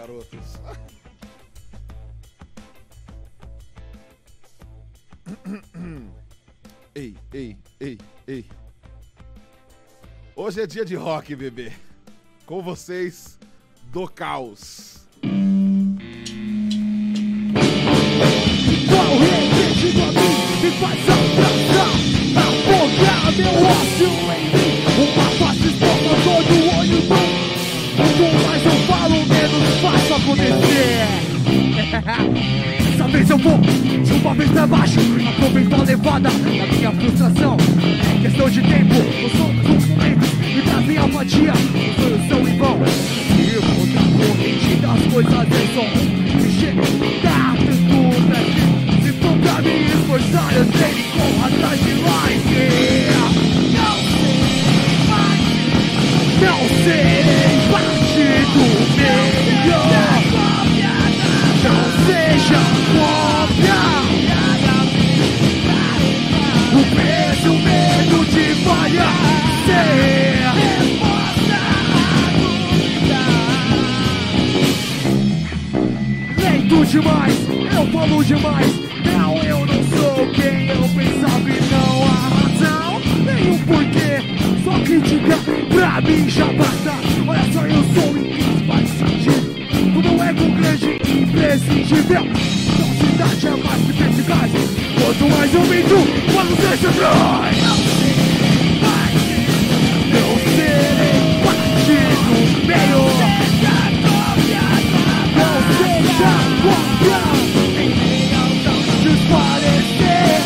garotos. Ei, ei, ei, ei. Hoje é dia de rock, bebê. Com vocês, do caos. Qual repetido a mim me faz abraçar Afogar meu ócio Dessa vez eu vou de uma vez pra baixo. Aproveito a levada da minha frustração. É questão de tempo, eu sou dos momentos Me trazem apatia, os sonhos são em vão E vou dar corrente das coisas é só um clichê Dá tanto pra Se for pra me esforçar eu sei que corro atrás de mais yeah. Não serei parte do meio Não seja cópia O peso, o medo de falhar Ser Lento demais, eu falo demais. Não, eu não sou quem eu pensava e não há razão. Nem o porquê, só crítica pra mim já basta. Olha só, eu sou e imprescindível Velocidade é mais que perspicaz Quanto mais eu minto, mais deixa atrás Não serei parte do meio não seja cópia Desparecer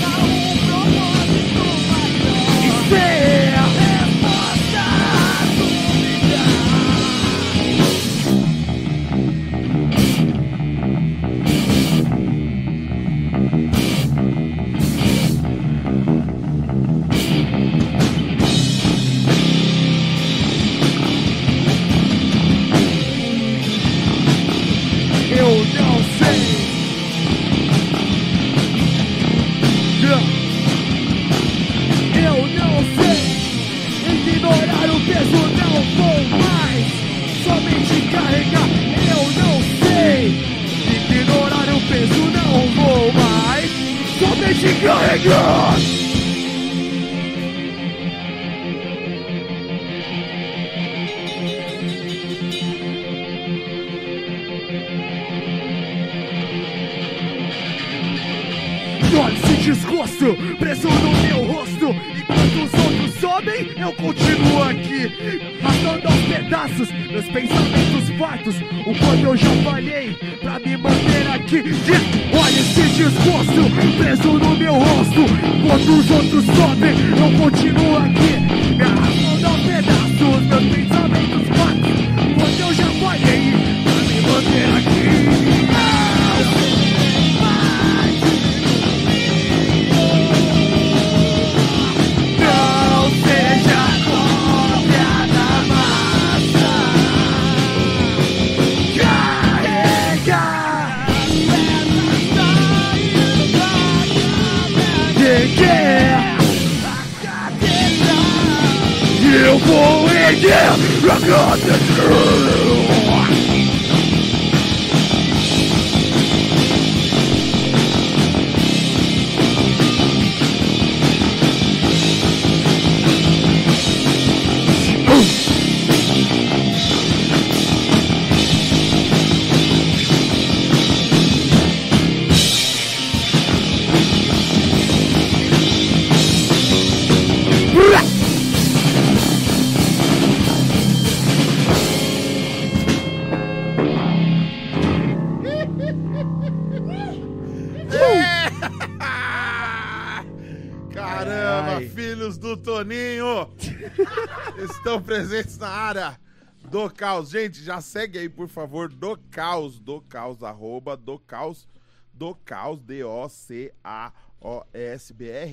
caos. Gente, já segue aí, por favor, do caos, do caos, arroba do caos, do caos, D-O-C-A-O-S-B-R,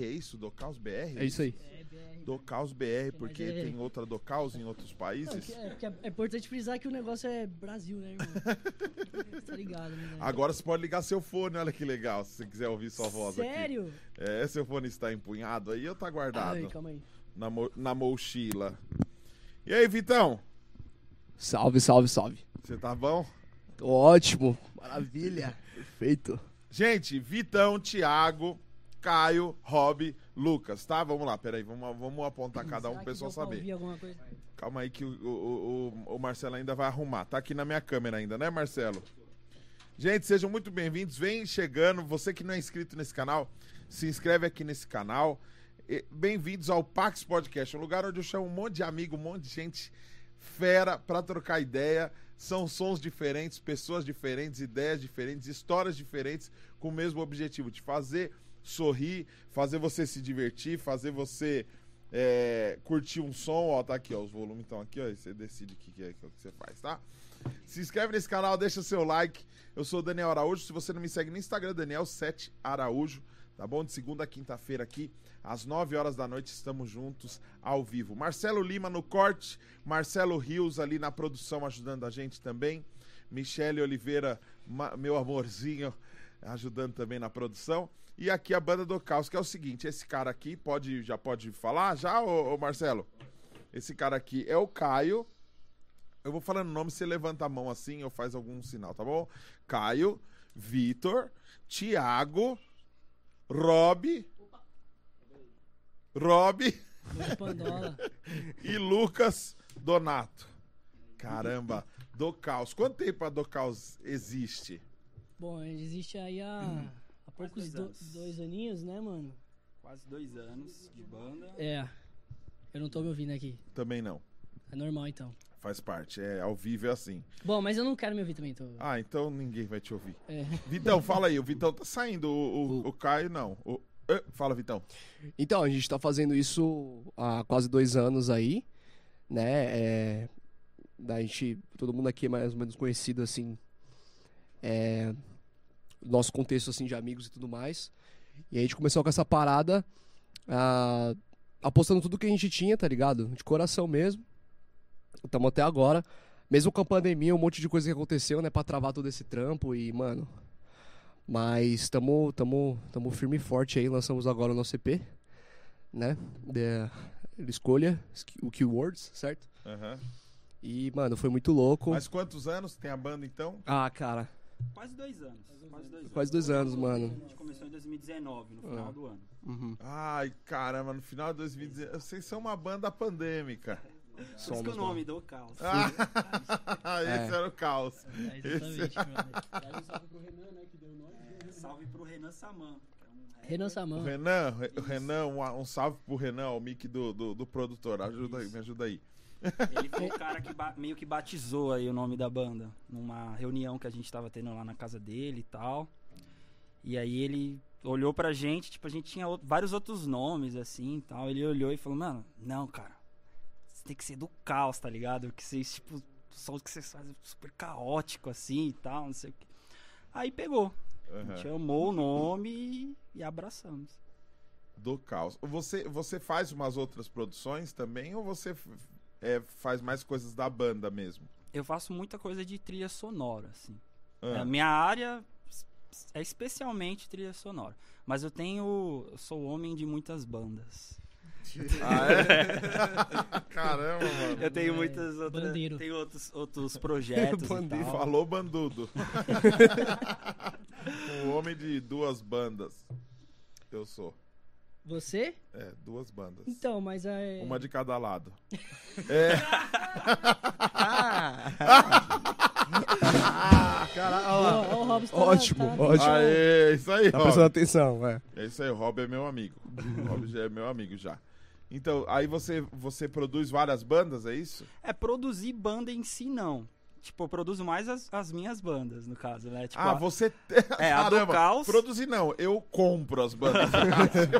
é isso? Do caos BR? É isso aí. Do caos BR, porque é- tem outra do caos em outros Não, países. que é, é, é importante frisar que o negócio é Brasil, né, irmão? tá ligado, né? Agora você pode ligar seu fone, olha que legal, se você quiser ouvir sua voz aqui. Sério? É, seu fone está empunhado aí ou tá guardado Ai, calma aí. na, mo na mochila? E aí, Vitão? Salve, salve, salve. Você tá bom? Tô ótimo. Maravilha. Perfeito. Gente, Vitão, Thiago, Caio, Rob, Lucas, tá? Vamos lá, peraí, vamos, vamos apontar cada um pro pessoal saber. ouvir alguma coisa? Calma aí que o, o, o, o Marcelo ainda vai arrumar. Tá aqui na minha câmera ainda, né, Marcelo? Gente, sejam muito bem-vindos. Vem chegando. Você que não é inscrito nesse canal, se inscreve aqui nesse canal. Bem-vindos ao Pax Podcast, um lugar onde eu chamo um monte de amigo, um monte de gente fera pra trocar ideia. São sons diferentes, pessoas diferentes, ideias diferentes, histórias diferentes, com o mesmo objetivo de fazer sorrir, fazer você se divertir, fazer você é, curtir um som. Ó, tá aqui, ó, os volumes estão aqui, ó. e Você decide o que, que é que você faz, tá? Se inscreve nesse canal, deixa seu like. Eu sou o Daniel Araújo. Se você não me segue no Instagram, Daniel7 Araújo. Tá bom? De segunda a quinta-feira aqui, às 9 horas da noite, estamos juntos ao vivo. Marcelo Lima no corte, Marcelo Rios ali na produção ajudando a gente também. Michele Oliveira, meu amorzinho, ajudando também na produção. E aqui a banda do caos, que é o seguinte: esse cara aqui pode, já pode falar já, ô, Marcelo? Esse cara aqui é o Caio. Eu vou falando o nome, você levanta a mão assim ou faz algum sinal, tá bom? Caio, Vitor, Thiago, Rob, Rob e Lucas Donato. Caramba, do caos. Quanto tempo a do caos existe? Bom, existe aí há, há poucos dois do- anos. dois aninhos, né, mano? Quase dois anos de banda. É. Eu não tô me ouvindo aqui. Também não. É normal, então. Faz parte, é ao vivo é assim. Bom, mas eu não quero me ouvir também, tô... Ah, então ninguém vai te ouvir. É. Vitão, fala aí. O Vitão tá saindo, o, o, o Caio não. O- fala, Vitão. Então, a gente tá fazendo isso há quase dois anos aí, né? É, da gente, todo mundo aqui é mais ou menos conhecido, assim, é, nosso contexto, assim, de amigos e tudo mais. E a gente começou com essa parada, ah, apostando tudo que a gente tinha, tá ligado? De coração mesmo. Estamos até agora. Mesmo com a pandemia, um monte de coisa que aconteceu, né? Pra travar todo esse trampo e, mano... Mas tamo, tamo, tamo firme e forte aí. Lançamos agora o nosso EP, né? De, escolha, o Keywords, certo? Aham. E, mano, foi muito louco. Mas quantos anos tem a banda então? Ah, cara, Quase dois anos. Quase dois anos. quase dois anos, A mano. gente começou em 2019, no final Ah. do ano. Uhum. Ai, caramba, no final de 2019. Vocês são uma banda pandêmica. Por isso que Somos, o nome do caos. Ah, esse É. era o caos. É, exatamente, brother. Salve pro Renan Saman. que é um rapper. Renan Saman. Renan, o Renan, um, um salve pro Renan, o mic do, do, do produtor. Ajuda aí, me ajuda aí. Ele foi o cara que meio que batizou aí o nome da banda. Numa reunião que a gente tava tendo lá na casa dele e tal. E aí ele olhou pra gente, tipo, a gente tinha outro- vários outros nomes, assim e tal. Ele olhou e falou, mano, não, cara. Você tem que ser do caos, tá ligado? Que vocês, tipo, o som que vocês fazem super caótico, assim e tal, não sei o que. Aí pegou. A Aham. gente amou o nome e, abraçamos. Do caos. Você, você faz umas outras produções também ou você é, faz mais coisas da banda mesmo? Eu faço muita coisa de trilha sonora, assim. Ah, A minha área é especialmente trilha sonora. Mas eu tenho. Eu sou homem de muitas bandas. Ah, é? Caramba, mano. Eu tenho muitas outras. bandeiro. Tenho outros, outros projetos. e Bandeiro. Falou bandudo. um homem de duas bandas. Eu sou. Você? É, duas bandas. Então, mas é... Uma de cada lado. É. Ó, ó, o tá- Ótimo, tá- ótimo. Aê, isso aí, Tá prestando atenção, é. É isso aí, o Rob é meu amigo. O Rob já é meu amigo já. Então, aí você, você produz várias bandas, é isso? É, produzir banda em si, não. Tipo, eu produzo mais as, as minhas bandas, no caso, né? Tipo, ah, a- você. É, a do Caos. Produzir não, eu compro as bandas.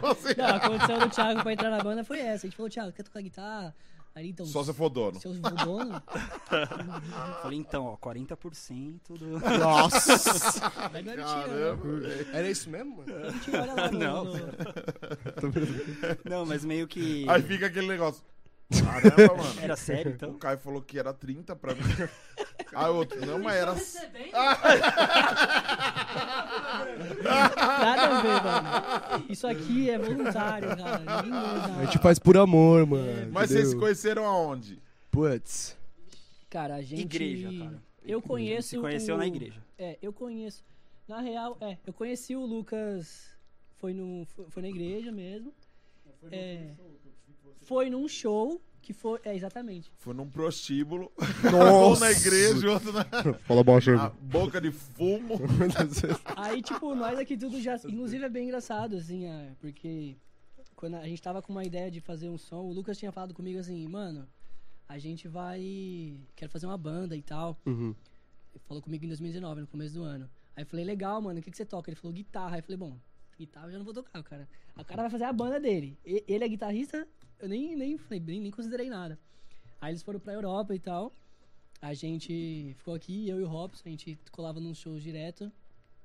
Você- Não, a condição do Thiago pra entrar na banda foi essa. A gente falou, Thiago, quer tocar guitarra? Aí então. Só se for dono. Se eu for dono, Falei, então, ó, 40% do. Nossa! vai não é mentira, não. Caramba. Era isso mesmo, mano? Não. no- Não, mas meio que. Aí fica aquele negócio. Caramba, mano. Era sério, O então? Caio falou que era 30 pra mim. Aí o outro, não, mas era. Nada a ver, mano. Isso aqui é voluntário, cara. Ninguém usa. A gente faz por amor, mano. Mas vocês se entendeu? conheceram aonde? Putz. Cara, a gente. Igreja, cara. Eu conheço. se conheceu o- na igreja. É, eu conheço. Na real, é, eu conheci o Lucas. Foi, no, foi, foi na igreja mesmo. É, foi num show que foi. É, exatamente. Foi num prostíbulo. Nossa! um na igreja, outro na Fala baixo na boca de fumo. Aí, tipo, nós aqui tudo já. Inclusive é bem engraçado, assim, é, porque quando a gente tava com uma ideia de fazer um som, o Lucas tinha falado comigo assim, mano, a gente vai. Quero fazer uma banda e tal. Uhum. Ele falou comigo em 2019, no começo do ano. Aí eu falei, legal, mano, o que, que você toca? Ele falou guitarra. Aí eu falei, bom, guitarra eu já não vou tocar, cara. O cara vai fazer a banda dele. Ele é guitarrista, eu nem, nem, falei, nem, nem considerei nada. Aí eles foram pra Europa e tal. A gente ficou aqui, eu e o Robson, a gente colava nos shows direto.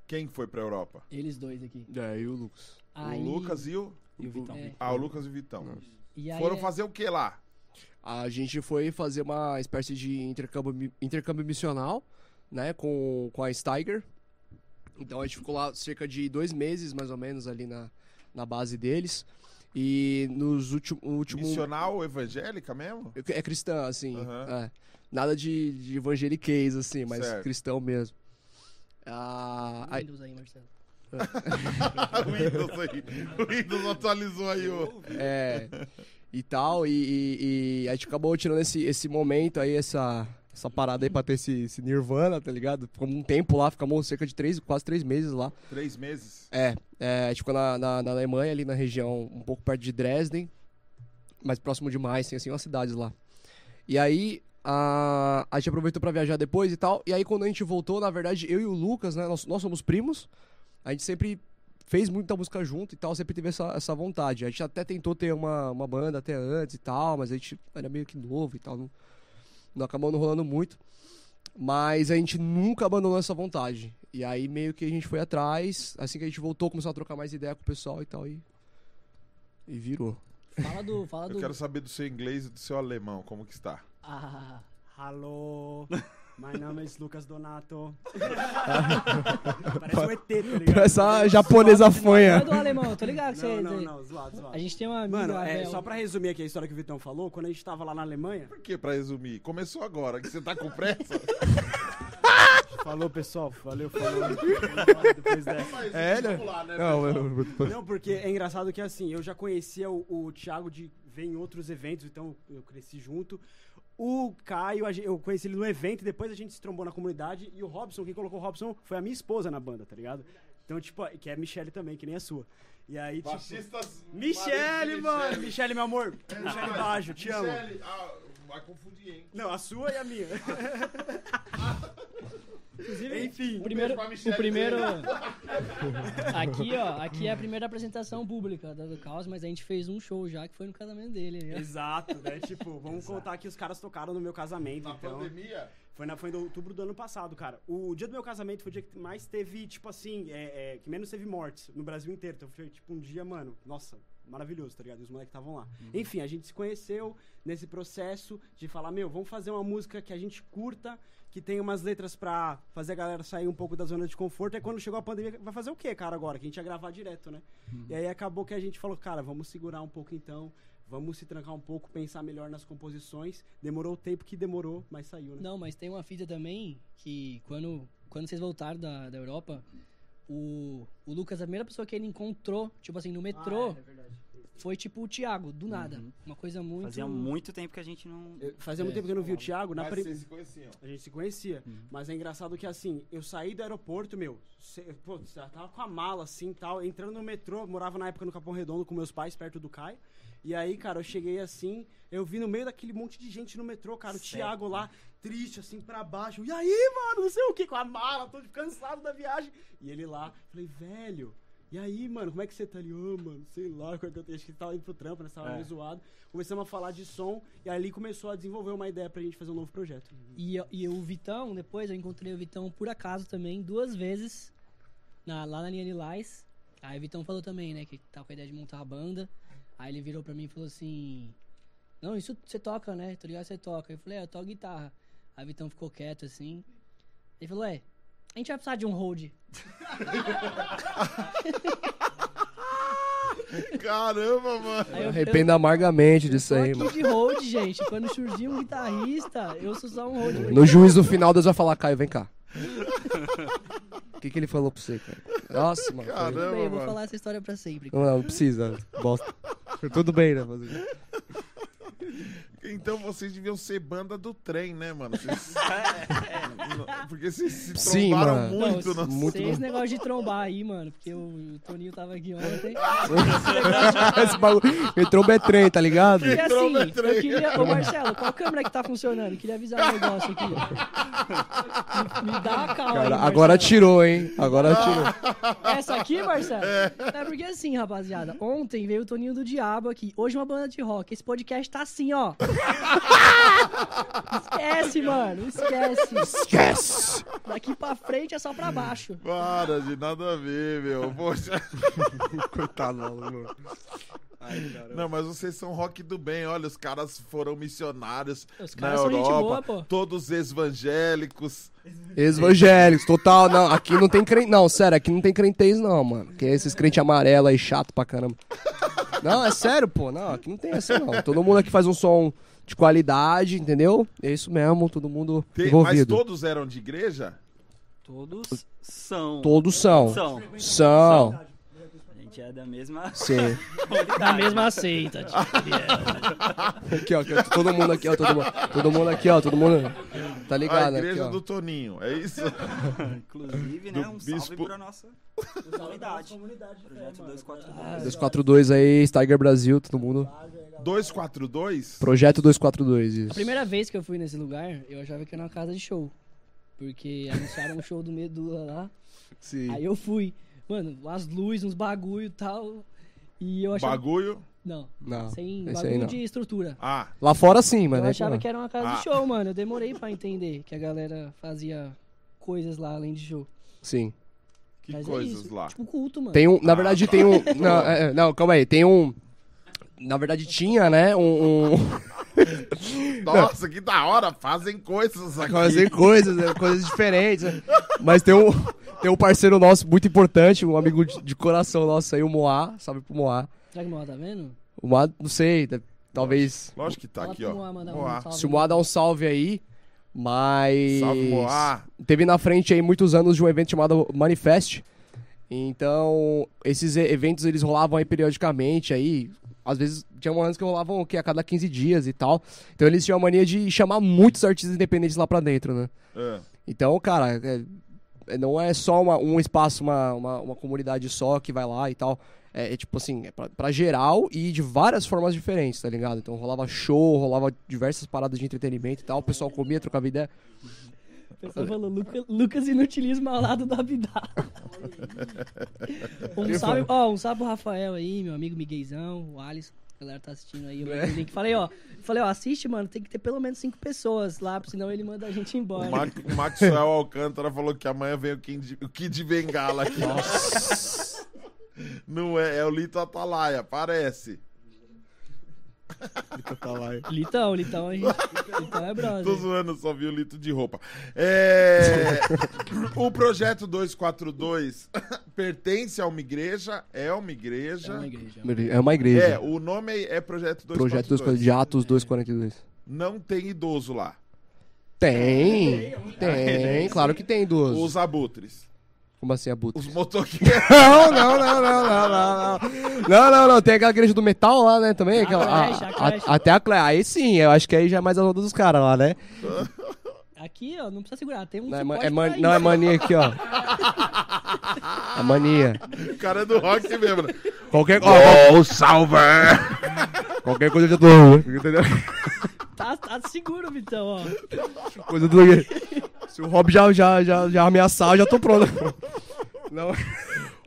Quem foi pra Europa? Eles dois aqui. É, e o Lucas? Aí, O Lucas e o. E o Vitão. É. Ah, o Lucas e o Vitão. e aí Foram é- fazer o que lá? A gente foi fazer uma espécie de intercâmbio, intercâmbio missional, né, com, com a Steiger. Então a gente ficou lá cerca de dois meses, mais ou menos, ali na, na base deles. E nos últimos... Último, Missional evangélica mesmo? É cristã, assim. É. Nada de, de evangeliquez, assim, mas Certo. cristão mesmo. Ah, aí- Windows aí, Marcelo. o Windows aí. O Windows atualizou aí o. É, e tal, e, e- e a gente acabou tirando esse, esse momento aí, essa, essa parada aí pra ter esse, esse Nirvana, tá ligado? Ficamos um tempo lá, ficamos cerca de três, quase três meses lá. Três meses. É, é a gente ficou na, na, na Alemanha, ali na região um pouco perto de Dresden, mais próximo de Meissen, assim, umas cidades lá. E aí, a, a gente aproveitou pra viajar depois e tal, e aí quando a gente voltou, na verdade, eu e o Lucas, né, nós, nós somos primos, a gente sempre fez muita música junto e tal, sempre teve essa, essa vontade. A gente até tentou ter uma, uma banda até antes e tal, mas a gente era meio que novo e tal, não, não acabou não rolando muito. Mas a gente nunca abandonou essa vontade. E aí meio que a gente foi atrás, assim que a gente voltou, começou a trocar mais ideia com o pessoal e tal, e, e virou. Fala do. Fala Eu do. quero saber do seu inglês e do seu alemão, como que está? Ah, Hallo, my name is Lucas Donato. Parece um ET, tá ligado? Essa japonesa não é fanha. do alemão, tô ligado que você. Não, não, não, zoado, zoado. A gente tem uma amiga. Mano, é, só pra resumir aqui a história que o Vitão falou, quando a gente tava lá na Alemanha. Por que, pra resumir? Começou agora, que você tá com pressa? Falou, pessoal. Valeu, falou. Depois dessa. É, né? Não, eu- Não, porque é engraçado que assim, eu já conhecia o, o Thiago de ver em outros eventos, então eu cresci junto. O Caio, eu conheci ele no evento, depois a gente se trombou na comunidade. E o Robson, quem colocou o Robson foi a minha esposa na banda, tá ligado? Então, tipo, que é a Michelle também, que nem a sua. E aí, tipo. Fascistas. Michelle, mano! Michelle, meu amor! Michelle Bajo, te amo. Michele, ah, vai confundir, hein? Não, a sua e a minha. Inclusive, Enfim. o primeiro. O primeiro. aqui, ó. Aqui é a primeira apresentação pública da- do Caos, mas a gente fez um show já que foi no casamento dele. né? Exato, né? Tipo, vamos contar que os caras tocaram no meu casamento, Na então. pandemia, Foi, na, foi em outubro do ano passado, cara. O dia do meu casamento foi o dia que mais teve, tipo assim, é, é, que menos teve mortes no Brasil inteiro. Então foi, tipo, um dia, mano, nossa, maravilhoso, tá ligado? E os moleques estavam lá. Enfim, a gente se conheceu nesse processo de falar, meu, vamos fazer uma música que a gente curta, que tem umas letras pra fazer a galera sair um pouco da zona de conforto. E quando chegou a pandemia, vai fazer o quê, cara, agora? Que a gente ia gravar direto, né? E aí acabou que a gente falou, cara, vamos segurar um pouco então. Vamos se trancar um pouco, pensar melhor nas composições. Demorou o tempo que demorou, mas saiu, né? Não, mas tem uma fita também que quando, quando vocês voltaram da, da Europa, o, o Lucas, a primeira pessoa que ele encontrou, tipo assim, no metrô, Ah, é verdade. Foi tipo o Thiago, do nada. Uma coisa muito. Fazia muito tempo que a gente não. Eu- Fazia muito tempo que eu não vi o Thiago. Na mas pri- vocês se conheciam. A gente se conhecia. Mas é engraçado que assim, eu saí do aeroporto, meu. cê- pô, tava com a mala assim tal. Entrando no metrô, morava na época no Capão Redondo com meus pais, perto do Caio. E aí, cara, eu cheguei assim, eu vi no meio daquele monte de gente no metrô, cara, o Thiago lá, triste, assim, pra baixo. E aí, mano, não sei o que, com a mala, tô cansado da viagem. E ele lá, falei, velho. E aí, mano, como é que você tá ali? Ô, mano, sei lá, como é que eu tenho. Acho que ele tava indo pro trampo, né? Tava É. meio zoado. Começamos a falar de som, e ali começou a desenvolver uma ideia pra gente fazer um novo projeto. E, e o Vitão, depois eu encontrei o Vitão por acaso também, duas vezes, na, lá na linha de Lais. Aí o Vitão falou também, né, que tava com a ideia de montar a banda. Aí ele virou pra mim e falou assim: Não, isso você toca, né? Tô ligado que você toca. Eu falei: É, eu toco guitarra. Aí o Vitão ficou quieto assim. Ele falou: É, a gente vai precisar de um hold. Caramba, mano. Aí eu- Arrependo amargamente disso aí, mano. de hold, gente. Quando surgir um guitarrista, eu sou só um hold. No juízo final, Deus vai falar, Caio, vem cá. O que, que ele falou pra você, cara? Nossa, mano. Caramba. Tudo bem, eu vou mano. falar essa história pra sempre. Não, não precisa. Bosta. Tudo bem, né? Então vocês deviam ser banda do trem, né, mano? Vocês... Porque vocês se Sim, trombaram mano. muito. não, muito esse negócio de trombar aí, mano. Porque o, o Toninho tava aqui ontem. Esse bagulho. Entrou o B-Trem, tá ligado? E assim, Quilômetro aí. eu queria. Ô Marcelo, qual câmera que tá funcionando? Eu queria avisar um negócio aqui. Me, me dá uma calma. aí, Cara, Marcelo. agora tirou, hein? Agora tirou. Essa aqui, Marcelo? É. porque assim, rapaziada. Ontem veio o Toninho do Diabo aqui. Hoje uma banda de rock. Esse podcast tá assim, ó. Esquece, mano. Esquece. Esquece! Daqui pra frente é só pra baixo. Para, de nada a ver, meu. Poxa. Coitado, mano. Não, mas vocês são rock do bem. Olha, os caras foram missionários Os na caras são gente Europa. boa, pô. Todos evangélicos. Evangélicos, total. Não, aqui não tem crente. Não, sério, aqui não tem crentez, não, mano. Que é esses crentes amarelos aí, chato pra caramba. Não, é sério, pô. Não, aqui não tem essa, não. Todo mundo aqui faz um som de qualidade, entendeu? É isso mesmo, todo mundo Tem- mas envolvido. todos eram de igreja? Todos são. Todos são. São. São. A gente é da mesma. Sim. Da mesma seita, tio. Aqui, ó, aqui, ó, todo mundo aqui, ó, todo mundo, todo mundo aqui, ó, todo mundo tá A ligado igreja aqui, ó. do Toninho, é isso? Inclusive, Do né? Um salve bispo- pra nossa comunidade. Projeto 242. 242 aí, Tiger Brasil, todo mundo. 242? Projeto 242, isso. A primeira vez que eu fui nesse lugar, eu achava que era uma casa de show. Porque anunciaram um show do Medula lá. Sim. Aí eu fui. Mano, as luzes, uns bagulho e tal. E eu achava. Bagulho? Não, Não, sem esse aí bagulho não. de estrutura. Ah, Lá fora sim, mas eu né, achava pô. que era uma casa Ah. de show, mano. Eu demorei pra entender que a galera fazia coisas lá além de show. Sim. que Mas é coisas isso. lá. Tipo culto, mano. Tem um, na verdade tem um, não, é, é, não, calma aí, tem um, na verdade tinha, né, um, um Nossa, que da hora, fazem coisas aqui. fazer coisas, né, coisas diferentes, né? mas tem um, tem um parceiro nosso muito importante, um amigo de, de coração nosso aí, o Moá, salve pro Moá. Será que o Moá tá vendo? O Moá, não sei, deve- talvez, Lógico que tá Fala aqui, ó. Moá um Moá. salve. se o Moá dá um salve aí, mas... Salve, Moá. teve na frente aí muitos anos de um evento chamado Manifest. Então, esses eventos eles rolavam aí periodicamente aí. Às vezes tinha anos que rolavam o quê? a cada 15 dias e tal. Então eles tinham a mania de chamar muitos artistas independentes lá pra dentro, né? É. Então, cara, é- é- não é só uma- um espaço, uma, uma, uma comunidade só que vai lá e tal. É, é tipo assim, é pra, pra geral e de várias formas diferentes, tá ligado? Então rolava show, rolava diversas paradas de entretenimento e tal. O pessoal comia, trocava ideia. O pessoal falou, Luca, Lucas inutilismo ao lado da Abidal. um salve, ó, um salve pro Rafael aí, meu amigo Miguezão, o Alisson. A galera tá assistindo aí. Eu o link. Falei, ó. Falei, ó, assiste, mano. Tem que ter pelo menos cinco pessoas lá, senão ele manda a gente embora. O Ma- o Maxwell Alcântara falou que amanhã vem o Kid, o Kid Bengala aqui. Não é, é o Lito Atalaia, parece. Litão, Litão, a gente. Litão é brother. Tô zoando, só vi o Lito de roupa. É... o projeto 242 pertence a uma igreja, é uma igreja. É uma igreja. É uma igreja. É, o nome é Projeto 242. Projeto 242, de Atos 242. Não tem idoso lá. Tem, tem, claro que tem duas. Os abutres. Como assim, abutre? Os motoqueiros. Não, não, não, não, não, não, não. Não, não, não. Tem aquela igreja do metal lá, né, também. Aquela, Clash, a- a a- até a Clash. Aí sim, eu acho que aí já é mais a onda dos caras lá, né? Aqui, ó, não precisa segurar. Tem um Não, é, suporte ma- é man- não, é mania aqui, ó. A mania. O cara é do rock mesmo. né? Qualquer, ó, Oh, salve! qualquer coisa eu já tô. Entendeu? Tá, tá seguro, Vitão, ó. Coisa do. Se o Rob já, já, já, já ameaçar, eu já tô pronto. Não.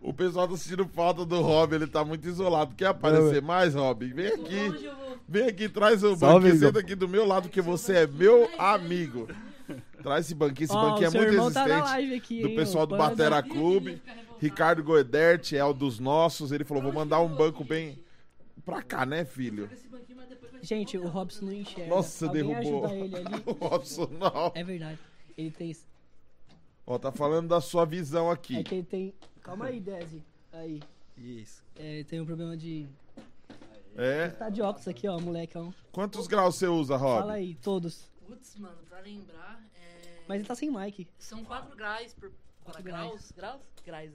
O pessoal tá sentindo falta do Rob, ele tá muito isolado. Quer aparecer mais, Rob? Vem aqui. Vem aqui, traz o Salve, banquinho, senta aqui do meu lado, que você é meu amigo. Traz esse banquinho, esse banquinho é muito tá resistente. aqui, do pessoal do. Batera Clube. Ricardo Goedert é o dos nossos. Ele falou: vou mandar um banco bem pra cá, né, filho? Gente, o Robson não enxerga. Nossa, Alguém derrubou. ajuda ele ali. O Robson, não. É verdade. Ele tem. Ó, tá falando da sua visão É aqui. que ele tem. Calma aí, Desi. Aí. Isso. É, tem um problema de. É. Tá de óculos aqui, ó, moleque, ó. Quantos graus você usa, Rob? Fala aí, todos. Putz, mano, pra lembrar, é... Mas ele tá sem mic. são 4 graus por... 4 Quatro graus? Graus? Graus.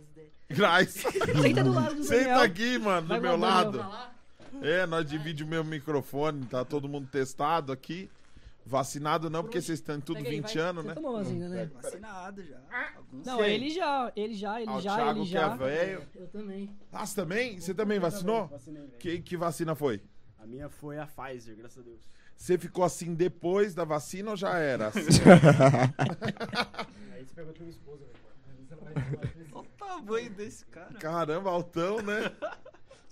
Graus. Senta do lado do Daniel. Senta aqui, mano, Vai do meu Daniel. lado. É, nós dividimos o meu microfone, tá todo mundo testado aqui. Vacinado não, porque vocês estão tudo Pega aí, 20 vai. anos, né? tomou vacina, né? Vacinado já. Alguns Não, ele já, ele já, ele Ah, o já, Thiago ele que já. é velho. Eu também. Ah, você também? Você também vacinou? Vacinei, velho. Que, que vacina foi? A minha foi a Pfizer, graças a Deus. Você ficou assim depois da vacina ou já era? assim? Aí você pergunta pra minha esposa, velho. Olha o tamanho desse cara. Caramba, altão, né?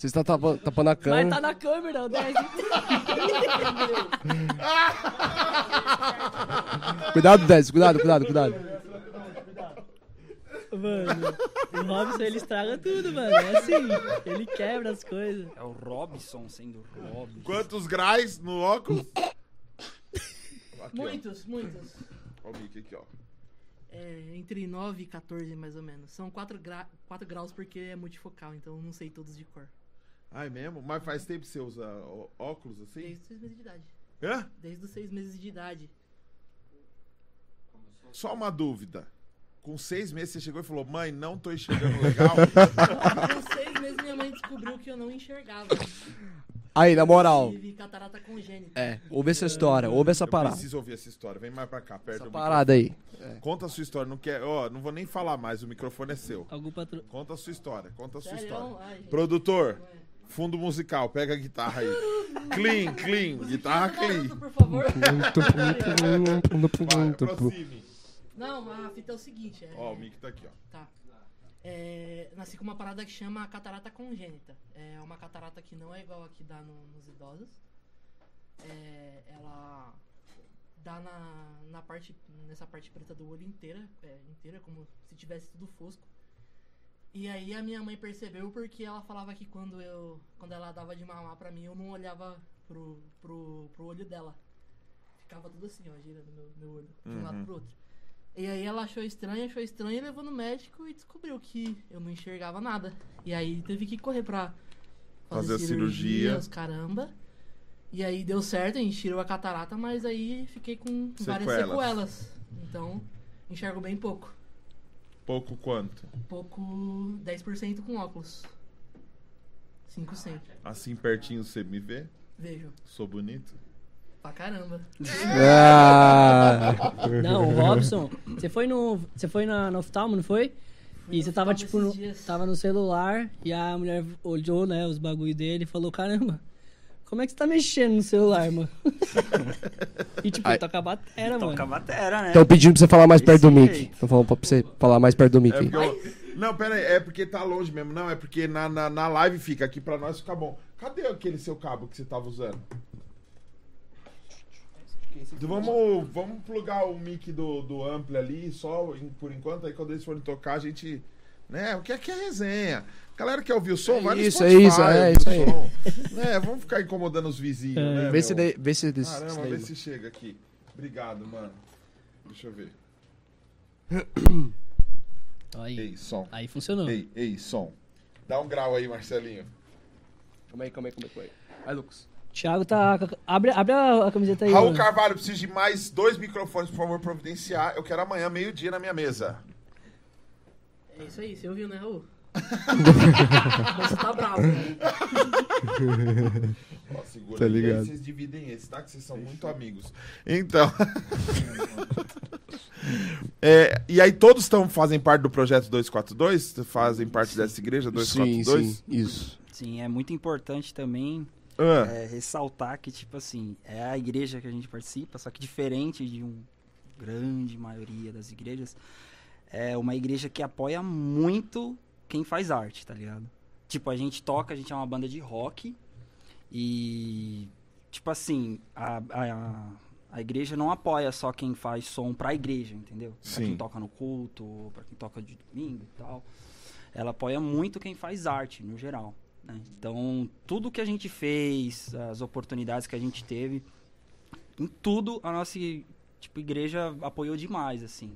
Você está tapa- tapando a Mas câmera. tá na câmera, o 10. Cuidado, 10, cuidado, cuidado, cuidado. Mano, o Robson ele estraga tudo, mano. É assim, ele quebra as coisas. É o Robson sendo Robson. Quantos graus no óculos? Aqui, ó. Muitos, muitos. Ó o Mickey aqui, ó. É, entre 9 e 14, mais ou menos. São 4, gra... 4 graus porque é multifocal, então não sei todos de cor. Ai, mesmo? Mas faz tempo que você usa ó- óculos assim? Desde os 6 meses de idade. Hã? Desde os 6 meses de idade. Só uma dúvida. Com seis meses você chegou e falou, mãe, não tô enxergando legal. Com 6 meses minha mãe descobriu que eu não enxergava. Aí, na moral. Tive catarata congênita. É, ouve essa história, ouve essa Eu parada. preciso ouvir essa história. Vem mais pra cá, perto Essa do parada aí. microfone. Conta a sua história. Não quer, ó, não vou nem falar mais, o microfone é seu. Algum patro... Conta a sua história, conta a sua Sério? história. Ai, gente. Produtor, fundo musical, pega a guitarra aí. clean, clean, guitarra clean. Por favor. Vai. Não, a fita é o seguinte. É... Ó, o mic tá aqui, ó. Tá. É, nasci com uma parada que chama catarata congênita. É uma catarata que não é igual a que dá no- nos idosos. É, ela dá na, na parte, nessa parte preta do olho inteira, é, inteira, como se tivesse tudo fosco. E aí a minha mãe percebeu porque ela falava que quando eu, quando ela dava de mamar pra mim, eu não olhava pro, pro, pro olho dela. Ficava tudo assim, ó, girando meu, meu olho, de um lado pro outro. E aí ela achou estranho, achou estranho e levou no médico e descobriu que eu não enxergava nada. E aí teve que correr pra Fazer a cirurgia. os caramba. E aí deu certo, a gente tirou a catarata, mas aí fiquei com várias Sequelas. sequelas. Então, enxergo bem pouco. Pouco quanto? Pouco 10% com óculos. 5%. Assim pertinho você me vê? Vejo. Sou bonito? Pra caramba. Ah, Não, o Robson, você foi no. Você foi na, no oftalmo, não foi? E você tava, tipo, no, dias. tava no celular e a mulher olhou, né, os bagulho dele e falou, caramba, como é que você tá mexendo no celular, mano? e tipo, Ai. toca a batera, mano. Toca a batera, né? Estão pedindo pra você falar mais perto do mic. Estão falando pra você falar mais perto do mic. É eu... Não, pera aí, é porque tá longe mesmo. Não, é porque na, na, na live fica aqui pra nós fica bom. Cadê aquele seu cabo que você tava usando? Então vamos, vamos plugar o mic do, do Ampli ali, só em- por enquanto, aí quando eles forem tocar, a gente. Né, o que é que é resenha? Galera quer ouvir o som, É vai no isso, Spotify, é isso, é isso o aí. som. né, vamos ficar incomodando os vizinhos, É. né? Vê se, de, vê se desse. Caramba, vê se chega aqui. Obrigado, mano. Deixa eu ver. Aí, Ei, som. aí funcionou. Ei, ei, som. Dá um grau aí, Marcelinho. Calma aí, calma aí, calma aí, calma aí. Vai, Lucas. Thiago tá. Abre, abre a, a camiseta aí. Raul mano. Carvalho, preciso de mais dois microfones, por favor, providenciar. Eu quero amanhã, meio-dia, na minha mesa. É isso aí, você ouviu, né, Raul? Você tá bravo, né? Ó, segura Tá aí, ligado. aí vocês dividem esse, tá? Que vocês são muito amigos. Então. É, e aí todos tão, fazem parte do projeto 242? Fazem parte dessa igreja Sim, 242? sim, isso. Sim, é muito importante também Ah, é, ressaltar que, tipo assim, é a igreja que a gente participa, só que diferente de uma grande maioria das igrejas, é uma igreja que apoia muito quem faz arte, tá ligado? Tipo, a gente toca, a gente é uma banda de rock e, tipo assim, a, a, a igreja não apoia só quem faz som pra igreja, entendeu? Pra Sim. quem toca no culto, pra quem toca de domingo e tal. Ela apoia muito quem faz arte, no geral. né? Então, tudo que a gente fez, as oportunidades que a gente teve, em tudo a nossa tipo, igreja apoiou demais, assim.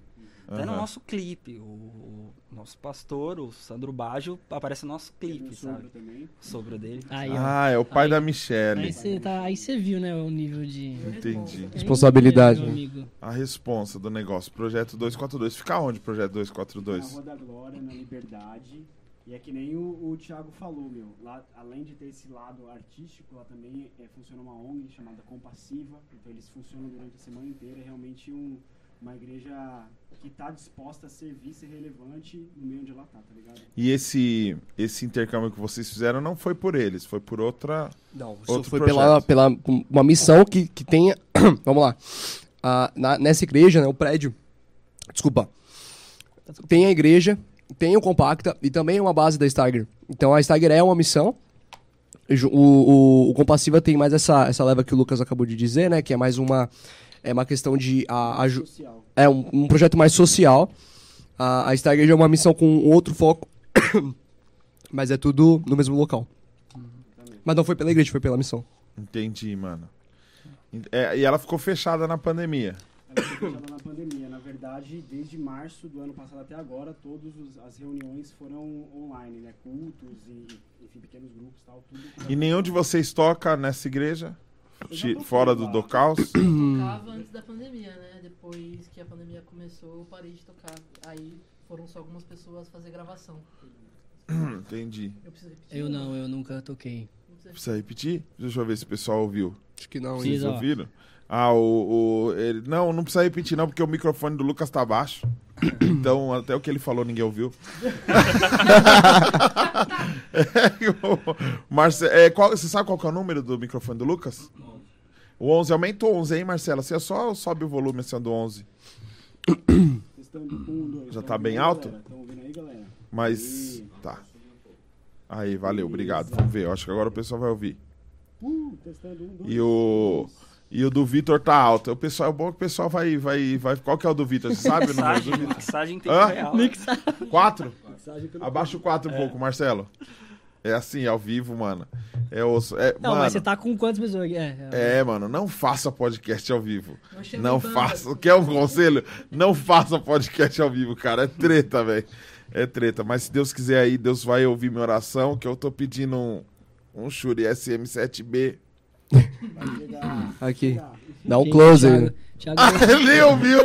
Até no Aham. nosso clipe, o, o nosso pastor, o Sandro Baggio, aparece no nosso clipe, Um sabe? também. O sogro dele. Aí. Ah, é o pai Aí- da Aí Michelle. você tá, aí você viu, né, o nível de Entendi. Responsabilidade, Meu né? A responsa do negócio. Projeto 242. Fica onde, projeto Na 242? Rua da Glória, na Liberdade. E é que nem o, o Thiago falou, meu. Lá, além de ter esse lado artístico, lá também é, funciona uma ONG chamada Compassiva. Então eles funcionam durante a semana inteira. É realmente um, uma igreja que está disposta a servir, ser relevante no meio onde ela tá, tá ligado? E esse, esse intercâmbio que vocês fizeram não foi por eles, foi por outra. Não, Outro foi projeto. pela, pela uma missão que, que tem. Vamos lá. Ah, na- nessa igreja, né, o prédio. Desculpa. Tem a igreja, tem o Compacta e também uma base da Stagger. Então a Stagger é uma missão. O, o, o Compassiva tem mais essa, essa leva que o Lucas acabou de dizer, né? Que é mais uma. É uma questão de. A, Social. é um, um projeto mais social. A, a Stargate é uma missão com outro foco. mas é tudo no mesmo local. Mas não foi pela igreja, foi pela missão. Entendi, mano. É, e ela ficou fechada na pandemia. Ela foi fechada na pandemia. Na verdade, desde março do ano passado até agora, todas as reuniões foram online, né? Cultos e, enfim, pequenos grupos e tal, tudo. E nenhum de vocês toca nessa igreja? Fora do lá. Docaus? Eu tocava antes da pandemia, né? Depois que a pandemia começou, eu parei de tocar. Aí foram só algumas pessoas fazer gravação. Entendi. Eu preciso repetir. Eu não, eu nunca toquei. Precisa repetir? Deixa eu ver se o pessoal ouviu. Acho que não. Vocês ouviram? Ah, o. o ele, não, não precisa repetir, não, porque o microfone do Lucas tá baixo. Então, até o que ele falou, ninguém ouviu. é, o Marce, é, qual, você sabe qual que é o número do microfone do Lucas? O 11 aumentou 11, hein, Marcelo? Você só sobe o volume assim do 11. Testando um, dois. Já tá bem alto? Mas. Tá. Aí, valeu, obrigado. Vamos ver. Eu acho que agora o pessoal vai ouvir. Uh. E o. E o do Vitor tá alto. O pessoal, é bom que o pessoal vai, vai, vai. Qual que é o do Vitor? Você sabe o número do Vitor? mixagem em tempo Hã? real. Quatro? Eu não- Abaixa o 4 um pouco, Marcelo. É assim, ao vivo, mano. É osso. É, Não, mano, mas você tá com quantas pessoas aqui? É, é. é, mano, não faça podcast ao vivo. Não faça. Quer um conselho? Não faça podcast ao vivo, cara. É treta, velho. É treta. Mas se Deus quiser aí, Deus vai ouvir minha oração, que eu tô pedindo um, um Shure SM7B. Vai chegar. Aqui. Dá um close aí. Thiago, Ah, ele nem ouviu.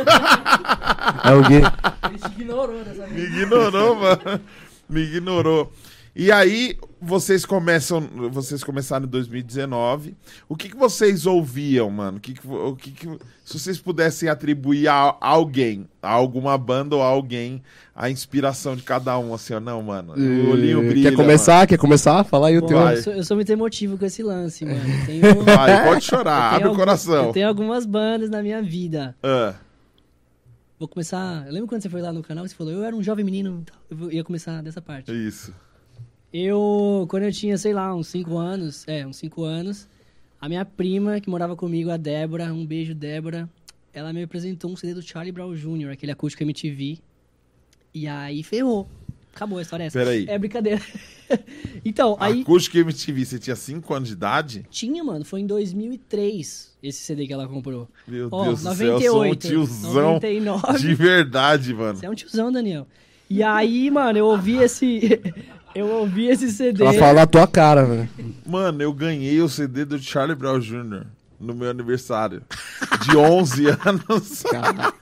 É o Gui. Ele te ignorou dessa Me ignorou, mano. Me ignorou. E aí, vocês começam. Vocês começaram em 2019. O que, que vocês ouviam, mano? O que que, o que que- se vocês pudessem atribuir a, alguém, a alguma banda ou a alguém, a inspiração de cada um, assim, ó, não, mano. O olhinho brilha. Quer começar? Quer começar? Fala aí o teu. Eu, sou, eu sou muito emotivo com esse lance, mano. Tenho, mano. Vai, pode chorar, abre o coração. Eu tenho algumas bandas na minha vida. Ah, Vou começar. Eu lembro quando você foi lá no canal, você falou, eu era um jovem menino. Eu ia começar dessa parte. isso. Eu, quando eu tinha, sei lá, uns 5 anos, é, uns 5 anos, a minha prima, que morava comigo, a Débora, um beijo, Débora, ela me apresentou um CD do Charlie Brown Jr., aquele acústico MTV. E aí ferrou. Acabou a história é essa. Peraí. É brincadeira. então, aí Acústico MTV, você tinha 5 anos de idade? tinha, mano, foi em 2003 esse CD que ela comprou. Meu Ó, Deus do céu, eu sou um 98, tiozão 99. de verdade, mano. Você é um tiozão, Daniel. E aí, mano, eu ouvi esse. eu ouvi esse CD. Ela fala na tua cara, velho. Mano, eu ganhei o CD do Charlie Brown Jr. no meu aniversário. De 11 anos. Cara,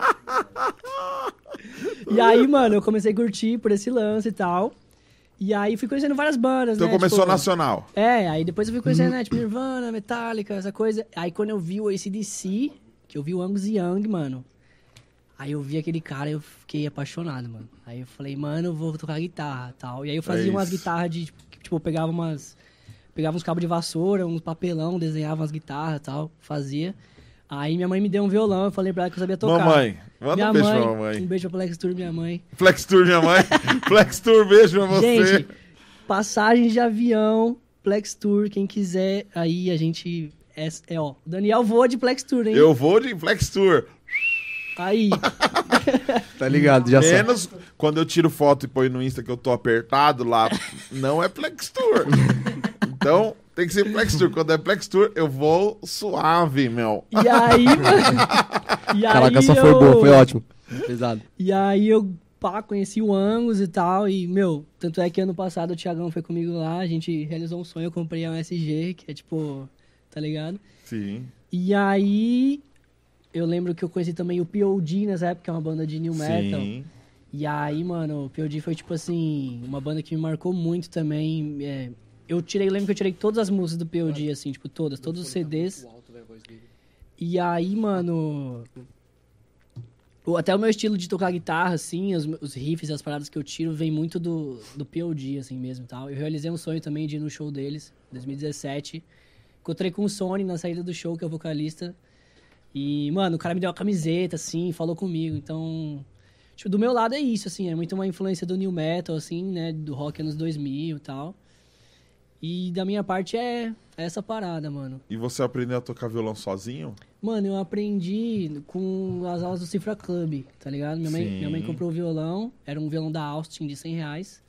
E aí, mano, eu comecei a curtir por esse lance e tal. E aí fui conhecendo várias bandas, Então né? começou tipo, nacional. É, aí depois eu fui conhecendo, né? Tipo, Nirvana, Metallica, essa coisa. Aí quando eu vi o ACDC, que eu vi o Angus Young, mano. Aí eu vi aquele cara e eu fiquei apaixonado, mano. Aí eu falei, mano, eu vou tocar guitarra tal. E aí eu fazia É umas guitarras de. Tipo, eu pegava umas. Pegava uns cabos de vassoura, uns papelão, desenhava umas guitarras e tal, fazia. Aí minha mãe me deu um violão, eu falei pra ela que eu sabia tocar. Mamãe, manda minha um beijo mãe, pra Um mamãe. beijo pra Flex Tour, minha mãe. Flex Tour, minha mãe. Flex Tour, beijo pra você. Gente, passagens de avião, Plex Tour, quem quiser, aí a gente. É, é, ó. O Daniel voa de Plex Tour, hein? eu vou de Flex Tour. Aí. tá ligado, já sabe. Menos quando eu tiro foto e ponho no Insta que eu tô apertado lá. Não é Flex Tour. Então, Tem que ser Plex Tour. Quando é Plex Tour, eu vou suave, meu. E aí, mano. E aí Caraca, essa foi eu- boa, foi ótimo. Pesado. E aí eu, pá, conheci o Angus e tal. E, meu, tanto é que ano passado o Thiagão foi comigo lá, a gente realizou um sonho, eu comprei a USG, que é tipo, tá ligado? Sim. E aí eu lembro que eu conheci também o POD nessa época, que é uma banda de new metal. Sim. E aí, mano, o POD foi tipo assim, uma banda que me marcou muito também. é, eu tirei, lembro que eu tirei todas as músicas do POD, assim, tipo, todas, todos os CDs. E aí, mano. Até o meu estilo de tocar guitarra, assim, os, os riffs as paradas que eu tiro, vem muito do, do POD, assim mesmo e tal. Eu realizei um sonho também de ir no show deles, em 2017. Encontrei com o Sony na saída do show, que é o vocalista. E, mano, o cara me deu uma camiseta, assim, falou comigo. Então, tipo, do meu lado é isso, assim, é muito uma influência do new metal, assim, né, do rock anos 2000 e tal. E da minha parte é, é essa parada, mano. E você aprendeu a tocar violão sozinho? Mano, eu aprendi com as aulas do Cifra Club, tá ligado? Minha mãe, Sim. minha mãe comprou o violão, era um violão da Austin de 100 reais.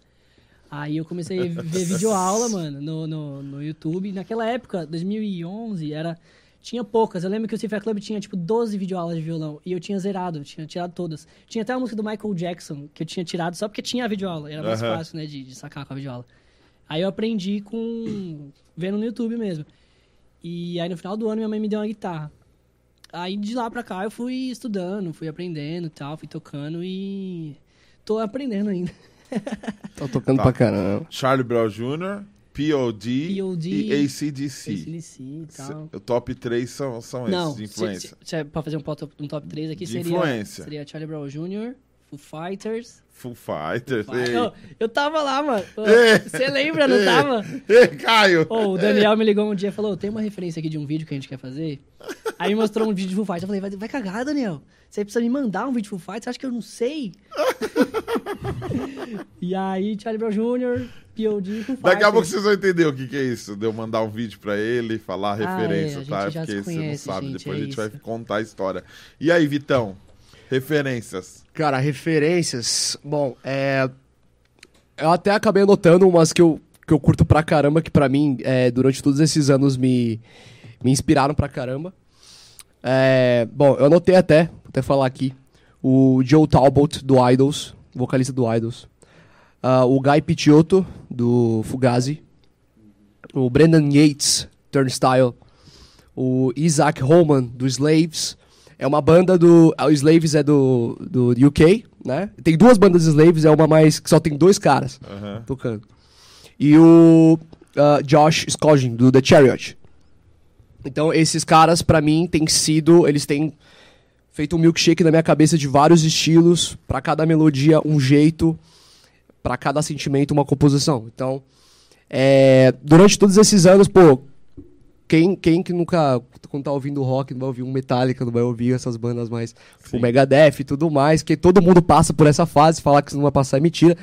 Aí eu comecei a ver videoaula, mano, no, no, no YouTube. Naquela época, 2011, era... Tinha poucas. Eu lembro que o Cifra Club tinha, tipo, 12 videoaulas de violão. E eu tinha zerado, tinha tirado todas. Tinha até a música do Michael Jackson, que eu tinha tirado só porque tinha a videoaula. Era mais Aham. fácil, né, de, de sacar com a videoaula. Aí eu aprendi com... Vendo no YouTube mesmo. E aí no final do ano minha mãe me deu uma guitarra. Aí de lá pra cá eu fui estudando, fui aprendendo e tal, fui tocando e tô aprendendo ainda. Tô tocando Tá. pra caramba. Charlie Brown Jr., POD, POD, e ACDC. ACDC e tal. O top 3 são, são Não, esses de se, influência. se, se é pra fazer um top, um top 3 aqui De seria, influência. seria Charlie Brown Jr., Foo Fighters. Foo Fighters. Fighters. Ei. Ô, eu tava lá, mano. Você lembra, não tava? Ei, Caio! Ô, o Daniel me ligou um dia e falou: tem uma referência aqui de um vídeo que a gente quer fazer. Aí me mostrou um vídeo de Foo Fighters. Eu falei: vai, vai cagar, Daniel. Você precisa me mandar um vídeo de Foo Fighters? Você acha que eu não sei? e aí, Charlie Brown Jr., Daqui a pouco vocês vão entender o que, que é isso. De eu mandar um vídeo pra ele, falar a Ah, referência, é, a tá? gente já Porque se você não conhece, sabe. gente, Depois é a gente vai isso. contar a história. E aí, Vitão? Referências. Cara, referências. Bom, é. Eu até acabei anotando umas que eu, que eu curto pra caramba, que pra mim, é, durante todos esses anos, me, me inspiraram pra caramba. É, bom, eu anotei até, vou até falar aqui. O Joe Talbot, do Idols, vocalista do Idols. Ah, o Guy Picciotto, do Fugazi. O Brendan Yates, Turnstile. O Isaac Holman, do Slaves. É uma banda do. O Slaves é do, do UK, né? Tem duas bandas Slaves, é uma mais. que só tem dois caras Aham. tocando. E o ah, Josh Scogin, do The Chariot. Então, esses caras, pra mim, têm sido. Eles têm feito um milkshake na minha cabeça de vários estilos, pra cada melodia, um jeito, pra cada sentimento, uma composição. Então, é, durante todos esses anos, pô. Quem, quem que nunca, quando tá ouvindo rock, não vai ouvir um Metallica, não vai ouvir essas bandas mais, Sim. o Megadeth e tudo mais, que todo mundo passa por essa fase, falar que isso não vai passar é mentira.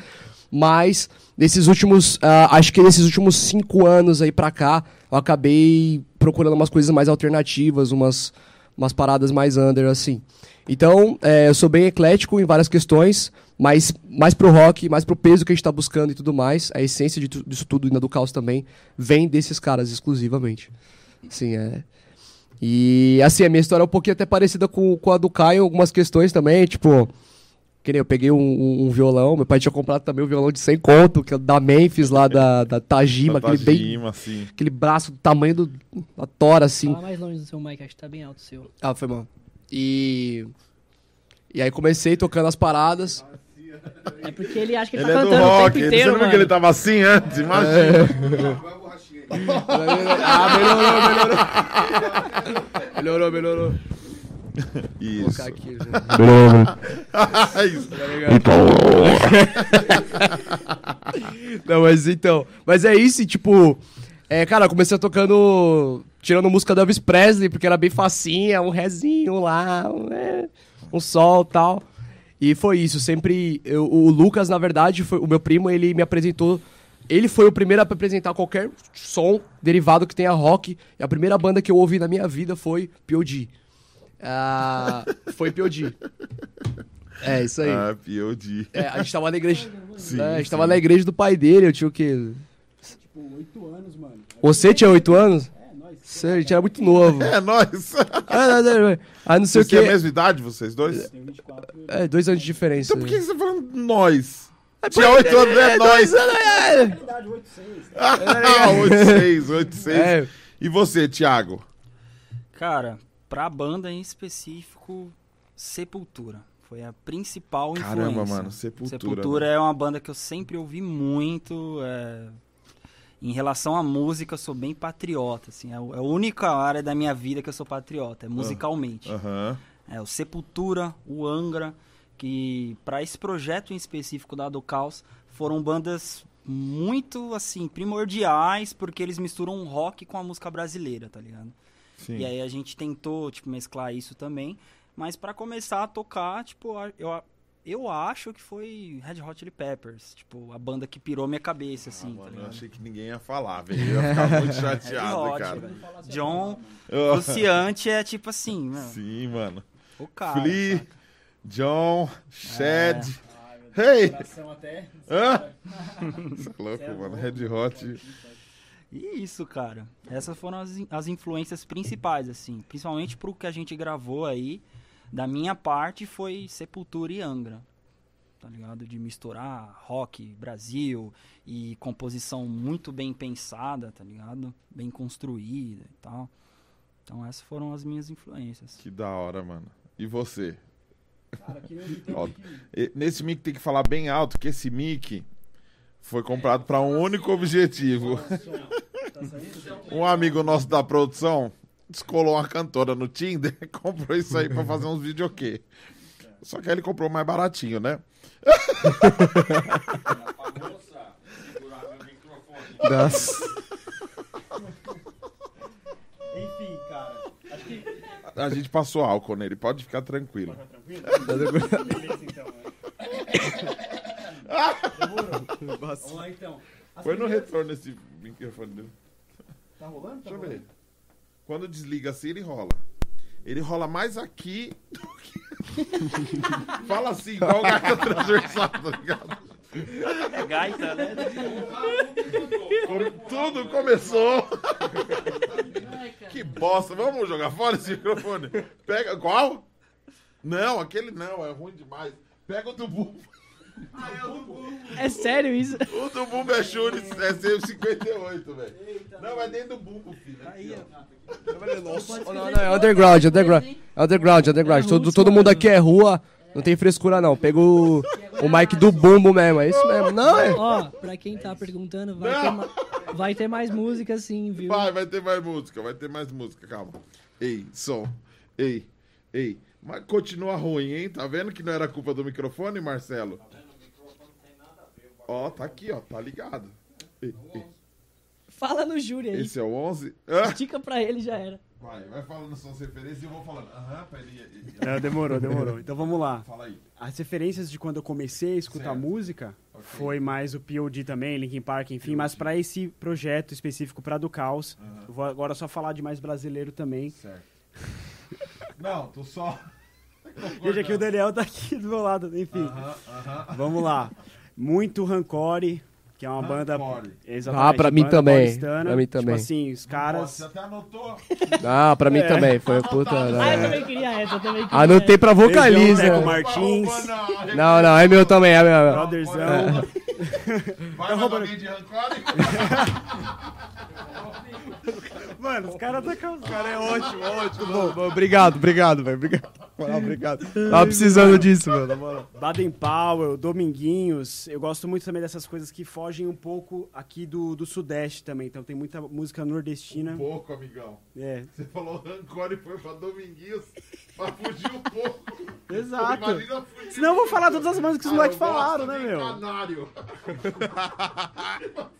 Mas nesses últimos, ah, acho que nesses últimos cinco anos aí pra cá, eu acabei procurando umas coisas mais alternativas, umas, umas paradas mais under, assim. Então, é, eu sou bem eclético em várias questões, mas mais pro rock, mais pro peso que a gente tá buscando e tudo mais. A essência de disso tudo na do caos também vem desses caras exclusivamente. Sim, é. E assim, a minha história é um pouquinho até parecida com, com a do Caio em algumas questões também, tipo. Que nem eu peguei um, um- um violão, meu pai tinha comprado também um violão de 100 conto, que é da Memphis lá, da, da Tajima, aquele, bem, Tajima, assim. aquele braço do tamanho do, da tora, assim. Fala mais longe do seu mic, acho que tá bem alto o seu. Ah, foi mal. E. E aí comecei tocando as paradas. É porque ele acha que ele, Ele tá é do cantando o rock. tempo Ele, você inteiro, não viu que ele tava assim antes? Imagina. ah, melhorou, melhorou. melhorou, melhorou. Vou Isso. colocar aqui? Isso. Não, mas então. Mas é isso, tipo. É, cara, eu comecei tocando. Tirando música do Elvis Presley, porque era bem facinha, um rezinho lá, um, é, um sol e tal. E foi isso, sempre. eu- o Lucas, na verdade, foi, o meu primo, ele me apresentou. Ele foi o primeiro a apresentar qualquer som derivado que tenha rock. E a primeira banda que eu ouvi na minha vida foi P.O.D. Ah, foi P.O.D. É, isso aí. Ah, POD. É, a gente tava na igreja. Sim, né, a gente sim. tava na igreja do pai dele, eu tinha o quê? Tipo, oito anos, mano. Você tinha 8 anos? É, nós. Você a gente era muito novo. É, nós. Ah, não, não, Aí não sei o têm a que. mesma idade, vocês dois? Tem 24. É, dois anos de diferença. Então por que você tá falando nós? É, Tinha oito anos, é nós. dois anos, é. Idade 86. Ah, 86, 86. É. E você, Thiago? Cara, pra banda em específico, Sepultura. Foi a principal Caramba, influência. mano, Sepultura. Sepultura é uma banda que eu sempre ouvi muito. é, Em relação à música, eu sou bem patriota. Assim, é a é a única área da minha vida que eu sou patriota, é musicalmente. Aham. É, o Sepultura, o Angra, que para esse projeto em específico da do Caos, foram bandas muito assim primordiais porque eles misturam rock com a música brasileira, tá ligado? Sim. E aí a gente tentou, tipo, mesclar isso também, mas para começar a tocar, tipo, eu eu acho que foi Red Hot Chili Peppers, tipo, a banda que pirou minha cabeça assim, Ah, tá mano, eu ligado? achei que ninguém ia falar, velho. Eu ia ficar muito Red chateado, Hot, cara. velho. John Oh, Luciante é tipo assim, mano, Sim, mano. o cara. Flea, saca? John, Shed. É. Hey! Coração até. Hã? Você é louco, mano. Red Hot. E isso, cara. Essas foram as, as influências principais, assim. Principalmente pro que a gente gravou aí. Da minha parte foi Sepultura e Angra. Tá ligado? De misturar rock, Brasil e composição muito bem pensada, tá ligado? Bem construída e tal. Então essas foram as minhas influências. Que da hora, mano. E você? Cara, que Nesse mic tem que falar bem alto, que esse mic foi comprado para um único objetivo. Tá saindo? Um amigo nosso da produção descolou uma cantora no Tinder e comprou isso aí pra fazer uns videokê. Só que aí ele comprou mais baratinho, né? Nossa. Enfim, cara. Acho que. A gente passou álcool nele, pode ficar tranquilo. Tranquilo? Beleza, então. Demorou. Vamos lá, então. As Foi no retorno esse microfone dele. Tá rolando? Tá Deixa eu ver. Quando desliga assim, ele rola. Ele rola mais aqui do que. Fala assim, igual gaita transversal, tá ligado? É gaita, né? Tudo começou. que bosta. Vamos jogar fora esse microfone. Pega. Qual? Não, aquele não, é ruim demais. Pega o do Bumbo. É sério isso? O do Bumbo é Shure, é 158, velho. Não, é dentro do Bumbo, filho. Aqui, ó. Não, não, é underground, underground. É underground, underground. É Todo, todo mundo aqui é rua, não tem frescura não. Pega o, o mic do bumbo mesmo, é isso mesmo. Não, é. Ó, pra quem tá perguntando, vai ter, ma- vai ter mais música sim, viu? Vai, vai ter mais música, vai ter mais música, calma. Ei, som. Ei, ei. Mas continua ruim, hein? Tá vendo que não era culpa do microfone, Marcelo? Ó, tá aqui, ó, tá ligado. Ei, ei. Fala no júri aí. Esse é o 11. Ah, Dica pra ele já era. vai, vai falando suas referências e eu vou falando. Aham, pra ele. ele- Não, demorou, demorou. Então vamos lá. Fala aí. As referências de quando eu comecei a escutar Certo. música Ok. foi mais o POD também, Linkin Park, enfim, mas pra esse projeto específico pra do Caos, Aham. eu vou agora só falar de mais brasileiro também. Certo. Não, tô só. Veja que o Daniel tá aqui do meu lado, enfim. Aham, aham. Vamos lá. Muito Rancore, que é uma banda. Rancore. Exatamente, Ah, pra mim banda também. paulistana. Pra mim Tipo também. assim, os Você caras. até anotou. Ah, pra mim também, foi puta. Ah, eu né? também queria essa, eu também queria Anotei pra Beijão, vocaliza. Teco né? Martins, Não, não, é meu também, é meu. Brotherzão. Vai mais alguém de Rancore? Mano, os caras tá com. Os caras é ótimo, ótimo. Bom, bom, obrigado, obrigado, velho. Obrigado. Moral, obrigado. Tava precisando disso, mano. na moral. Baden Powell, Dominguinhos. Eu gosto muito também dessas coisas que fogem um pouco aqui do, do Sudeste também. Então tem muita música nordestina. pouco, amigão. É. Você falou Rancore e foi pra Dominguinhos pra fugir um pouco. Exato. Imagina fugir. Senão eu vou falar todas as músicas que os Ah, moleques falaram, né, meu? Canário.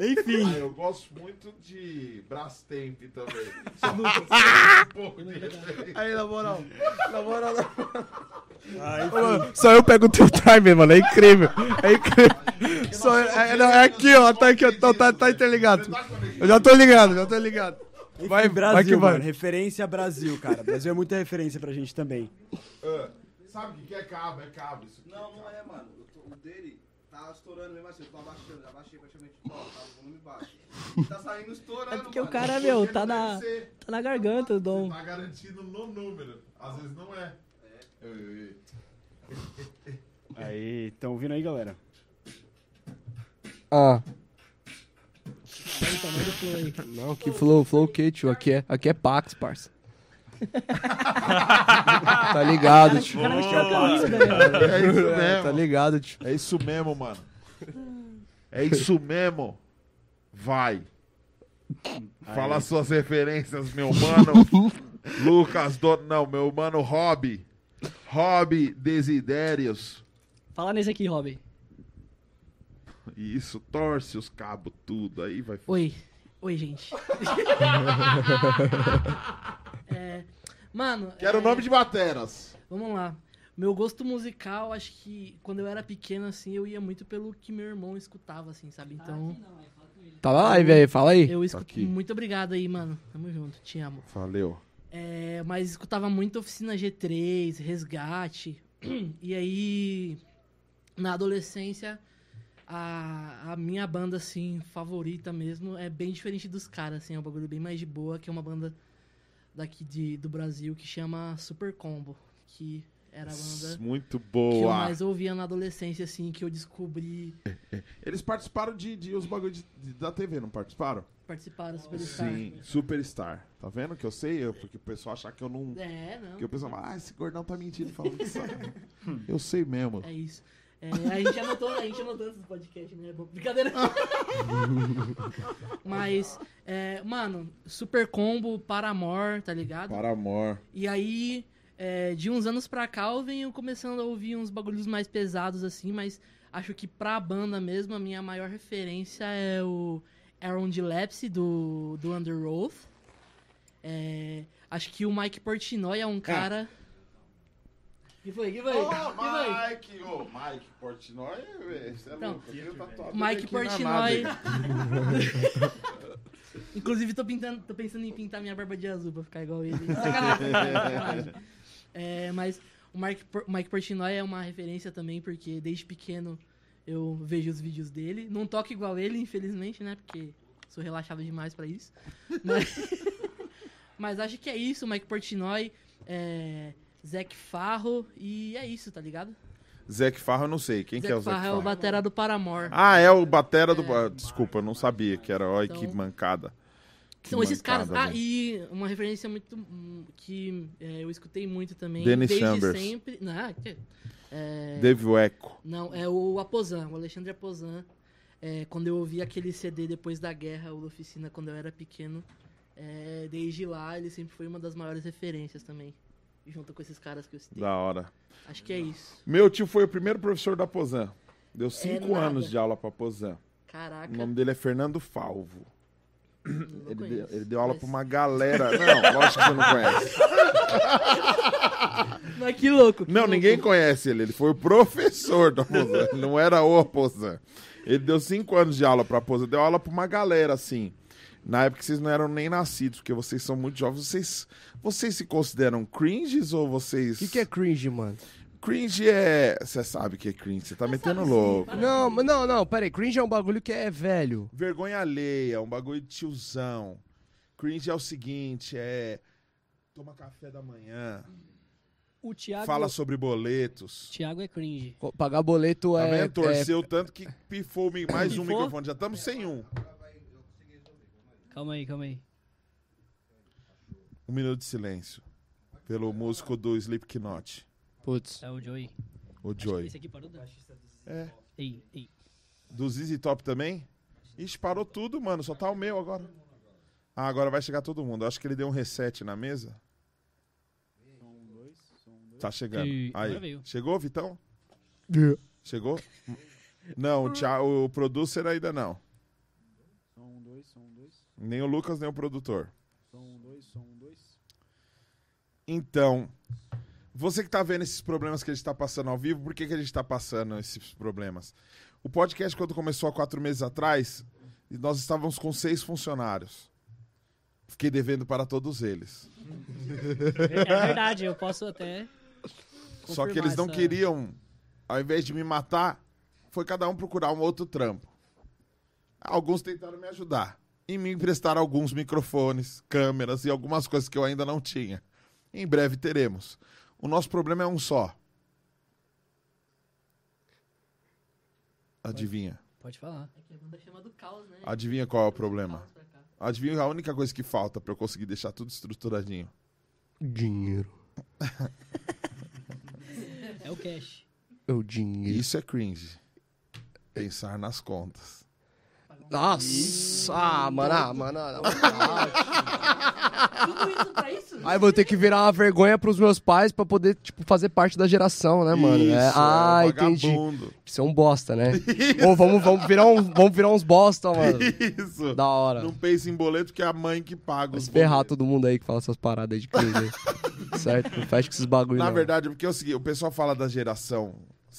Enfim. Ah, eu gosto muito de Brastemp também. Só um pouco de referência. Aí, na moral. Na moral, na moral. Ah. Mano, Só eu pego o teu time, mano. É incrível. É incrível. Só, é, não, é aqui, ó. Tá aqui, ó. Tá, tá, tá interligado. Eu já tô ligado, já tô ligado. Vai, Brasil, vai que vai. mano. Referência Brasil, cara. Brasil é muita referência pra gente também. Ah, sabe o que que é cabo? É cabo isso. aqui, Não, não é, mano. O dele tá estourando mesmo assim, eu tô abaixando, já baixei praticamente ó, tá o volume baixo. Tá saindo estourando. É porque o mano. cara, meu, tá na, tá na garganta o dom. Tá garantido no número. Às vezes não é. Ei. Aí, estão ouvindo aí, galera? Ah, o não, que flow, flow o quê, tio? Aqui é, aqui é Pax, parça. tá ligado, tio. Cara né. É isso É, mesmo. tá ligado, tio. É isso mesmo, mano. É isso mesmo. Vai. Fala suas referências, meu mano. Lucas, do... não, meu mano Rob. Rob Desidérios. Fala nesse aqui, Rob. Isso, torce os cabos, tudo. Aí vai. Oi. Oi, gente. É, mano. Quero o é, nome de bateras. Vamos lá. Meu gosto musical, acho que quando eu era pequeno, assim, eu ia muito pelo que meu irmão escutava, assim, sabe? Então, Tá na live aí, fala aí. eu escuto. aqui. Muito obrigado aí, mano. Tamo junto, te amo. Valeu. É, mas escutava muito Oficina G3, Resgate. E aí, na adolescência, a, a minha banda, assim, favorita mesmo é bem diferente dos caras, assim, é um bagulho bem mais de boa, que é uma banda daqui de, do Brasil que chama Super Combo, que era a banda Muito que eu boa. mais ouvia na adolescência, assim, que eu descobri Eles participaram de, de os bagulhos da TV, não participaram? participar do Superstar. Sim, Superstar. Tá vendo que eu sei? Eu, porque o pessoal achar que eu não. É, não. Que o pessoal fala, ah, esse gordão tá mentindo falando sabe. Eu sei mesmo. É isso. É, a gente anotou, a gente anotou esses podcasts, né? Brincadeira. Mas, é, mano, Super Combo, Paramore, tá ligado? Para amor. E aí, é, de uns anos pra cá, eu venho começando a ouvir uns bagulhos mais pesados, assim, mas acho que pra banda mesmo, a minha maior referência é o Aaron Gillespie, do, do Under Oath. É, acho que o Mike Portnoy é um cara... Que foi? Que foi? Ô, foi? Mike! Ô, Mike Portnoy, você é Então, louco. eu tenho tatuado Mike Portnoy. Inclusive, tô, pintando, tô pensando em pintar minha barba de azul pra ficar igual ele. Sacanagem, sacanagem. É, mas o Mike, Mike Portnoy é uma referência também, porque desde pequeno eu vejo os vídeos dele. Não toco igual ele, infelizmente, né? Porque sou relaxado demais pra isso. Mas, mas acho que é isso, Mike Portnoy, é, Zac Farro, e é isso, tá ligado? Zac Farro, eu não sei. Quem que é o Zac Zac Farro é o Farro? batera do Paramore. Ah, é o batera do. ah, Desculpa, eu não sabia que era. Olha que Então- mancada. Que São esses caras. mancada, Ah, velho. e uma referência muito. hum, que é, eu escutei muito também. Dennis desde Chambers. sempre. Não, que- é, Dave Echo. não, é o Aposan, o Alexandre Aposan. É, quando eu ouvi aquele CD depois da guerra, o oficina, quando eu era pequeno. é, desde lá, ele sempre foi uma das maiores referências também. Junto com esses caras que eu citei. Da hora. Acho que é isso. Meu tio foi o primeiro professor da Pozan. Deu cinco nada. anos de aula pra Pozan. Caraca. O nome dele é Fernando Falvo. Ele deu, ele deu aula Mas- pra uma galera. Não, lógico que você não conhece. Mas que louco. que Não, louco. ninguém conhece ele. Ele foi o professor da Pozan. Ele não era o Pozan. Ele deu cinco anos de aula pra Pozan. Deu aula pra uma galera, assim. Na época que vocês não eram nem nascidos, porque vocês são muito jovens. Vocês, vocês se consideram cringes ou vocês. O que, que é cringe, mano? Cringe é. Você sabe o que é cringe, você tá metendo louco. Não, mas não, não, pera aí. Cringe é um bagulho que é velho. Vergonha alheia, um bagulho de tiozão. Cringe é o seguinte, é. Toma café da manhã, O Thiago, fala sobre boletos. Thiago é cringe. Pagar boleto Tá é. é Torceu tanto que pifou mais um Pifou? microfone. Já estamos sem um. Calma aí, calma aí. Um minuto de silêncio. Pelo músico do Slipknot, Putz. É o Joey. o Joey. Esse aqui parou? Dan? É. Ei, ei. Do ZZ Top também? Ixi, parou tudo, mano. Só tá o meu agora. Ah, agora vai chegar todo mundo. Eu acho que ele deu um reset na mesa. Tá chegando. Aí. Chegou, Vitão? Chegou? Não, o, Thia- o producer ainda não. Som um, dois, som um, dois. Nem o Lucas, nem o produtor. Som um, dois, som um, dois. Então, você que tá vendo esses problemas que a gente tá passando ao vivo, por que, que a gente tá passando esses problemas? O podcast, quando começou há quatro meses atrás, nós estávamos com seis funcionários. Fiquei devendo para todos eles. É verdade, eu posso até. Só que eles não essa- queriam, ao invés de me matar, foi cada um procurar um outro trampo. Alguns tentaram me ajudar e me emprestaram alguns microfones, câmeras e algumas coisas que eu ainda não tinha. Em breve teremos. O nosso problema é um só. Adivinha? Pode falar. É que a banda chama do caos, né? Adivinha qual é o problema? Adivinha a única coisa que falta pra eu conseguir deixar tudo estruturadinho. Dinheiro. É o cash. É o dinheiro. Isso é cringe. Pensar nas contas. Nossa, ah, mano, ah, mano. ah, Tudo isso pra isso? Aí vou ter que virar uma vergonha pros meus pais pra poder, tipo, fazer parte da geração, né, mano? Isso, É, ah, é entendi. Isso é um bosta, né? Ou vamos, vamos, virar um, vamos virar uns bosta, mano. Isso. Da hora. Não pense em boleto que é a mãe que paga Vai os se ferrar todo mundo aí que fala essas paradas aí de crise certo? Não fecha com esses bagulho, Na não. verdade, porque é o seguinte, o pessoal fala da geração.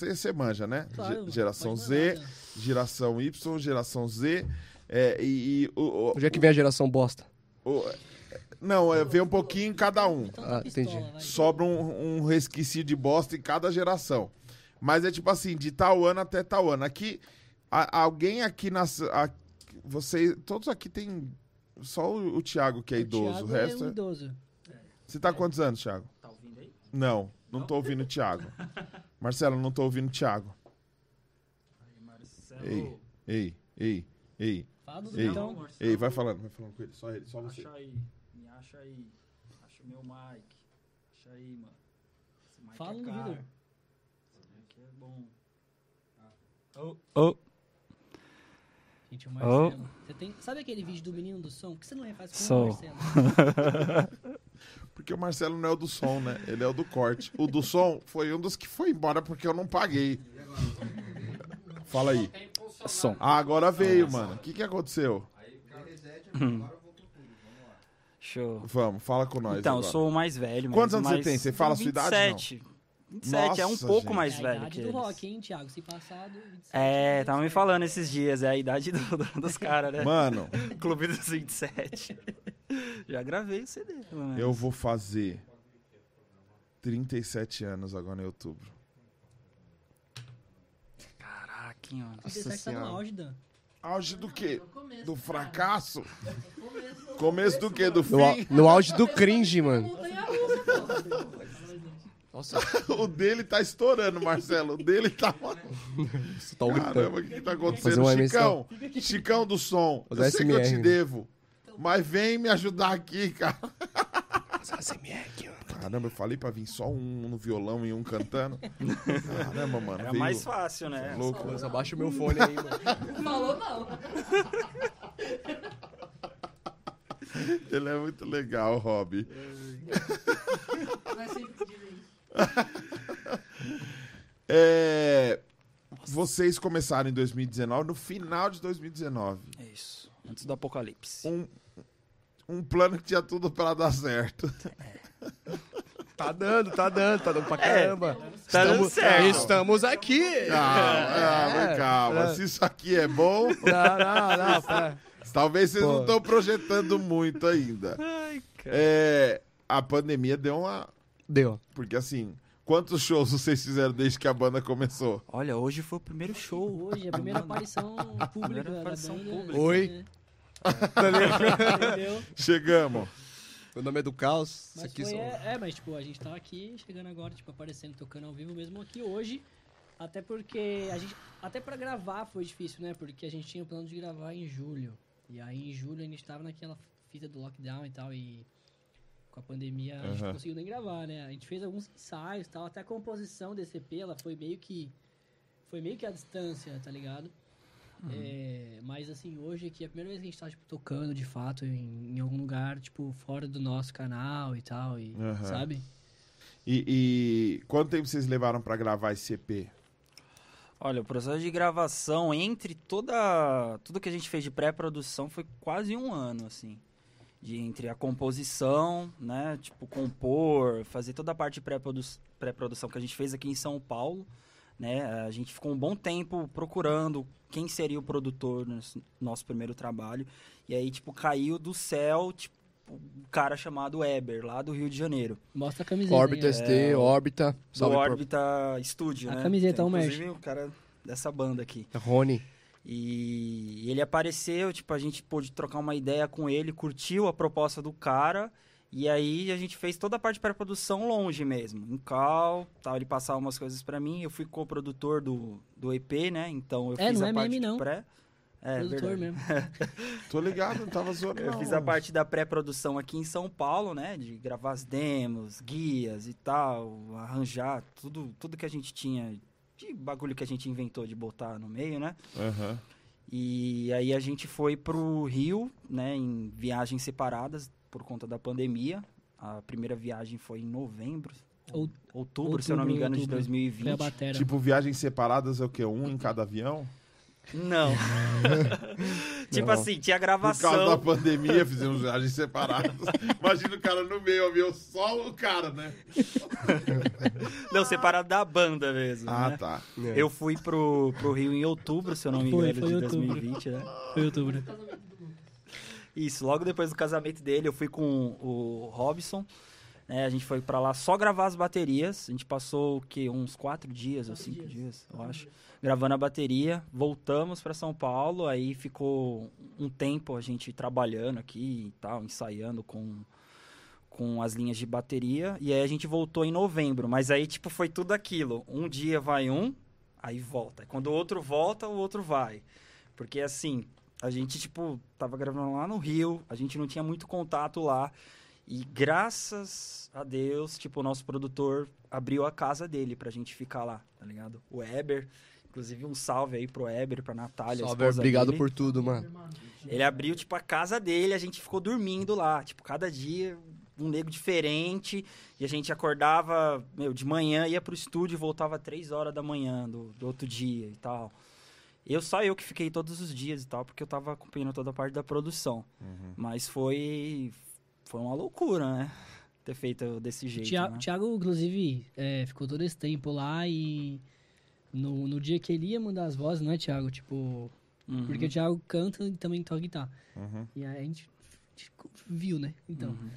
Você manja, né? Claro, Ge- geração Z, mandar. geração Y, geração Z. é, e e o, o- Onde é que vem a geração bosta? o- não, é, vem um pouquinho em cada um. Então Ah, entendi. Sobra um, um resquício de bosta em cada geração. Mas é tipo assim, de tal ano até tal ano. Aqui, a- alguém aqui nas. a- você, todos aqui tem. Só o, o Thiago que é O idoso. Thiago o resto é um é... idoso. Você tá quantos anos, Thiago? Tá ouvindo aí? Não, não tô ouvindo o Thiago. Marcelo, não tô ouvindo o Thiago. Aí, Marcelo. Ei, ei, ei, ei. Fala do Ei. então. Marcelo, Ei, vai falando, vai falando com ele. Só ele, só você. Acha aí. Me acha aí. Acha o meu mic. Acha aí, mano. Esse mic Fala é no caro. Esse mic é bom. Oh, oh. Gente, o Oh. Marcelo. Você tem... Sabe aquele vídeo do menino do som? Por que você não refaz com Sou. o Marcelo? Porque o Marcelo não é o do som, né? Ele é o do corte. O do som foi um dos que foi embora porque eu não paguei. Fala aí. Som. Ah, agora veio, mano. O que, que aconteceu? Show. Vamos, fala com nós. Então, eu agora. sou o mais velho. Quantos anos você mas tem? Você fala a sua idade, não? 27. 27, é um Nossa, pouco gente. mais é a velho idade que do eles. rock, hein, Thiago? Se passado, 27. É, tava me falando esses dias, é a idade do- do- dos caras, né? Mano, Clube dos 27. Já gravei o CD, pelo menos. eu vou fazer 37 anos agora em outubro. Caraca, hein, mano. Você tá no auge, Dan. Auge do quê? No começo, Do fracasso? No começo, Começo do quê? Do No, fim? no auge do cringe, mano. Nossa, O dele tá estourando, Marcelo. O dele tá. você tá. Caramba, o que, que tá Fazer acontecendo? uma Chicão, Chicão do som. Eu Fazer sei que eu te SMR. devo. Mas vem me ajudar aqui, cara. ASMR aqui, ó. Caramba, eu falei pra vir só um no violão e um cantando. Caramba, mano. Era veio mais fácil, né? Louco. Mas abaixa o meu fone aí, mano. Falou não. Ele é muito legal, Rob. Não sempre que dizem isso. É, Vocês começaram em 2019, no final de 2019. É isso. Antes do apocalipse. Um, um plano que tinha tudo pra dar certo. Tá dando, tá dando, tá dando pra caramba. Tá dando estamos, certo. estamos aqui. Calma, É, calma. é. Se isso aqui é bom, Não, não, não. pera. talvez vocês Pô. não estão projetando muito ainda. Ai, cara. É, a pandemia deu uma. Deu. Porque assim, quantos shows vocês fizeram desde que a banda começou? Olha, hoje foi o primeiro show. Hoje, a primeira aparição pública Primeira da aparição banda. pública. Oi. né? Tá ligado? Entendeu? Chegamos. Meu nome é do Caos. Mas aqui foi, são... é, é, mas tipo, a gente tá aqui chegando agora, tipo, aparecendo, tocando ao vivo mesmo aqui hoje. Até porque a gente. Até pra gravar foi difícil, né? Porque a gente tinha o plano de gravar em julho. E aí em julho a gente tava naquela fita do lockdown e tal. E com a pandemia a gente não conseguiu nem gravar, né? A gente fez alguns ensaios e tal. Até a composição desse EP, ela foi meio que. Foi meio que à distância, tá ligado? É, mas assim, hoje aqui é a primeira vez que a gente tá tipo, tocando de fato em, em algum lugar, tipo, fora do nosso canal e tal, e, Aham. sabe? E, e quanto tempo vocês levaram pra gravar esse EP? Olha, o processo de gravação entre toda tudo que a gente fez de pré-produção foi quase um ano, assim. De, entre a composição, né? Tipo, compor, fazer toda a parte pré-produção que a gente fez aqui em São Paulo, né? A gente ficou um bom tempo procurando quem seria o produtor no nosso- primeiro trabalho. E aí, tipo, caiu do céu, tipo, um cara chamado Eber, lá do Rio de Janeiro. Mostra a camiseta. Órbita hein, ó. ST, Órbita. Do Salve por... Orbita Studio, A né? camiseta, um Inclusive, o cara dessa banda aqui. Rony. E ele apareceu, tipo, a gente pôde trocar uma ideia com ele, curtiu a proposta do cara. E aí a gente fez toda a parte de pré-produção longe mesmo, em cal, tal, ele passava umas coisas pra mim, eu fui co-produtor do, do EP, né? Então eu É, fiz não a é parte meme, não. pré. É, Produtor verdade. mesmo. Tô ligado, não tava zoando Eu não. fiz a parte da pré-produção aqui em São Paulo, né? De gravar as demos, guias e tal, arranjar tudo, tudo que a gente tinha, de bagulho que a gente inventou de botar no meio, né? Aham. E aí a gente foi pro Rio, né, em viagens separadas por conta da pandemia. A primeira viagem foi em novembro, Ou- outubro, se eu não me outubro, engano, de outubro. 2020. A batera. Tipo, viagens separadas é o quê? Um em cada avião? Não. tipo Não. assim, tinha Por causa da gravação. pandemia, fizemos viagens separadas. Imagina o cara no meio, avião, só o cara, né? Não, separado da banda mesmo. Ah, né? tá. Eu fui pro, pro Rio em outubro, se eu não me Foi, engano, foi de outubro. 2020, né? Foi outubro. Isso, logo depois do casamento dele, eu fui com o Robson. né, a gente foi pra lá só gravar as baterias. A gente passou o quê? Uns quatro dias ou cinco dias, eu acho. Gravando a bateria. Voltamos pra São Paulo. Aí ficou um tempo a gente trabalhando aqui e tal, ensaiando com, com as linhas de bateria. E aí a gente voltou em novembro. Mas aí, tipo, foi tudo aquilo. Um dia vai um, aí volta. Quando o outro volta, o outro vai. Porque assim, a gente, tipo, tava gravando lá no Rio, a gente não tinha muito contato lá. E graças a Deus, tipo, o nosso produtor abriu a casa dele pra gente ficar lá, tá ligado? O Eber. Inclusive, um salve aí pro Eber, pra Natália. a Salve, obrigado dele. por tudo, mano. Ele abriu, tipo, a casa dele, a gente ficou dormindo lá. Tipo, cada dia um nego diferente. E a gente acordava, meu, de manhã, ia pro estúdio e voltava três horas da manhã do, do outro dia e tal. Eu, só eu que fiquei todos os dias e tal, porque eu tava acompanhando toda a parte da produção. Mas foi, foi uma loucura, né? Ter feito desse jeito, Thiago, né? Thiago, inclusive, é, ficou todo esse tempo lá e no, no dia que ele ia mandar as vozes, não é, Thiago? Tipo, Uhum. porque o Thiago canta e também toca guitarra. Uhum. E aí a gente viu, né? Então. Uhum.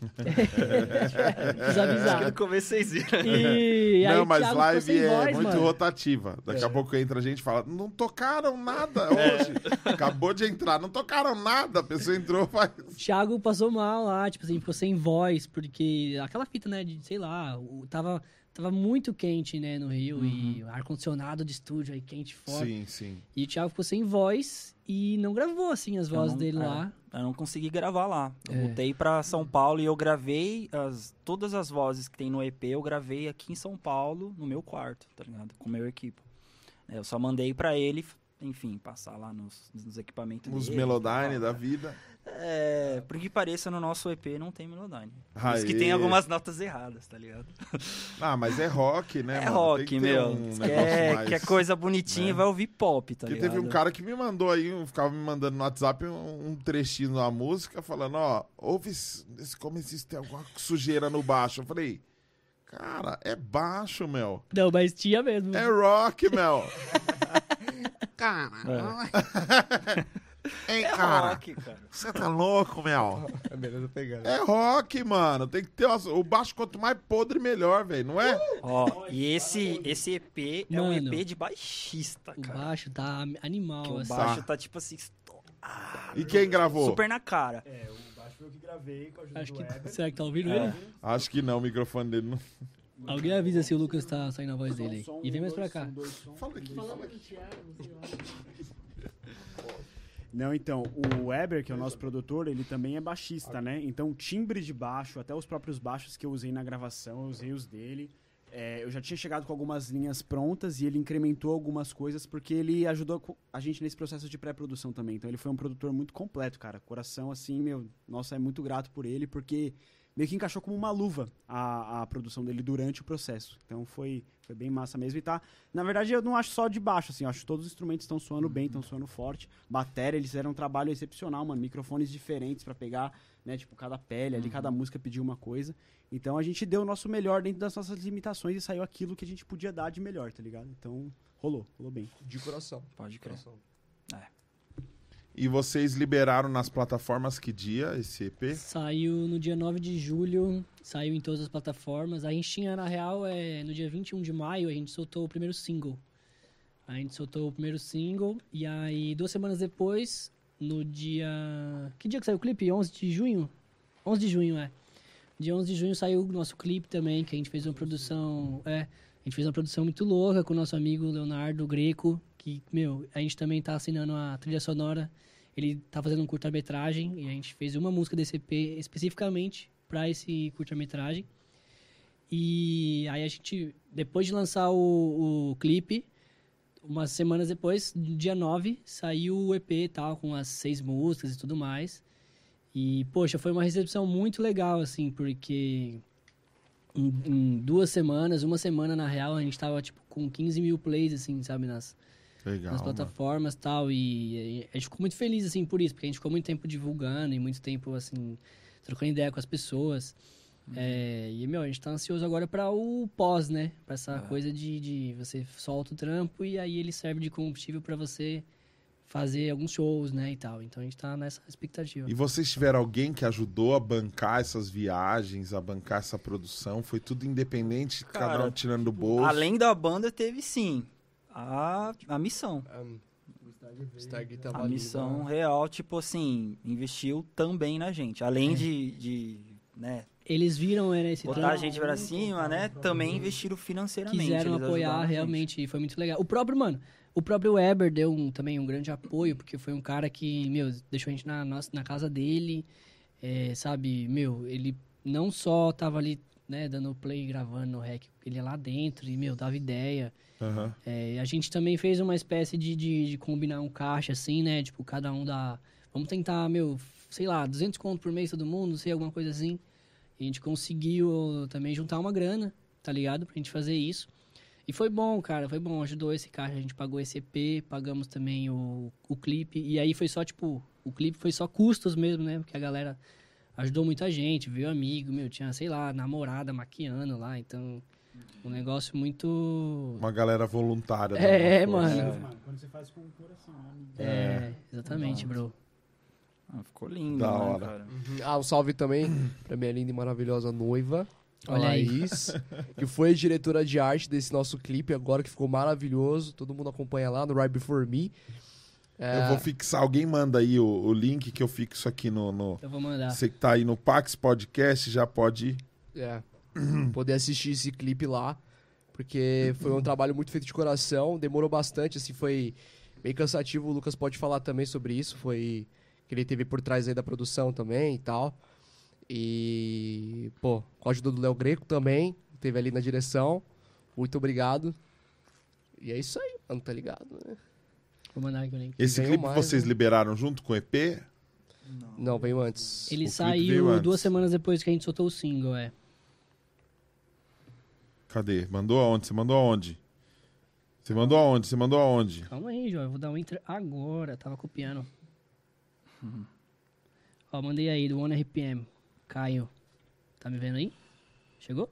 No começo vocês viram. E aí não, o mas Thiago live é voz, muito mano. rotativa. Daqui a pouco entra a gente e fala, não tocaram nada É. hoje. Acabou de entrar, não tocaram nada. A pessoa entrou, faz... O Thiago passou mal lá, tipo assim, ficou sem voz, porque aquela fita, né, de, sei lá, tava, tava muito quente, né, no Rio, e ar-condicionado de estúdio aí quente fora. Sim, sim. E o Thiago ficou sem voz e não gravou, assim, as vozes não- dele é, lá. Eu não consegui gravar lá. Eu É. voltei pra São Paulo e eu gravei as, todas as vozes que tem no EP, eu gravei aqui em São Paulo, no meu quarto, tá ligado? Com o meu equipo. É, eu só mandei pra ele, enfim, passar lá nos, nos equipamentos Os dele. Melodyne tal. da vida. É, por que pareça, no nosso EP não tem Melodyne. Isso que Aê. tem algumas notas erradas, tá ligado? Ah, mas é rock, né, É mano? rock, Tem que ter meu. um quer, mais- quer coisa bonitinha, né? vai ouvir pop, tá Porque ligado? teve um cara que me mandou aí, ficava me mandando no WhatsApp um, um trechinho da música, falando, ó, ouve esse esse começo tem alguma sujeira no baixo. Eu falei, cara, é baixo, meu. Não, mas tinha mesmo. É rock, meu. Hein, É cara? rock, cara. Você tá louco, meu? É beleza pegando. É rock, mano. Tem que ter umas- o baixo quanto mais podre, melhor, velho, não é? Ó, e esse, esse EP é um Mano. EP de baixista, O cara. baixo tá animal, Que o assim. baixo tá tipo assim, E quem gravou? super na cara. É, o baixo foi eu que gravei com a ajuda Acho do que, Eber. será que tá ouvindo É. ele? Acho que não, o microfone dele não. Alguém avisa se o Lucas tá saindo a voz dele aí. E vem mais pra cá. Fala aqui, fala aqui. Não, então, o Weber, que é o nosso produtor, ele também é baixista, né? Então, timbre de baixo, até os próprios baixos que eu usei na gravação, eu usei os dele. É, eu já tinha chegado com algumas linhas prontas e ele incrementou algumas coisas porque ele ajudou a gente nesse processo de pré-produção também. Então, ele foi um produtor muito completo, cara. Coração, assim, meu, nossa, é muito grato por ele porque meio que encaixou como uma luva a, a produção dele durante o processo. Então, foi, foi bem massa mesmo. E tá, na verdade, eu não acho só de baixo, assim, eu acho que todos os instrumentos estão soando bem, estão soando forte. Bateria, eles fizeram um trabalho excepcional, mano. Microfones diferentes pra pegar, né? Tipo, cada pele ali, cada música pediu uma coisa. Então a gente deu o nosso melhor dentro das nossas limitações e saiu aquilo que a gente podia dar de melhor, tá ligado? Então, rolou, rolou bem. De coração. Pode crer. Coração. E vocês liberaram nas plataformas que dia esse EP? Saiu no dia 9 de julho, saiu em todas as plataformas. A gente tinha, na real, é, no dia 21 de maio, a gente soltou o primeiro single. A gente soltou o primeiro single e aí duas semanas depois, no dia... Que dia que saiu o clipe? 11 de junho? 11 de junho, é. Dia 11 de junho saiu o nosso clipe também, que a gente fez uma produção... É, a gente fez uma produção muito louca com o nosso amigo Leonardo Greco, que, meu, a gente também tá assinando a trilha sonora. Ele tá fazendo um curta-metragem e a gente fez uma música desse EP especificamente para esse curta-metragem. E aí a gente, depois de lançar o, o clipe, umas semanas depois, dia 9, saiu o EP e tal, com as seis músicas e tudo mais. E, poxa, foi uma recepção muito legal, assim, porque em, em duas semanas, uma semana na real, a gente tava, tipo, com 15 mil plays, assim, sabe, nas, Legal. nas mano. plataformas e tal. E a gente ficou muito feliz, assim, por isso, porque a gente ficou muito tempo divulgando e muito tempo, assim, trocando ideia com as pessoas. É, e, meu, a gente tá ansioso agora pra o pós, né? Pra essa coisa de, de você solta o trampo e aí ele serve de combustível pra você fazer alguns shows, né? E tal. Então a gente tá nessa expectativa. E vocês tiveram alguém que ajudou a bancar essas viagens, a bancar essa produção? Foi tudo independente, cada Cara, um tirando do bolso? Além da banda, teve sim a, a missão. O Stargate A ali, missão né? real, tipo assim, investiu também na gente. Além de, de né, Eles viram né, esse botar trampo, a gente pra cima, né? Também investiram financeiramente. quiseram eles apoiar realmente e foi muito legal. O próprio, mano, o próprio Weber deu um- também um grande apoio, porque foi um cara que, meu, deixou a gente na, nossa, na casa dele, é, sabe, meu, ele não só tava ali, né, dando play, gravando no rec, ele ia lá dentro e, meu, dava ideia. Aham. É, a gente também fez uma espécie de, de, de combinar um caixa, assim, né, tipo, cada um dá, vamos tentar, meu, sei lá, 200 conto por mês todo mundo, não sei, alguma coisa assim. E a gente conseguiu também juntar uma grana, tá ligado? Pra gente fazer isso. E foi bom, cara, foi bom. Ajudou esse caixa, a gente pagou esse EP, pagamos também o, o clipe. E aí foi só, tipo, o clipe foi só custos mesmo, né? Porque a galera ajudou muita gente, veio amigo, meu, tinha, sei lá, namorada maquiando lá. Então, um negócio muito. Uma galera voluntária. É, dando uma força. mano. Mano, quando você faz com o coração, né? É, exatamente, bro. Ah, ficou lindo, Da né, hora. cara? Uhum. Ah, um salve também pra minha linda e maravilhosa noiva, a Olha aí. Laís, que foi diretora de arte desse nosso clipe agora, que ficou maravilhoso. Todo mundo acompanha lá no Right Before Me. É, Eu vou fixar, alguém manda aí o, o link que eu fixo aqui no. no... Eu vou mandar. Você que tá aí no Pax Podcast já pode. é, poder assistir esse clipe lá, porque foi um trabalho muito feito de coração, demorou bastante, assim, foi bem cansativo. O Lucas pode falar também sobre isso, foi que ele teve por trás aí da produção também e tal. E, pô, com a ajuda do Léo Greco também, teve ali na direção. Muito obrigado. E é isso aí, mano, tá ligado? né? Vou mandar aqui o link. Esse Veio clipe mais, vocês né? liberaram junto com o EP? Não, veio antes. Ele O clipe saiu antes. duas semanas depois que a gente soltou o single, é. Cadê? Mandou aonde? Você mandou aonde? Você mandou aonde? Você mandou aonde? Calma aí, João. Eu vou dar um enter agora. Tava copiando. Ó, mandei aí do One RPM. Caio. Tá me vendo aí? Chegou?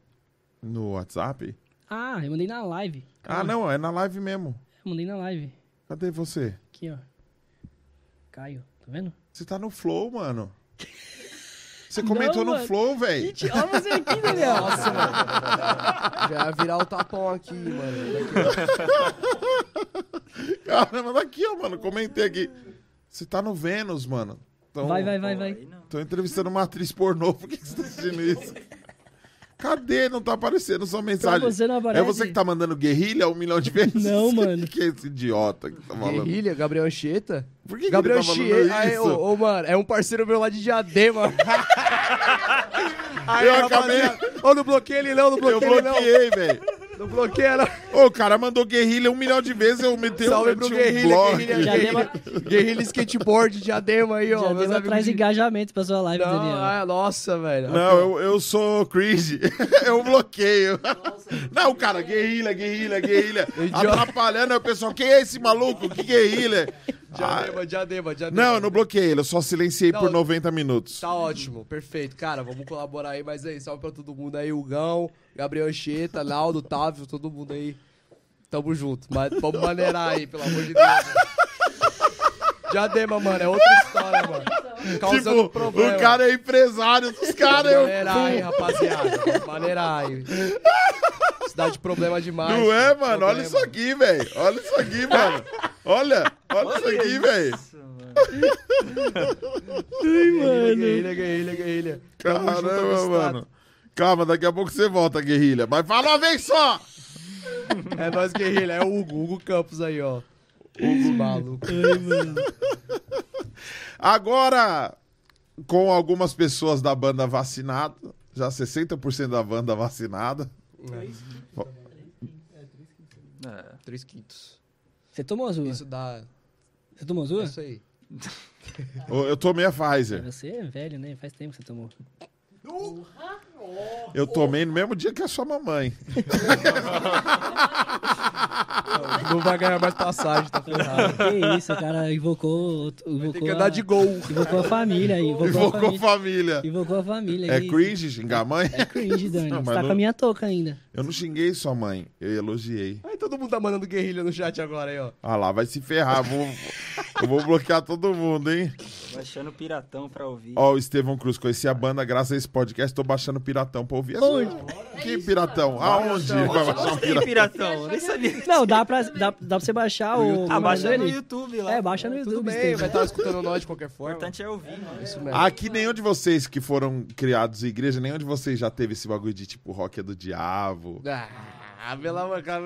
No WhatsApp? Ah, eu mandei na live. Ah, não, é na live mesmo. Eu mandei na live. Cadê você? Aqui, ó. Caio. Tá vendo? Você tá no Flow, mano. Você comentou no mano. Flow, velho. Gente, olha você aqui, Daniel. Nossa, mano. Já ia virar o tapão aqui, mano. Caramba, daqui, ó, mano. Comentei aqui. Você tá no Vênus, mano. Então, Vai, vai, vai, vai. não. Tô entrevistando uma atriz pornô. Por que que você tá assistindo isso? Cadê? Não tá aparecendo sua Pra mensagem. você não aparece. É você que tá mandando guerrilha um milhão de vezes? Não, mano. que é esse idiota que tá falando? Guerrilha, Gabriel Anchieta. Por que, que Gabriel ele tá falando Anchieta. Ô, ô, mano, é um parceiro meu lá de Diadema. Aí, Eu acabei- Ô, não bloqueia ele não, não Eu bloqueia ele não. bloqueei, velho. Não bloqueia não. Ô, o cara mandou guerrilha um milhão de vezes, eu meti Salve pro meti um Guerrilha, bloco. Guerrilha, Diadema- Guerrilha, Guerrilha Skateboard, Diadema aí, ó. Amigos atrás de- engajamento pra sua live, Não, Daniel. ah, nossa, velho. Não, eu, eu sou cringe. eu bloqueio. Não, cara, guerrilha, guerrilha, guerrilha. Atrapalhando o pessoal. Quem é esse maluco? Que guerrilha? Ah, Diadema, diadema, diadema. não, eu não bloqueei ele, eu só silenciei Não, por 90 minutos. Tá ótimo, perfeito. Cara, vamos colaborar aí, mas aí, salve pra todo mundo aí, o Gão, Gabriel Anchieta, Naldo, Távio, todo mundo aí. Tamo junto. Mas vamos maneirar aí, pelo amor de Deus. Diadema, mano, é outra história, mano. Causando tipo, problema. o cara é empresário dos caras. Eu... aí, rapaziada. Vamos maneirar aí. Isso dá de problema demais. Não é, mano? Olha Problema. isso aqui, velho. Olha isso aqui, mano. Olha, olha isso aqui, velho. Isso, mano. Guerrilha, guerrilha, guerrilha, Caramba, mano. Calma, daqui a pouco você volta, guerrilha. Mas fala uma vez só! É nós, guerrilha. É o Hugo, Hugo Campos aí, ó. Hugo maluco. Agora, com algumas pessoas da banda vacinada, já 60% da banda vacinada. É. Três quintos. Você tomou azul? Isso dá. Você tomou azul? É isso aí. Eu eu tomei a Pfizer. Você é velho, né? Faz tempo que você tomou. Eu tomei no mesmo dia que a sua mamãe. Não vai ganhar mais passagem, tá ferrado. que isso, o cara invocou. invocou Tem que a- andar de gol. Invocou a família aí. Invocou, a Invocou família. família. Invocou a família. É que cringe xingar a mãe? É cringe, Dani. Não, Você tá não- com a minha touca ainda. Eu não xinguei sua mãe, eu elogiei. Aí todo mundo tá mandando guerrilha no chat agora aí, ó. Ah lá, vai se ferrar. Vou, eu vou bloquear todo mundo, hein? Baixando piratão pra ouvir. Ó, o Estevão Cruz, conheci a banda graças a esse podcast, tô baixando Piratão pra ouvir. Onde? Que Piratão? Aonde vai baixar um Que Piratão? nem sabia. Não, dá pra, dá, dá pra você baixar o. Ah, é baixa no? YouTube lá. É, baixa no Tudo YouTube. bem, Estevam. vai estar escutando nós de qualquer O forma. importante é ouvir, mano. Isso mesmo. Aqui nenhum de vocês que foram criados em igreja, nenhum de vocês já teve esse bagulho de tipo rock é do diabo. Ah, pela cara.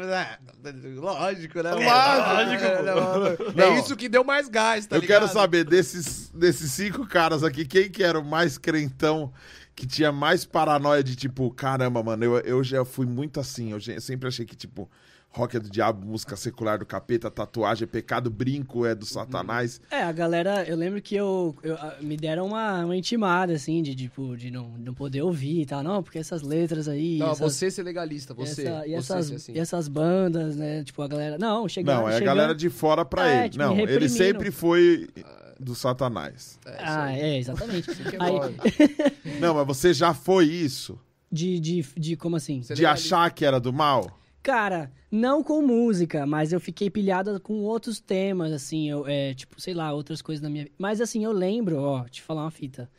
Lógico, né? mano? Lógico, É, né, mano? Não. É isso que deu mais gás, tá eu ligado? quero saber desses, desses cinco caras aqui, quem que era o mais crentão, que tinha mais paranoia de tipo, caramba, mano, eu, eu já fui muito assim, eu já- sempre achei que tipo, rock é do diabo, música secular do capeta, tatuagem é pecado, brinco é do satanás. É, a galera, eu lembro que eu, eu- a- me deram uma, uma intimada, assim, de tipo, de não, não poder ouvir e tal. Não, porque essas letras aí. Não, essas, você ser legalista, você. essa- e, você essas, ser assim. e essas bandas, né? Tipo, a galera. Não, chegando. Não, é a chegando- galera de fora pra É, ele. tipo, não, ele sempre foi do satanás. É, Ah, aí. é, exatamente. Aí. Não, mas você já foi isso? de, de, de como assim? Ser De achar que era do mal? Cara, não com música, mas eu fiquei pilhada com outros temas, assim, eu, é, tipo, sei lá, outras coisas na minha vida. Mas assim, eu lembro, ó, te falar uma fita.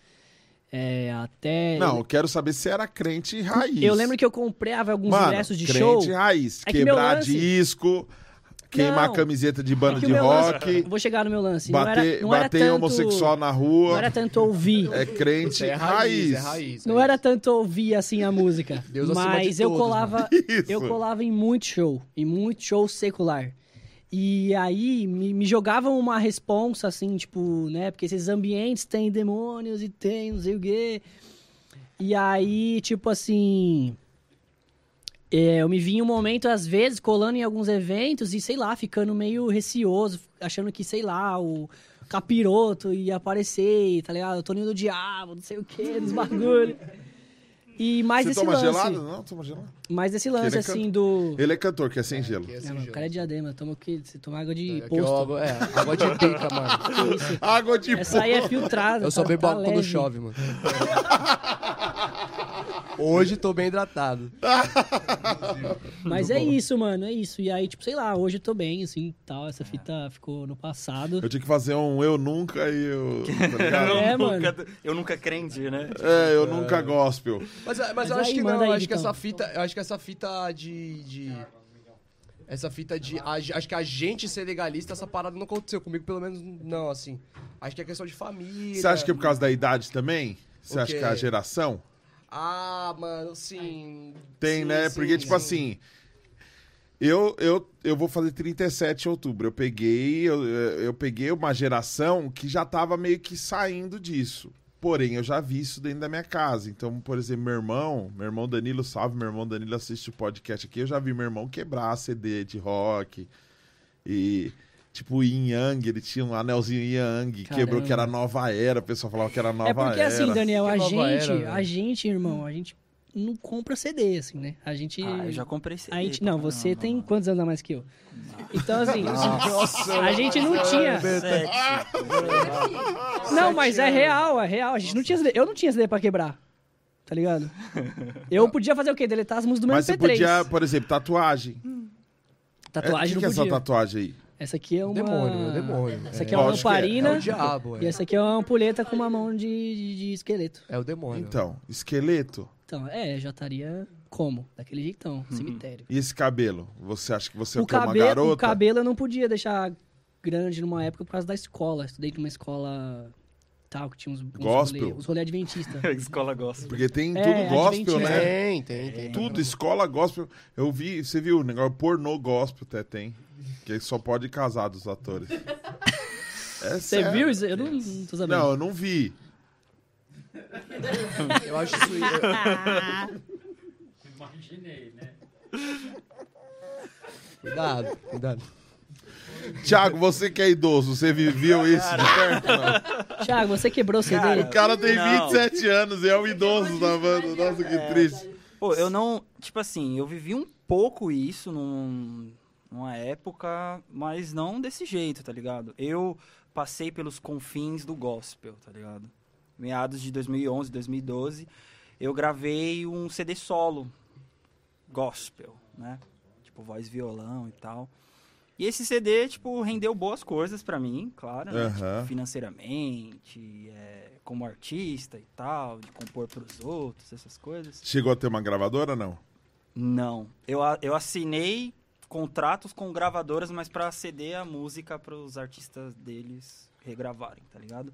É, até. Não, eu quero saber se era crente raiz. Eu lembro que eu comprava alguns Mano, ingressos de crente show. raiz. É que Quebrar lance- disco, queimar Não, camiseta de banda É de meu lance- rock, vou chegar no meu lance. não bater, era, não era bater em tanto, homossexual na Não rua. era tanto ouvir. É crente é raiz. raiz, é raiz. Não é era tanto ouvir assim a música. Deus acima mas de eu todos, colava, Isso. eu colava em muito show, em muito show secular. E aí me, me jogavam uma responsa assim, tipo, né? Porque esses ambientes têm demônios e tem não sei o quê. E aí, tipo assim. É, eu me vi em um momento, às vezes, colando em alguns eventos e, sei lá, ficando meio receoso, achando que, sei lá, o capiroto ia aparecer, tá ligado? O Toninho do Diabo, não sei o quê, dos bagulho. E mais Você esse toma lance. gelado? Não, toma gelado. Mais esse lance, é assim, do. Ele é cantor, que é sem gelo. É sem mano, o cara é diadema, toma o quê? Você toma água de ó, posto. água- é, água de pica, mano. Que isso? Água de Essa aí é filtrada. Eu só tá- bebo tá água quando leve. chove, mano. Hoje tô bem hidratado. Mas é isso, mano, é isso. E aí, tipo, sei lá, hoje eu tô bem, assim, tal. Essa fita ficou no passado. Eu tinha que fazer um eu nunca e eu. Tá ligado? Eu, É, nunca, eu nunca crente, né? É, eu nunca gospel. Mas, mas, Mas eu acho aí, que não, eu aí, acho que Vitão. essa fita, eu acho que essa fita de, de essa fita de a- acho que a gente ser legalista, essa parada não aconteceu comigo, pelo menos não, assim. Acho que é questão de família. Você acha que é por causa da idade também? Você acha que é a geração? Ah, mano, sim. Tem, Sim, né? sim, Porque, tipo sim. assim. Eu, eu, eu vou fazer 37 de outubro. Eu peguei, eu, eu peguei uma geração que já tava meio que saindo disso. Porém, eu já vi isso dentro da minha casa. Então, por exemplo, meu irmão, meu irmão Danilo, salve, meu irmão Danilo assiste o podcast aqui. Eu já vi meu irmão quebrar CD de rock. E, tipo, o Yin Yang, ele tinha um anelzinho Yin Yang, quebrou que era nova era. O pessoal falava que era nova É porque era. assim, Daniel, a gente, era, a gente, irmão, a gente não compra CD, assim, né? A gente. Ah, eu já comprei CD. a gente, não, você caramba, tem mano. quantos anos a mais que eu? Então, assim, Nossa, a gente não tinha. Sete. Não, mas é real, é real. A gente não tinha CD. Eu não tinha CD pra quebrar. Tá ligado? Eu podia fazer o quê? Deletar as músicas do meu Mas você MP3. podia, por exemplo, tatuagem. Tatuagem é, o que, que é não essa podia. tatuagem aí? Essa aqui é uma. Demônio, é demônio. Essa aqui é, uma Lógico que é. lamparina. É o diabo, E é. essa aqui é uma ampulheta com uma mão de, de, de esqueleto. É o demônio. Então, esqueleto. Então, é, já estaria como? Daquele jeitão, Uhum. cemitério. E esse cabelo? Você acha que você é o, uma garota? o cabelo eu não podia deixar grande numa época por causa da escola. Estudei numa escola tal, que tinha uns, uns Gospel? rolê, os rolê adventistas. Escola gosta. Porque tem É, tudo gospel, adventista. né? Tem, tem, tem. Tudo, escola gospel. Eu vi, você viu o negócio pornô gospel até tem. Que só pode casar dos atores. É Você sério. viu isso? Eu não, não tô sabendo. Não, eu não vi. Eu acho isso. Imaginei, né? Cuidado, cuidado. Tiago, você que é idoso, você viveu isso de perto? Não? Thiago, você quebrou o CD? Cara, O cara tem Não. 27 anos e é o idoso da banda. Nossa, que triste. Pô, eu não. Tipo assim, eu vivi um pouco isso num, numa época, mas não desse jeito, tá ligado? Eu passei pelos confins do gospel, tá ligado? Meados de 2011, 2012, eu gravei um CD solo gospel, né? Tipo, voz violão e tal. E esse CD, tipo, rendeu boas coisas pra mim, claro, né? Aham. Tipo, financeiramente, é, como artista e tal, de compor pros outros, essas coisas. Chegou a ter uma gravadora, não? Não. Eu, eu assinei contratos com gravadoras, mas pra ceder a música pros artistas deles regravarem, tá ligado?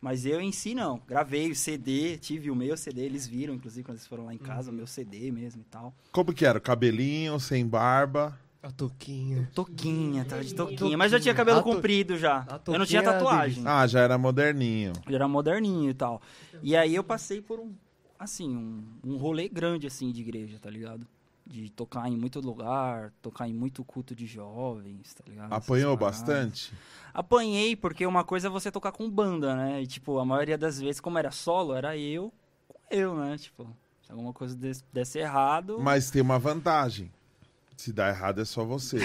Mas eu em si não. Gravei o CD, tive o meu CD, eles viram, inclusive, quando eles foram lá em casa, o meu CD mesmo e tal. Como que era? Cabelinho, sem barba? A toquinha. Toquinha, tá de toquinha. Mas já tinha cabelo A to- comprido já. Eu não tinha tatuagem. Ah, já era moderninho. Eu era moderninho e tal. E aí eu passei por um, assim, um, um rolê grande, assim, de igreja, tá ligado? De tocar em muito lugar, tocar em muito culto de jovens, tá ligado? Apanhou bastante? Apanhei, porque uma coisa é você tocar com banda, né? E, tipo, a maioria das vezes, como era solo, era eu com eu, né? Tipo, se alguma coisa desse, desse errado... Mas tem uma vantagem. Se dá errado é só você.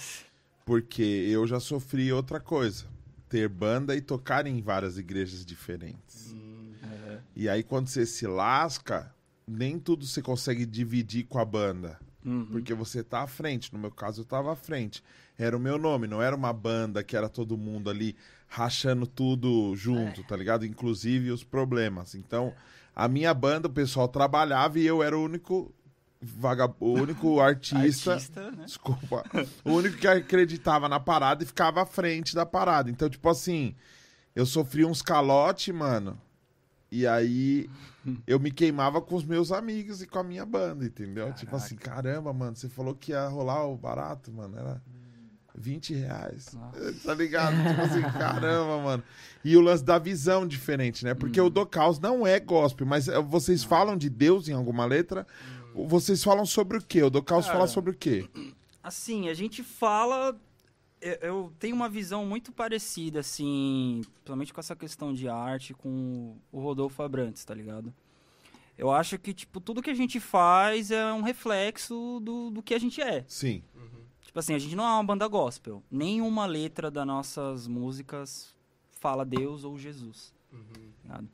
Porque eu já sofri outra coisa. Ter banda e tocar em várias igrejas diferentes. É. E aí quando você se lasca, nem tudo você consegue dividir com a banda. Uhum. Porque você tá à frente. No meu caso, eu tava à frente. Era o meu nome, não era uma banda que era todo mundo ali rachando tudo junto, tá ligado? Inclusive os problemas. Então, a minha banda, o pessoal trabalhava e eu era o único vagab... o único artista, Artista, né? desculpa, o único que acreditava na parada e ficava à frente da parada. Então, tipo assim, eu sofri uns calote, mano. E aí eu me queimava com os meus amigos e com a minha banda, entendeu? Tipo assim, caramba, mano, você falou que ia rolar o barato, mano. Era 20 reais. Tá ligado? Tipo assim, caramba, mano. E o lance da visão diferente, né? Porque o Do Caos não é gospel, mas eh, vocês falam de Deus em alguma letra? Vocês falam sobre o quê? O Do Caos Cara, fala sobre o quê? Assim, a gente fala. Eu- tenho uma visão muito parecida, assim, principalmente com essa questão de arte, com o Rodolfo Abrantes, tá ligado? Eu acho que, tipo, tudo que a gente faz é um reflexo do, do que a gente é. Sim. Tipo assim, a gente não é uma banda gospel. Nenhuma letra das nossas músicas fala Deus ou Jesus. ligado?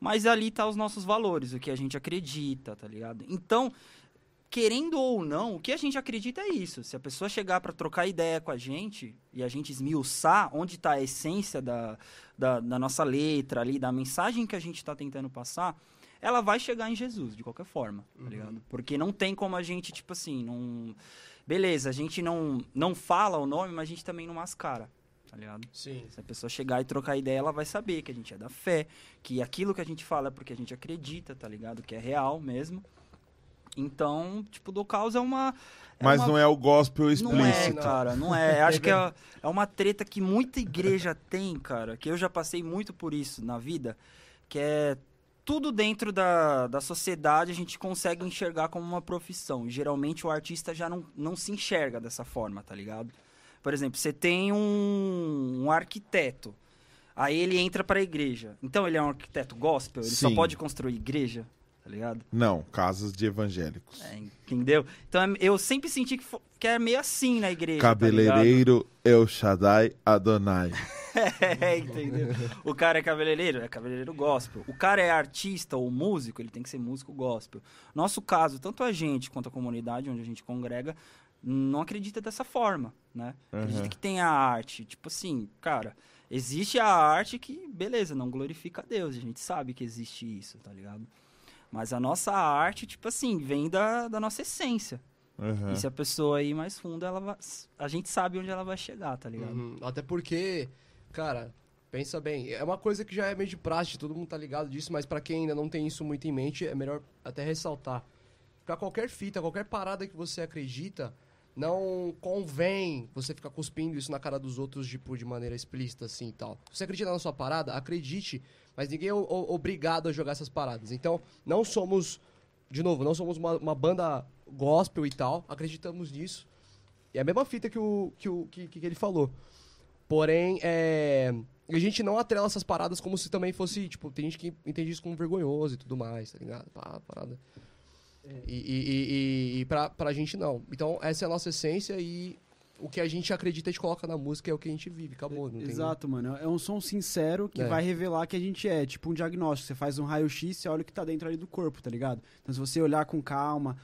Mas ali tá os nossos valores, o que a gente acredita, tá ligado? Então, querendo ou não, o que a gente acredita é isso. Se a pessoa chegar pra trocar ideia com a gente e a gente esmiuçar onde tá a essência da, da, da nossa letra ali, da mensagem que a gente tá tentando passar, ela vai chegar em Jesus, de qualquer forma, tá ligado? Porque não tem como a gente, tipo assim, não... Beleza, a gente não, não fala o nome, mas a gente também não mascara, tá ligado? Sim. Se a pessoa chegar e trocar ideia, ela vai saber que a gente é da fé, que aquilo que a gente fala é porque a gente acredita, tá ligado? Que é real mesmo. Então, tipo, do caos é uma. é Mas uma- não é o gospel não é, explícito. cara, não é. Acho que é, é uma treta que muita igreja tem, cara, que eu já passei muito por isso na vida, que é tudo dentro da, da sociedade a gente consegue enxergar como uma profissão. E geralmente o artista já não, não se enxerga dessa forma, tá ligado? Por exemplo, você tem um, um arquiteto, aí ele entra pra igreja. Então ele é um arquiteto gospel, ele só Sim. pode construir igreja, tá ligado? Não, casas de evangélicos. É, entendeu? Então é- eu sempre senti que, que é meio assim na igreja. Cabeleireiro El Shaddai Adonai. Tá é, entendeu? O cara é cabeleireiro, é cabeleireiro gospel. O cara é artista ou músico, ele tem que ser músico gospel. Nosso caso, tanto a gente quanto a comunidade onde a gente congrega, não acredita dessa forma, né? Acredita Uhum. que tem a arte. Tipo assim, cara, existe a arte que, beleza, não glorifica a Deus. A gente sabe que existe isso, tá ligado? Mas a nossa arte, tipo assim, vem da, da nossa essência. Aham. E se a pessoa ir mais fundo, ela vai, a gente sabe onde ela vai chegar, tá ligado? Uhum. Até porque, cara, pensa bem, é uma coisa que já é meio de praxe, todo mundo tá ligado disso, mas pra quem ainda não tem isso muito em mente, é melhor até ressaltar. Pra qualquer fita, qualquer parada que você acredita, não convém você ficar cuspindo isso na cara dos outros, tipo, de maneira explícita, assim e tal. Se você acredita na sua parada, acredite, mas ninguém é obrigado a jogar essas paradas. Então, não somos, de novo, não somos uma, uma banda gospel e tal, acreditamos nisso. E é a mesma fita que, o, que, o, que, que ele falou. Porém, é. A gente não atrela essas paradas como se também fosse, tipo, tem gente que entende isso como vergonhoso e tudo mais, tá ligado? Pá, parada. E, e, e, e, e pra, pra gente não. Então, essa é a nossa essência e o que a gente acredita a gente coloca na música é o que a gente vive, acabou. Não tem... Exato, mano. É um som sincero que É. vai revelar que a gente é. Tipo um diagnóstico. Você faz um raio-x, você olha o que tá dentro ali do corpo, tá ligado? Então, se você olhar com calma,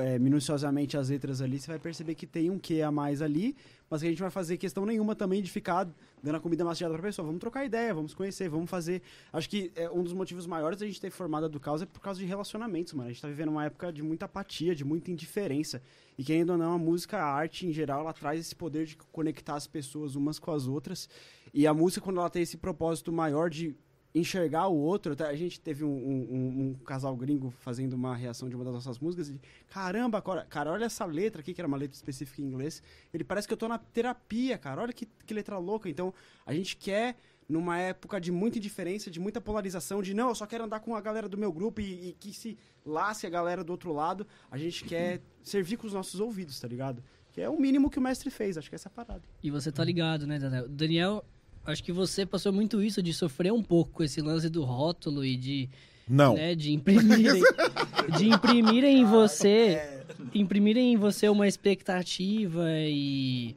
é, minuciosamente as letras ali, você vai perceber que tem um quê a mais ali, mas que a gente vai fazer questão nenhuma também de ficar dando a comida mastigada pra pessoa. Vamos trocar ideia, vamos conhecer, vamos fazer. Acho que é, um dos motivos maiores da gente ter formado a do caos é por causa de relacionamentos, mano. A gente tá vivendo uma época de muita apatia, de muita indiferença. E querendo ou não, a música, a arte em geral, ela traz esse poder de conectar as pessoas umas com as outras. E a música, quando ela tem esse propósito maior de enxergar o outro, até a gente teve um, um- um- casal gringo fazendo uma reação de uma das nossas músicas e caramba, cara, cara, olha essa letra aqui, que era uma letra específica em inglês. Ele parece que eu tô na terapia, cara. Olha que, que letra louca. Então, a gente quer numa época de muita indiferença, de muita polarização, de não, eu só quero andar com a galera do meu grupo e, e que se lasse a galera do outro lado, a gente quer servir com os nossos ouvidos, tá ligado? Que é o mínimo que o mestre fez, acho que é essa parada. E você tá ligado, né, Daniel? Daniel, acho que você passou muito isso de sofrer um pouco com esse lance do rótulo e de, Não. né, de imprimirem, de imprimirem em você, imprimirem em você uma expectativa e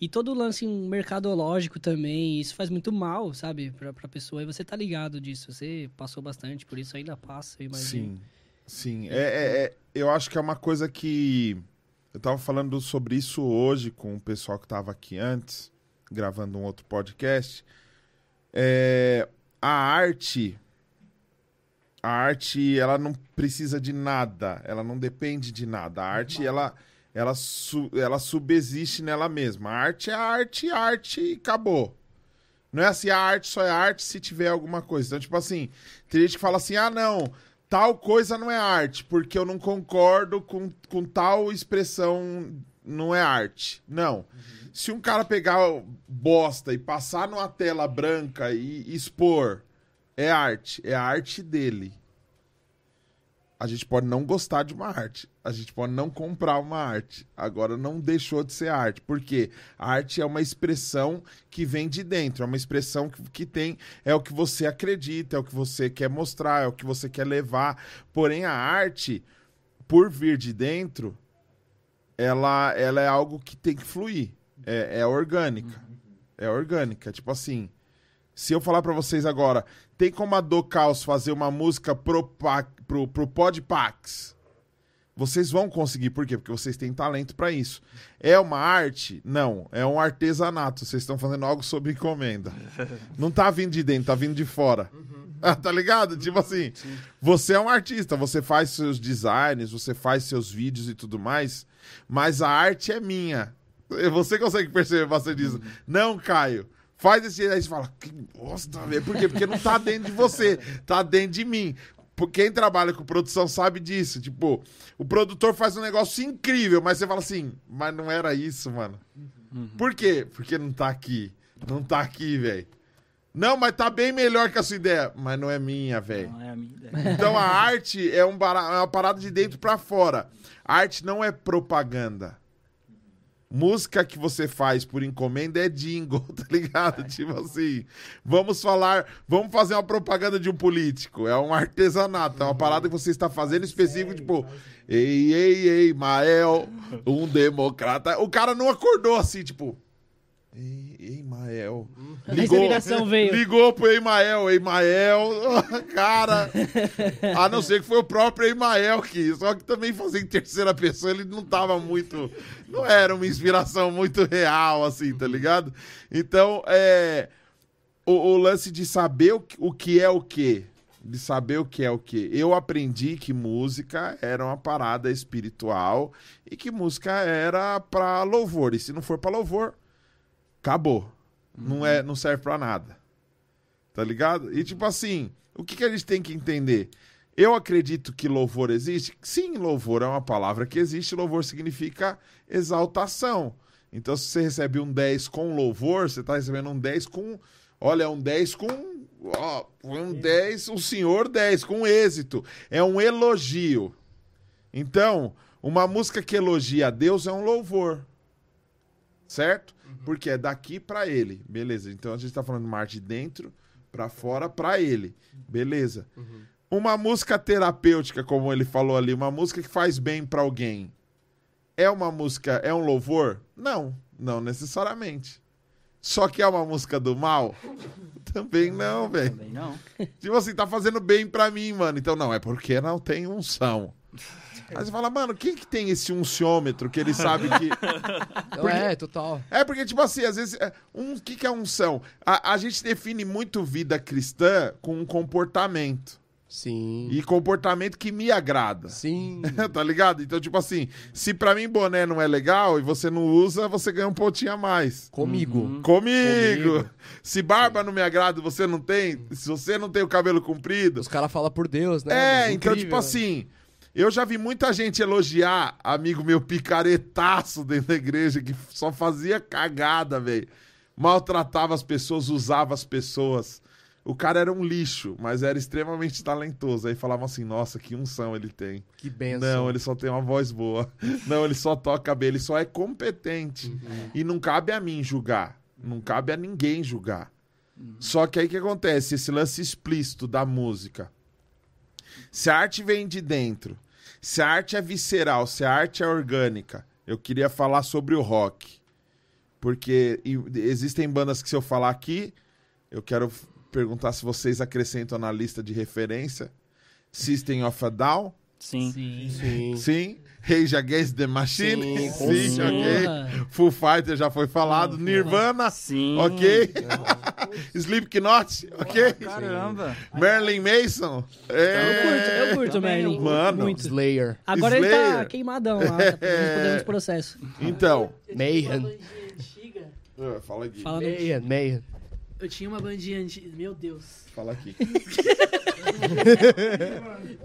e todo o lance mercadológico também, isso faz muito mal, sabe, pra, pra pessoa. E você tá ligado disso, você passou bastante por isso, ainda passa, eu imagino. Sim, sim. É, é- é- eu acho que é uma coisa que. Eu tava falando sobre isso hoje com o pessoal que tava aqui antes, gravando um outro podcast. É, a arte. A arte, ela não precisa de nada, ela não depende de nada. A arte, ela, ela, su- ela subexiste nela mesma. A arte é arte, arte e acabou. Não é assim, a arte só é arte se tiver alguma coisa. Então, tipo assim, tem gente que fala assim, ah, não, tal coisa não é arte, porque eu não concordo com, com tal expressão, não é arte. Não. Se um cara pegar bosta e passar numa tela branca e expor, é arte. É a arte dele. A gente pode não gostar de uma arte. A gente pode não comprar uma arte. Agora não deixou de ser arte. Por quê? A arte é uma expressão que vem de dentro. É uma expressão que, que tem. É o que você acredita, é o que você quer mostrar, é o que você quer levar. Porém, a arte, por vir de dentro, ela, ela é algo que tem que fluir. É, é orgânica. É orgânica. Tipo assim. Se eu falar pra vocês agora, tem como a Do Caos fazer uma música pro, pa- pro, pro Podpax? Vocês vão conseguir, por quê? Porque vocês têm talento pra isso. É uma arte? Não, é um artesanato. Vocês estão fazendo algo sob encomenda. Não tá vindo de dentro, tá vindo de fora. Ah, tá ligado? Tipo assim, você é um artista, você faz seus designs, você faz seus vídeos e tudo mais, mas a arte é minha. Você consegue perceber bastante disso? Não, Caio. Faz esse aí você fala, que bosta, velho. Por quê? Porque não tá dentro de você, tá dentro de mim. Quem trabalha com produção sabe disso. Tipo, o produtor faz um negócio incrível, mas você fala assim, mas não era isso, mano. Por quê? Porque não tá aqui. Não tá aqui, velho. Não, mas tá bem melhor que a sua ideia. Mas não é minha, velho. Não é a minha ideia. Então a arte é, um bara- é uma parada de dentro pra fora. A arte não é propaganda. Música que você faz por encomenda é jingle, tá ligado? Tipo assim, vamos falar, vamos fazer uma propaganda de um político. É um artesanato, é uma parada que você está fazendo específico, tipo, ei, ei, ei, Mael, um democrata. O cara não acordou assim, tipo, ei, ei, Mael. A inspiração veio. Ligou pro Emael, Emael, cara. A não ser que foi o próprio Emael que, só que também fazer em terceira pessoa, ele não tava muito, não era uma inspiração muito real assim, tá ligado? Então, é o, o lance de saber o, que- o que é o que de saber o que é o que. Eu aprendi que música era uma parada espiritual e que música era pra louvor. E se não for pra louvor, acabou. Não, é, não serve pra nada. Tá ligado? E tipo assim, o que, que a gente tem que entender? Eu acredito que louvor existe. Sim, louvor é uma palavra que existe. Louvor significa exaltação. Então, se você recebe um 10 com louvor, você tá recebendo um 10 com. Olha, um 10 com. Ó, um 10, um senhor 10, com êxito. É um elogio. Então, uma música que elogia a Deus é um louvor. Certo? Porque é daqui pra ele. Beleza. Então a gente tá falando mar de dentro pra fora pra ele. Beleza. Uma música terapêutica, como ele falou ali, uma música que faz bem pra alguém. É uma música, é um louvor? Não, não necessariamente. Só que é uma música do mal? Também não, velho. Também não. Tipo assim, tá fazendo bem pra mim, mano. Então não, é porque não tem unção. Aí você fala, mano, quem que tem esse unciômetro que ele sabe que. Então, é, total. É porque, tipo assim, às vezes. é, Um, o que, que é unção? A, a gente define muito vida cristã com um comportamento. Sim. E comportamento que me agrada. Sim. tá ligado? Então, tipo assim, se pra mim boné não é legal e você não usa, você ganha um pontinho a mais. Comigo. Uhum. Comigo. Comigo. Se barba não me agrada e você não tem, se você não tem o cabelo comprido. Os caras falam por Deus, né? É, então, tipo assim, eu já vi muita gente elogiar amigo meu picaretaço dentro da igreja que só fazia cagada, velho. Maltratava as pessoas, usava as pessoas. O cara era um lixo, mas era extremamente talentoso. Aí falavam assim: nossa, que unção ele tem. Que benção. Não, ele só tem uma voz boa. Não, ele só toca bem, ele só é competente. Uhum. E não cabe a mim julgar. Não cabe a ninguém julgar. Só que aí o que acontece? Esse lance explícito da música. Se a arte vem de dentro, se a arte é visceral, se a arte é orgânica, eu queria falar sobre o rock. Porque existem bandas que se eu falar aqui, eu quero perguntar se vocês acrescentam na lista de referência. System of a Down, Sim. Sim. Sim. sim. Rage Against the Machine, Sim, sim, ok. Full Fighter já foi falado, Nirvana, Sim. ok. Slipknot, ok. Caramba. Marilyn Manson, Eu é. curto, eu curto, Merlin. Mano. Muito. Slayer. Agora ele tá Slayer. queimadão lá, tá podendo processo. Então, Eu tinha Mayhem. uma bandinha antiga. Ah, fala aqui, Fala. Mayhem, Mayhem. Eu tinha uma bandinha antiga. Meu Deus. fala aqui.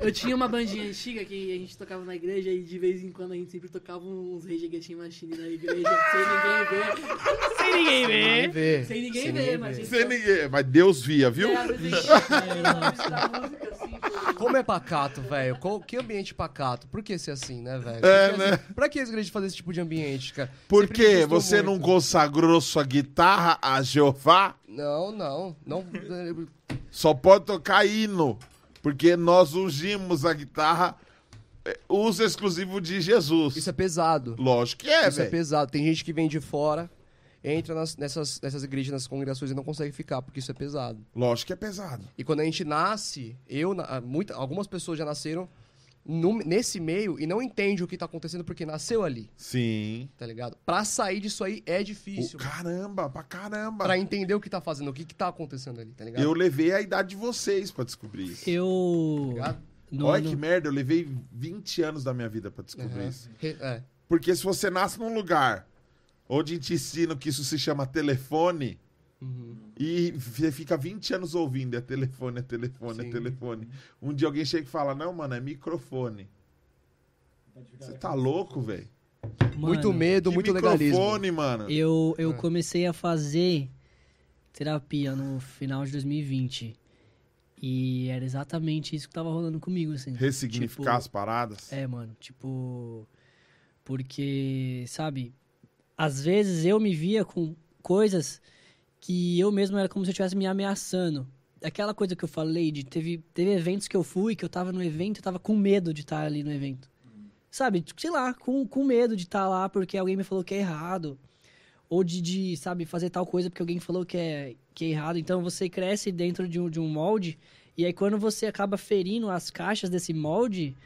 Eu tinha uma bandinha antiga que a gente tocava na igreja e de vez em quando a gente sempre tocava uns Rage Against Machine na igreja, sem ninguém ver. Sem ninguém ver. Sem ninguém Sem ver, mas. Sem ninguém, mas Deus via, viu? É, a assim. Como é pacato, velho? Qual- Que ambiente pacato? Por que ser assim, né, velho? É, que- né? Pra que as igrejas fazem esse tipo de ambiente, cara? Por Sempre me que custou você não muito. consagrou sua guitarra a Jeová? Não, não. Não. Só pode tocar hino, porque nós ungimos a guitarra é, uso exclusivo de Jesus. Isso é pesado. Lógico que é, Isso é velho. pesado. Tem gente que vem de fora, entra nas- nessas, nessas igrejas, nessas congregações e não consegue ficar, porque isso é pesado. Lógico que é pesado. E quando a gente nasce, eu, muita, algumas pessoas já nasceram no- nesse meio e não entende o que tá acontecendo porque nasceu ali, Sim. tá ligado? Pra sair disso aí é difícil. caramba, pra caramba. Pra entender o que tá fazendo, o que, que tá acontecendo ali, tá ligado? Eu levei a idade de vocês pra descobrir isso. Eu... Ligado? No, Olha no- que merda, eu levei 20 anos da minha vida pra descobrir Uhum. isso. Re- É. Porque se você nasce num lugar onde te ensinam que isso se chama telefone Uhum. e você fica 20 anos ouvindo, é telefone, é telefone, é Sim. telefone. Um dia alguém chega e fala, não, mano, é microfone. Você tá louco, velho? Muito medo, muito legalismo. microfone, mano. Eu, eu É. comecei a fazer terapia no final de 2020. E era exatamente isso que tava rolando comigo, assim. Ressignificar Tipo, as paradas. É, mano, tipo. Porque, sabe, às vezes eu me via com coisas que eu mesmo era como se eu estivesse me ameaçando. Aquela coisa que eu falei de teve, teve eventos que eu fui, que eu tava no evento, eu tava com medo de estar ali no evento. Sabe, tipo, sei lá, com, com medo de estar lá porque alguém me falou que é errado. Ou de, de, sabe, fazer tal coisa porque alguém falou que é, que é errado. Então você cresce dentro de um, de um molde, e aí quando você acaba ferindo as caixas desse molde,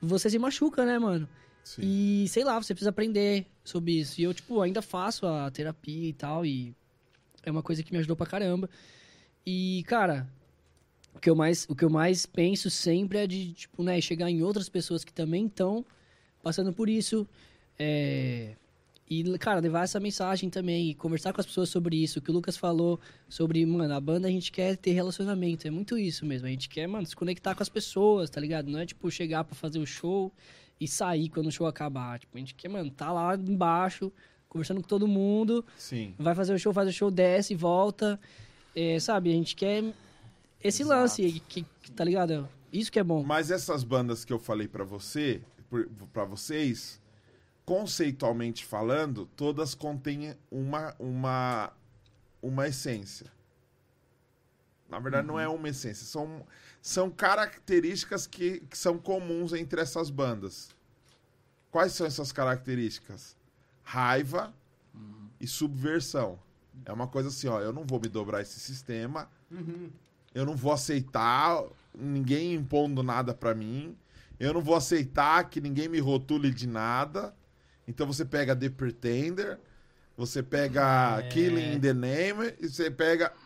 você se machuca, né, mano? Sim. E sei lá, você precisa aprender sobre isso. E eu, tipo, ainda faço a terapia e tal, e é uma coisa que me ajudou pra caramba. E, cara, o que eu mais, o que eu mais penso sempre é de, tipo, né, chegar em outras pessoas que também estão passando por isso. é, e, cara, levar essa mensagem também e conversar com as pessoas sobre isso. O que o Lucas falou sobre, mano, a banda a gente quer ter relacionamento. É muito isso mesmo. A gente quer, mano, se conectar com as pessoas, tá ligado? Não é, tipo, chegar pra fazer o show e sair quando o show acabar. Tipo, a gente quer, mano, tá lá embaixo, conversando com todo mundo. Sim. Vai fazer o show, faz o show, desce, volta. É, sabe, a gente quer esse lance, que, que- tá ligado? Isso que é bom. Mas essas bandas que eu falei pra você, pra vocês, conceitualmente falando, todas contêm uma, uma, uma essência. Na verdade, não é uma essência, são, são características que, que são comuns entre essas bandas. Quais são essas características? Raiva e subversão. É uma coisa assim, ó, eu não vou me dobrar esse sistema, eu não vou aceitar ninguém impondo nada pra mim. Eu não vou aceitar que ninguém me rotule de nada. Então você pega The Pretender, você pega Killing in the Name, e você pega.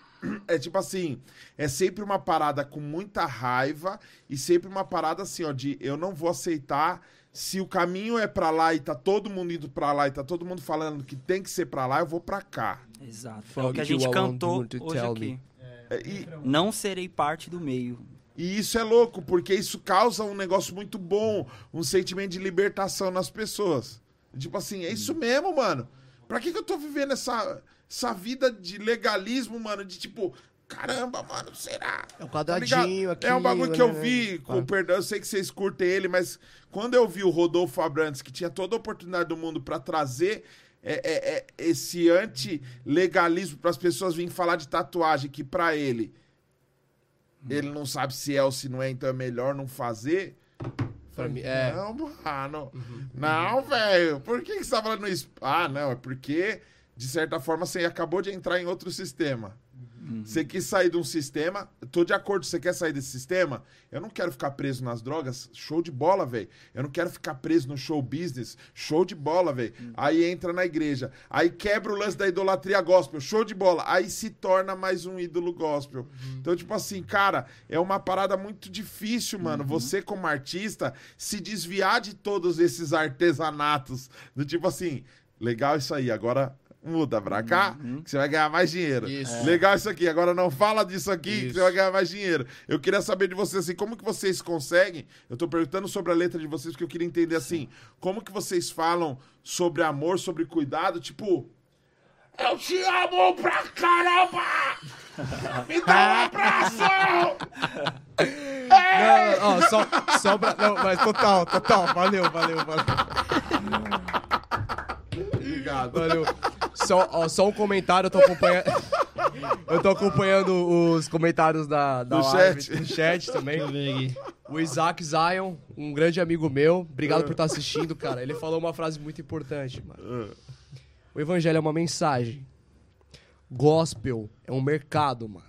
É tipo assim, é sempre uma parada com muita raiva e sempre uma parada assim, ó, de eu não vou aceitar se o caminho é pra lá e tá todo mundo indo pra lá e tá todo mundo falando que tem que ser pra lá, eu vou pra cá. Exato. É o que a gente cantou hoje aqui. É, E, Não serei parte do meio. E isso é louco, porque isso causa um negócio muito bom, um sentimento de libertação nas pessoas. Tipo assim, é isso mesmo, mano. Pra que, que eu tô vivendo essa, essa vida de legalismo, mano? De tipo, caramba, mano, será? É um Tá quadradinho ligado? aqui. É um bagulho que eu né? vi, com Claro. perdão, eu sei que vocês curtem ele, mas quando eu vi o Rodolfo Abrantes, que tinha toda a oportunidade do mundo pra trazer é, é, é, esse anti-legalismo para as pessoas virem falar de tatuagem, que pra ele ele não sabe se é ou se não é, então é melhor não fazer. Pra mim, é. Não, mano. Não, velho. Por que, que você tá falando isso? Ah, não, é porque, de certa forma, você acabou de entrar em outro sistema. Você quis sair de um sistema, tô de acordo, você quer sair desse sistema? Eu não quero ficar preso nas drogas, show de bola, velho. Eu não quero ficar preso no show business, show de bola, velho. Aí entra na igreja, aí quebra o lance da idolatria gospel, show de bola. Aí se torna mais um ídolo gospel. Então, tipo assim, cara, é uma parada muito difícil, mano. Você, como artista, se desviar de todos esses artesanatos. Do tipo assim, legal isso aí, agora muda pra cá, que você vai ganhar mais dinheiro. Isso. Legal isso aqui, agora não fala disso aqui, que Isso. você vai ganhar mais dinheiro. Eu queria saber de vocês, assim, como que vocês conseguem, eu tô perguntando sobre a letra de vocês, porque eu queria entender, assim, como que vocês falam sobre amor, sobre cuidado, tipo... Eu te amo pra caramba! Me dá um abraço! Não, ó, só, só pra. Não, mas total, total. Valeu, valeu, valeu. Obrigado. Valeu. Só, ó, só um comentário, eu tô acompanhando. Eu tô acompanhando os comentários da, da Do live, chat. do chat também. Deixa eu ver aqui. O Isaac Zion, um grande amigo meu, obrigado por estar assistindo, cara. Ele falou uma frase muito importante, mano. O evangelho é uma mensagem. Gospel é um mercado, mano.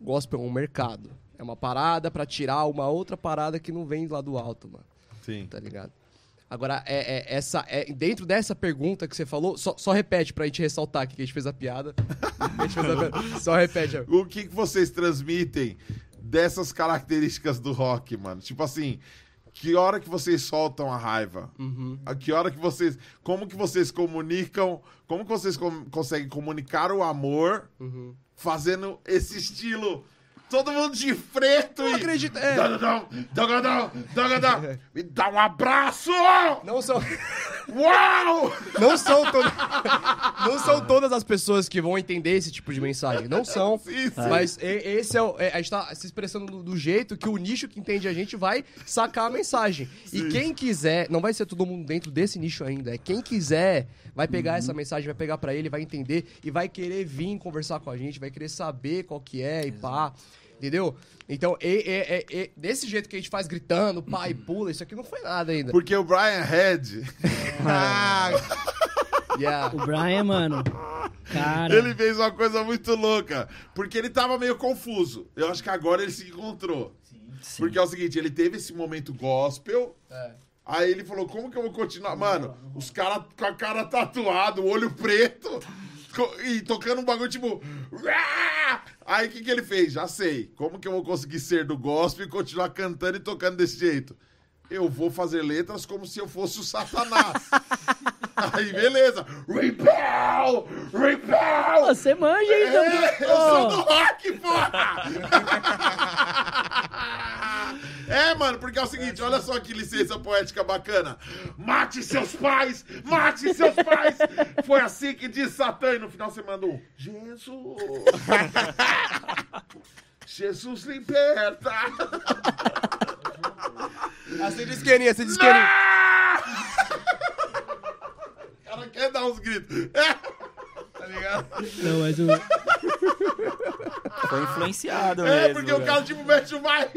Gospel é um mercado. É uma parada pra tirar uma outra parada que não vem lá do alto, mano. Sim. Tá ligado? Agora, é, é- essa, é, dentro dessa pergunta que você falou, só, só repete pra gente ressaltar aqui que a gente fez a piada. A gente fez a piada. Só repete. ó. O que, que vocês transmitem dessas características do rock, mano? Tipo assim, que hora que vocês soltam a raiva? A que hora que vocês. Como que vocês comunicam? Como que vocês com- conseguem comunicar o amor fazendo esse estilo? Todo mundo de preto e. acredito, é. Dogadão, dogadão, dogadão. Me dá um abraço! Não são. Uau! Não são, to- não são todas as pessoas que vão entender esse tipo de mensagem. Não são. Sim, sim. Mas esse é, o, é, A gente tá se expressando do, do jeito que o nicho que entende a gente vai sacar a mensagem. E quem quiser, não vai ser todo mundo dentro desse nicho ainda. É quem quiser, vai pegar essa mensagem, vai pegar pra ele, vai entender e vai querer vir conversar com a gente, vai querer saber qual que é e pá. Entendeu? Então, e, e- e- e- desse jeito que a gente faz gritando, pá, e pula, isso aqui não foi nada ainda. Porque o Brian Head, Ah, yeah. O Brian, mano. Cara. ele fez uma coisa muito louca. Porque ele tava meio confuso. Eu acho que agora ele se encontrou. Porque é o seguinte, ele teve esse momento gospel. É. Aí ele falou, como que eu vou continuar? Mano, os caras com a cara tatuada, o olho preto. E tocando um bagulho tipo. Aí o que, que ele fez? Já sei. Como que eu vou conseguir ser do gospel e continuar cantando e tocando desse jeito? Eu vou fazer letras como se eu fosse o Satanás. Aí, beleza. Repel! Repel! Você manja ainda. É, eu sou do rock, porra! É, mano, porque é o seguinte, olha só que licença poética bacana. Mate seus pais! Mate seus pais! Foi assim que disse Satã e no final você mandou um, Jesus! Jesus liberta! Assim de isqueirinha, assim de isqueirinha. O cara quer dar uns gritos. É. Tá ligado? Não, mas o. Foi influenciado É, mesmo. porque o velho. cara tipo mete o vai.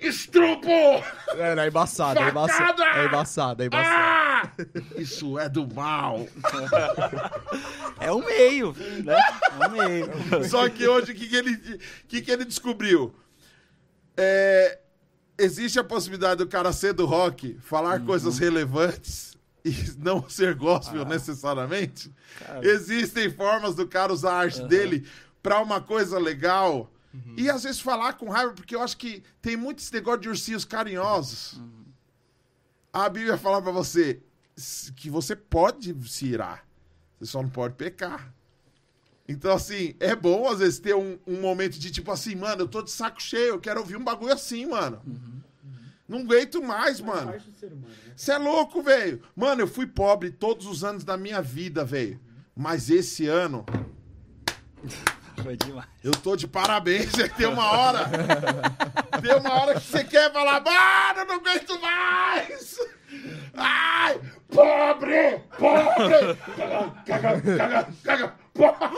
Estrupo! É, é embaçado, é embaçado. É embaçado, é embaçado. Ah! Isso é do mal. É o meio, né? É o meio. Só que hoje, o que, que, ele, que, que ele descobriu? É, existe a possibilidade do cara ser do rock, falar coisas relevantes e não ser gospel necessariamente. Existem formas do cara usar a arte dele pra uma coisa legal. E às vezes falar com raiva, porque eu acho que tem muito esse negócio de ursinhos carinhosos. A Bíblia fala pra você que você pode se irar, você só não pode pecar. Então, assim, é bom às vezes ter um, um momento de tipo assim, mano, eu tô de saco cheio, eu quero ouvir um bagulho assim, mano. Não aguento mais, mano. Do ser humano, né? Você é louco, velho. Mano, eu fui pobre todos os anos da minha vida, velho. Mas esse ano, Foi demais. eu tô de parabéns. Tem uma hora. Tem uma hora que você quer falar, mano, eu não aguento mais. Ai, pobre, pobre. Caga, caga, caga, pobre.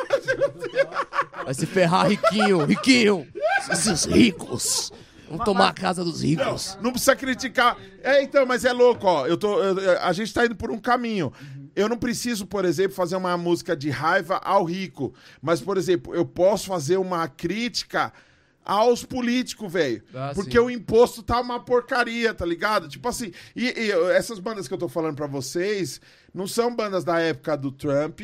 Vai se ferrar, riquinho, riquinho. Esses ricos. Vamos tomar a casa dos ricos. Não precisa criticar. É, então, mas é louco, ó. Eu tô, eu- a gente tá indo por um caminho. Eu não preciso, por exemplo, fazer uma música de raiva ao rico. Mas, por exemplo, eu posso fazer uma crítica aos políticos, velho. Ah, porque sim. o imposto tá uma porcaria, tá ligado? Tipo assim, e, e essas bandas que eu tô falando pra vocês não são bandas da época do Trump,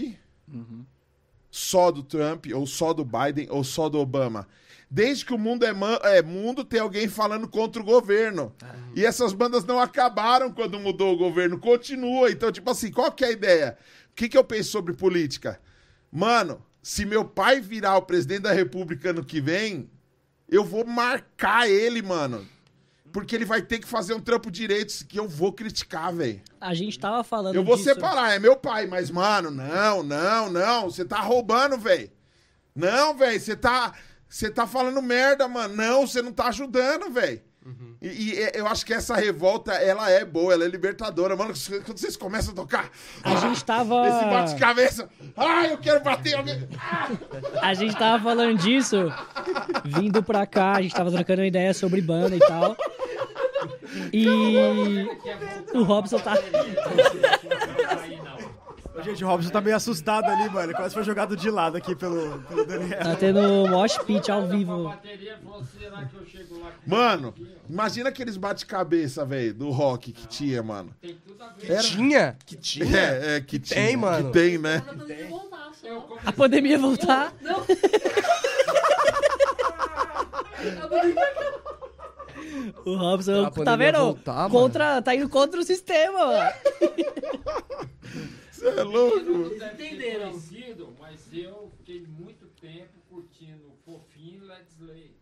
só do Trump, ou só do Biden, ou só do Obama. Desde que o mundo é, é mundo, tem alguém falando contra o governo. E essas bandas não acabaram quando mudou o governo, continua. Então, tipo assim, qual que é a ideia? O que, que eu penso sobre política? Mano, se meu pai virar o presidente da república ano que vem, eu vou marcar ele, mano. Porque ele vai ter que fazer um trampo direito que eu vou criticar, velho. A gente tava falando Eu vou disso. separar, é meu pai, mas, mano, não, não, não. Você tá roubando, velho. Não, velho, você tá. Você tá falando merda, mano. Não, você não tá ajudando, velho. E, e é- eu acho que essa revolta, ela é boa, ela é libertadora. Mano, quando vocês começam a tocar. A gente tava. Esse bate-cabeça. Ai, eu quero bater alguém. Ah! A gente tava falando disso vindo pra cá, a gente tava trocando uma ideia sobre banda e tal. E o Robson tá. Ô, Gente, o Robson tá meio assustado ali, mano. Ele quase foi jogado de lado aqui pelo, pelo Daniel. Tá tendo mosh pit ao vivo. Mano, imagina aqueles bate-cabeça, velho, do rock que tinha, mano. Era- Tinha? Que tinha? É, é, que tinha. tem, mano. Que tem, né? A pandemia voltar. O Robson, tá vendo? voltar, mano. contra, tá indo contra o sistema, mano. Você é louco. Entenderam? conhecido, mas eu fiquei muito tempo curtindo Fofinho e Led Slay.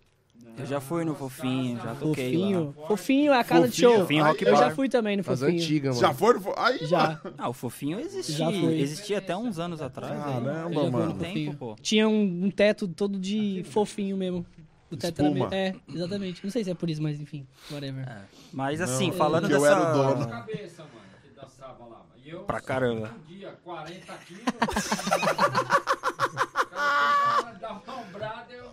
Eu já fui no Fofinho, já toquei Fofinho. lá. Fofinho é a casa de Fofinho, show. Fofinho Rock Eu já Bar. fui também no As Fofinho. antigas, Já mano. foram? Aí, Já. Ah, o Fofinho existia. Existia até uns anos atrás. aí. Caramba, Eu no mano. Fofinho. Tempo, pô. Tinha um, um teto todo de fofinho mesmo. O teto era Espuma. meio- É, exatamente. Não sei se é por isso, mas enfim, whatever. Mas assim, Não, falando eu dessa... era o dono. Cabeça, mano, que dançava lá. E eu, Pra caramba. Um dia, 40 quilos. o cara dava uma ombrada, eu...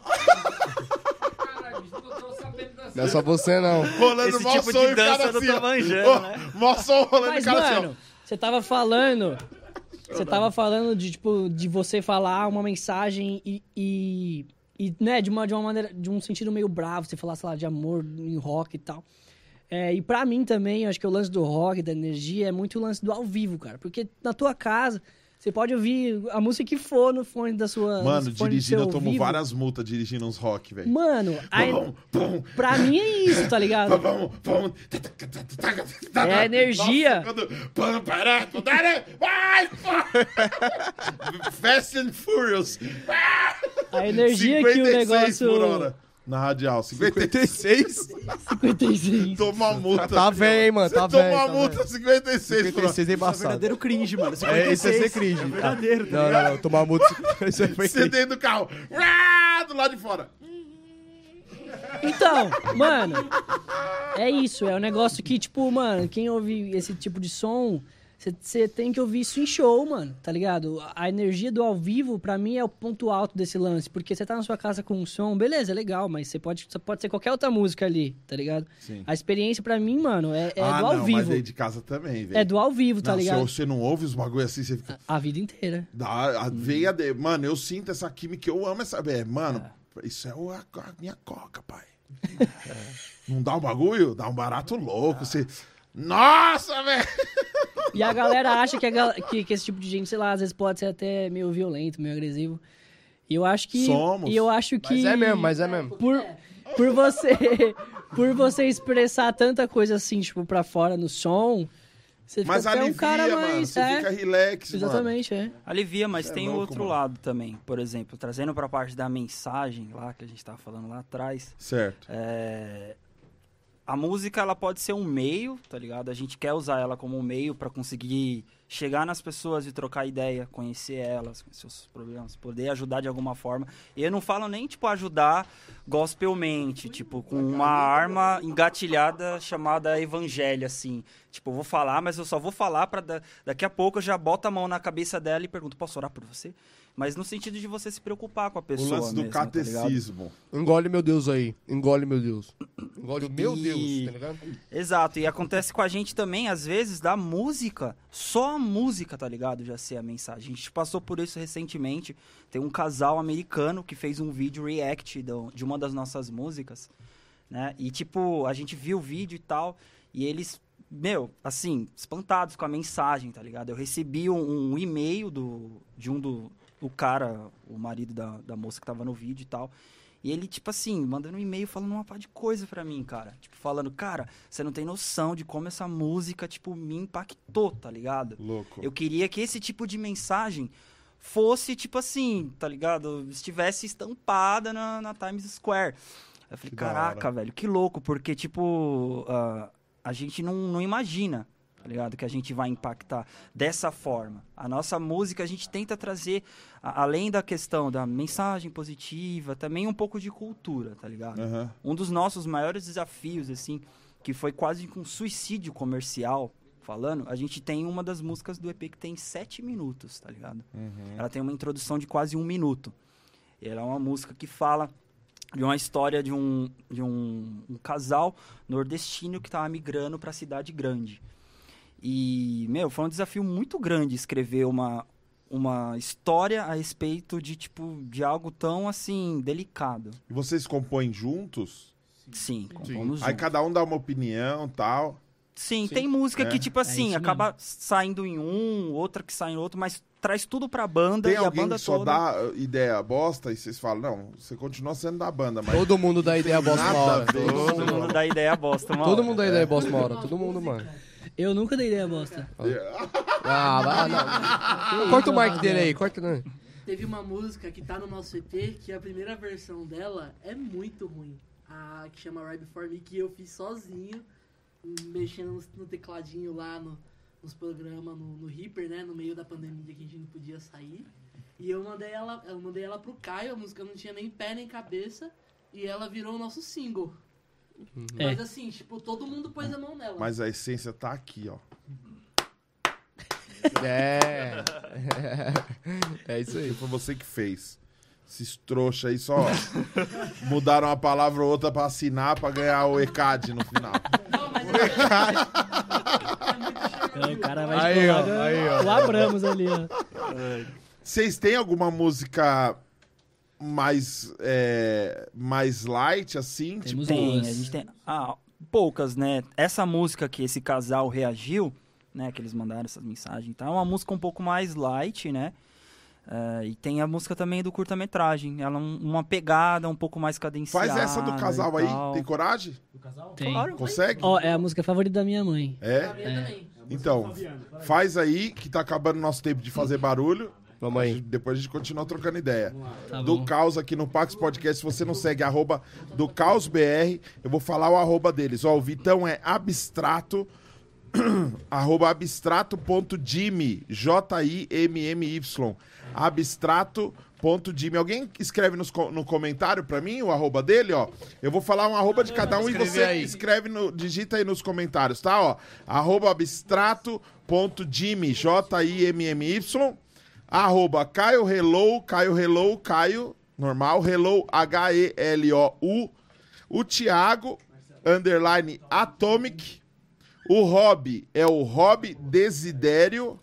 Caralho, não tô sabendo dançar. Não é só você, não. Rolando Esse tipo som de dança eu não assim, tô manjando, Ó, né? Mó som rolando Mas, cara assim, mano, você tava falando. Você tava falando de, tipo, de você falar uma mensagem e. e, e, né, de uma, de uma maneira. De um sentido meio bravo, você falar, sei lá, de amor em rock e tal. É, e pra mim também, acho que o lance do rock, da energia, é muito o lance do ao vivo, cara. Porque na tua casa, Você pode ouvir a música que for no fone da sua. Mano, dirigindo, eu tomo ouvido. várias multas dirigindo uns rock, velho. Mano, aí, Pum, pum, pra mim é isso, tá ligado? pum, pum. É a energia. Nossa, quando-. Fast and Furious. A energia que o 56 negócio. por hora. Na radial, 56. 56? Toma multa. Tá velho, hein, mano, Você tá toma velho, tá multa, 56 por hora. 56 é embaçado. verdadeiro cringe, mano. É, esse é ser 56. cringe. É verdadeiro, tá não, não, não, tomar multa. Isso foi Você dentro do carro. Do lado de fora. Então, mano, é isso. É um negócio que, tipo, mano, quem ouve esse tipo de som, você tem que ouvir isso em show, mano, tá ligado? A energia do ao vivo, pra mim, é o ponto alto desse lance. Porque você tá na sua casa com um som, beleza, é legal, mas você pode, pode ser qualquer outra música ali, tá ligado? Sim. A experiência, pra mim, mano, é, é ah, do ao não, vivo. mas aí de casa também, velho. É do ao vivo, tá Não, se ligado? Você não ouve os bagulho assim, você fica... A vida inteira. Dá, a veia de... Mano, eu sinto essa química, eu amo essa... É, mano, isso é a, a minha coca, pai. É. Não dá um bagulho? Dá um barato louco. Você... Nossa, velho! E a galera acha que, a gal- que, que esse tipo de gente, sei lá, às vezes pode ser até meio violento, meio agressivo. E eu acho que. Somos. E eu acho que. Mas é mesmo, mas é mesmo. Por, por você. Por você expressar tanta coisa assim, tipo, pra fora no som. Você Mas fica até um alivia, cara mano. mais. Você é, fica relax, mano. Exatamente, é. Alivia, mas é tem o louco, outro mano. lado também. Por exemplo, trazendo pra parte da mensagem lá que a gente tava falando lá atrás. Certo. É, a música ela pode ser um meio, tá ligado? A gente quer usar ela como um meio pra conseguir chegar nas pessoas e trocar ideia, conhecer elas, conhecer os problemas, poder ajudar de alguma forma. E eu não falo nem tipo ajudar gospelmente, tipo com uma arma engatilhada chamada evangelho assim. Tipo, eu vou falar, mas eu só vou falar para daqui a pouco eu já boto a mão na cabeça dela e pergunto: "Posso orar por você?" Mas no sentido de você se preocupar com a O pessoa lance do mesmo, tá catecismo. Engole meu Deus aí. Engole meu Deus. Engole o meu E- Deus, tá ligado? Exato, e acontece com a gente também, às vezes, da música, só a música, tá ligado? Já ser a mensagem. A gente passou por isso recentemente. Tem um casal americano que fez um vídeo react de uma das nossas músicas, né? E, tipo, a gente viu o vídeo e tal, e eles, meu, assim, espantados com a mensagem, tá ligado? Eu recebi um, um e-mail do, de um do, do cara, o marido da, da moça que tava no vídeo e tal. E ele, tipo assim, mandando um e-mail falando uma pá de coisa pra mim, cara. Tipo, falando, cara, você não tem noção de como essa música, tipo, me impactou, tá ligado? Louco. Eu queria que esse tipo de mensagem fosse, tipo assim, tá ligado? Estivesse estampada na, na Times Square. Eu falei, Que caraca, velho, que louco, porque, tipo, ah, a gente não, não imagina, tá ligado? Que a gente vai impactar dessa forma. A nossa música, a gente tenta trazer, a- além da questão da mensagem positiva, também um pouco de cultura, tá ligado? Aham. Um dos nossos maiores desafios, assim, que foi quase com um suicídio comercial, falando, a gente tem uma das músicas do EP que tem sete minutos, tá ligado? Uhum. Ela tem uma introdução de quase um minuto. Ela é uma música que fala de uma história de um, de um, um casal nordestino que tava migrando pra cidade grande. E, meu, foi um desafio muito grande escrever uma, uma história a respeito de, tipo, de algo tão, assim, delicado. E vocês compõem juntos? Sim, compomos Aí juntos. cada um dá uma opinião e tal. Sim, tem música É. que, tipo É assim, isso acaba saindo em um, outra que sai em outro, mas traz tudo pra banda Tem e a alguém banda que só toda. dá uh, ideia bosta e vocês falam, não, você continua sendo da banda, mas... Todo mundo dá ideia bosta uma hora. Todo mundo dá ideia bosta, uma Todo hora. mundo dá ideia bosta uma hora. Todo mundo, mano. Eu nunca dei ideia bosta. Ah, vai, não. Corta o mic dele aí, corta, né? Teve uma música que tá no nosso EP que a primeira versão dela é muito ruim. A que chama Right Before Me, que eu fiz sozinho, mexendo no, no tecladinho lá no- nos programas, no, no Reaper, né? No meio da pandemia que a gente não podia sair. E eu mandei ela, eu mandei ela pro Caio, a música não tinha nem pé nem cabeça, e ela virou o nosso single. É. Mas assim, tipo, todo mundo pôs a mão nela. Mas a essência tá aqui, ó. É. É isso aí. Foi você que fez. Esses trouxa aí só mudaram uma palavra ou outra pra assinar pra ganhar o ECAD no final. O cara vai Aí, ó, lá, aí, ó. o Abramos ali, ó. Vocês têm alguma música mais, é, mais light, assim? Temos tipo, Tem, a gente tem. Ah, poucas, né? Essa música que esse casal reagiu né? Que eles mandaram essas mensagens. Então é uma música um pouco mais light, né? É, e tem a música também do curta-metragem. Ela é um- uma pegada um pouco mais cadenciada. Faz essa do casal e aí. tal. Tem coragem? Tem. Consegue? Ó, é a música favorita da minha mãe. É? também. Então, faz aí que tá acabando o nosso tempo de fazer barulho. Vamos aí. Depois a gente continua trocando ideia. Tá do bom. Caos aqui no Pax Podcast. Se você não segue, arroba do Caos BR, eu vou falar o arroba deles. Ó, o Vitão é abstrato, arroba abstrato.jimmy, J-I-M-M-Y, abstrato.jimmy. Alguém escreve nos no comentário pra mim o arroba dele, ó. Eu vou falar um arroba de cada um e Escreve você aí. escreve, no, digita aí nos comentários, tá? Ó, arroba abstrato.jimmy, J-I-M-M-Y, arroba Caio Hello, Caio Hello, Caio, normal, Hello, H-E-L-O-U, o Thiago, underline Atomic, o Rob é o Rob Desidério,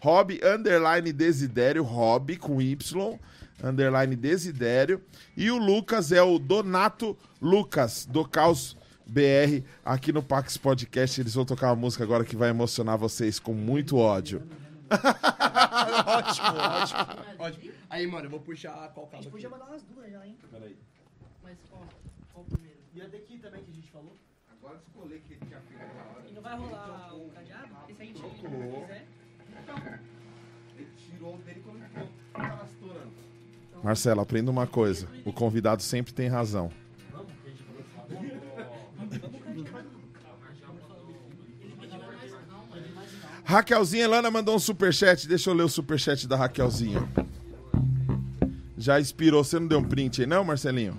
Rob underline Desidério, Rob com Y, underline Desidério, e o Lucas é o Donato Lucas, do Caos BR, aqui no Pax Podcast. Eles vão tocar uma música agora que vai emocionar vocês com muito ódio. ótimo, ótimo, ótimo. Aí, mano, eu vou puxar qual cabo aqui? Podia mandar umas duas já, hein? Mas qual? Qual o primeiro? E a daqui também que a gente falou? Agora escolher que ele tinha feito na hora. E não vai rolar o cadeado? Esse se Trocou. quiser. Ele tirou o dele quando ele tava estourando. Marcelo, aprenda uma coisa. O convidado sempre tem razão. Raquelzinha Elana mandou um superchat. Deixa eu ler o superchat da Raquelzinha. Já inspirou. Você não deu um print aí, não, Marcelinho?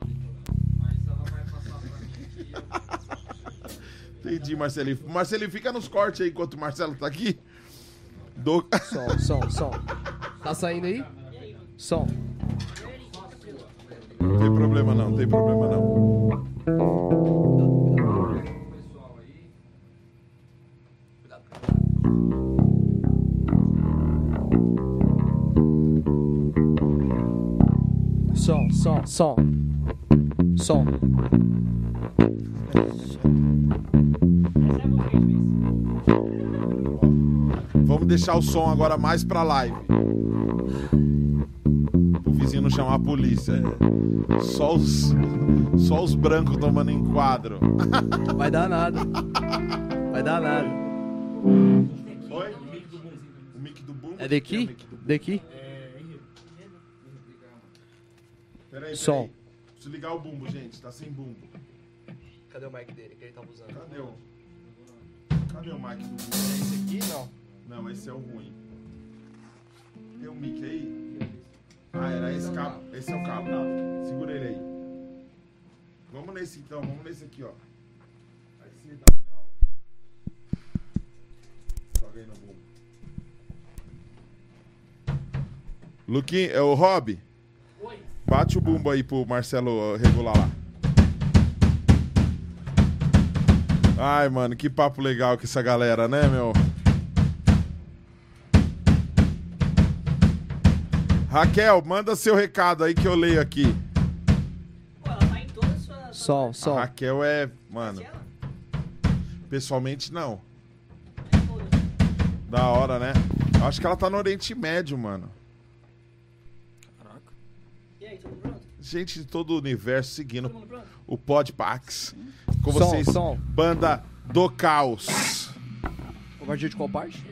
Entendi, Marcelinho. Marcelinho, fica nos cortes aí enquanto o Marcelo tá aqui. Do... Som, som, som. Tá saindo aí? Som. Não tem problema não, não tem problema não. Som, som, som. Som. Vamos deixar o som agora mais pra live. O vizinho não chamar a polícia. Só os, só os brancos tomando enquadro. Vai dar nada. Vai dar nada. É daqui? Daqui? Peraí, Som. peraí. Preciso ligar o bumbo, gente. Tá sem bumbo. Cadê o mic dele que ele tava usando? Cadê o... Cadê o mic do bumbo? Esse aqui? Não. Não, esse é o ruim. Tem um mic aí? Ah, era esse cabo. Esse é o cabo. Segura ele aí. Vamos nesse então, vamos nesse aqui, ó. Aí você dá um grau. Joga aí no bumbo. Luquinho, é o Rob? Oi. Bate o bumbo aí pro Marcelo regular lá. Ai, mano, que papo legal com essa galera, né, meu? Raquel, manda seu recado aí que eu leio aqui. Pô, ela tá em todas as suas. Som, A som. Raquel é, mano, pessoalmente não. É. Da hora, né? Eu Acho que ela tá no Oriente Médio, mano. Aí, pronto? Gente de todo o universo seguindo o Podpax. Com Som, vocês, som. banda do caos. Compartilha de qual parte?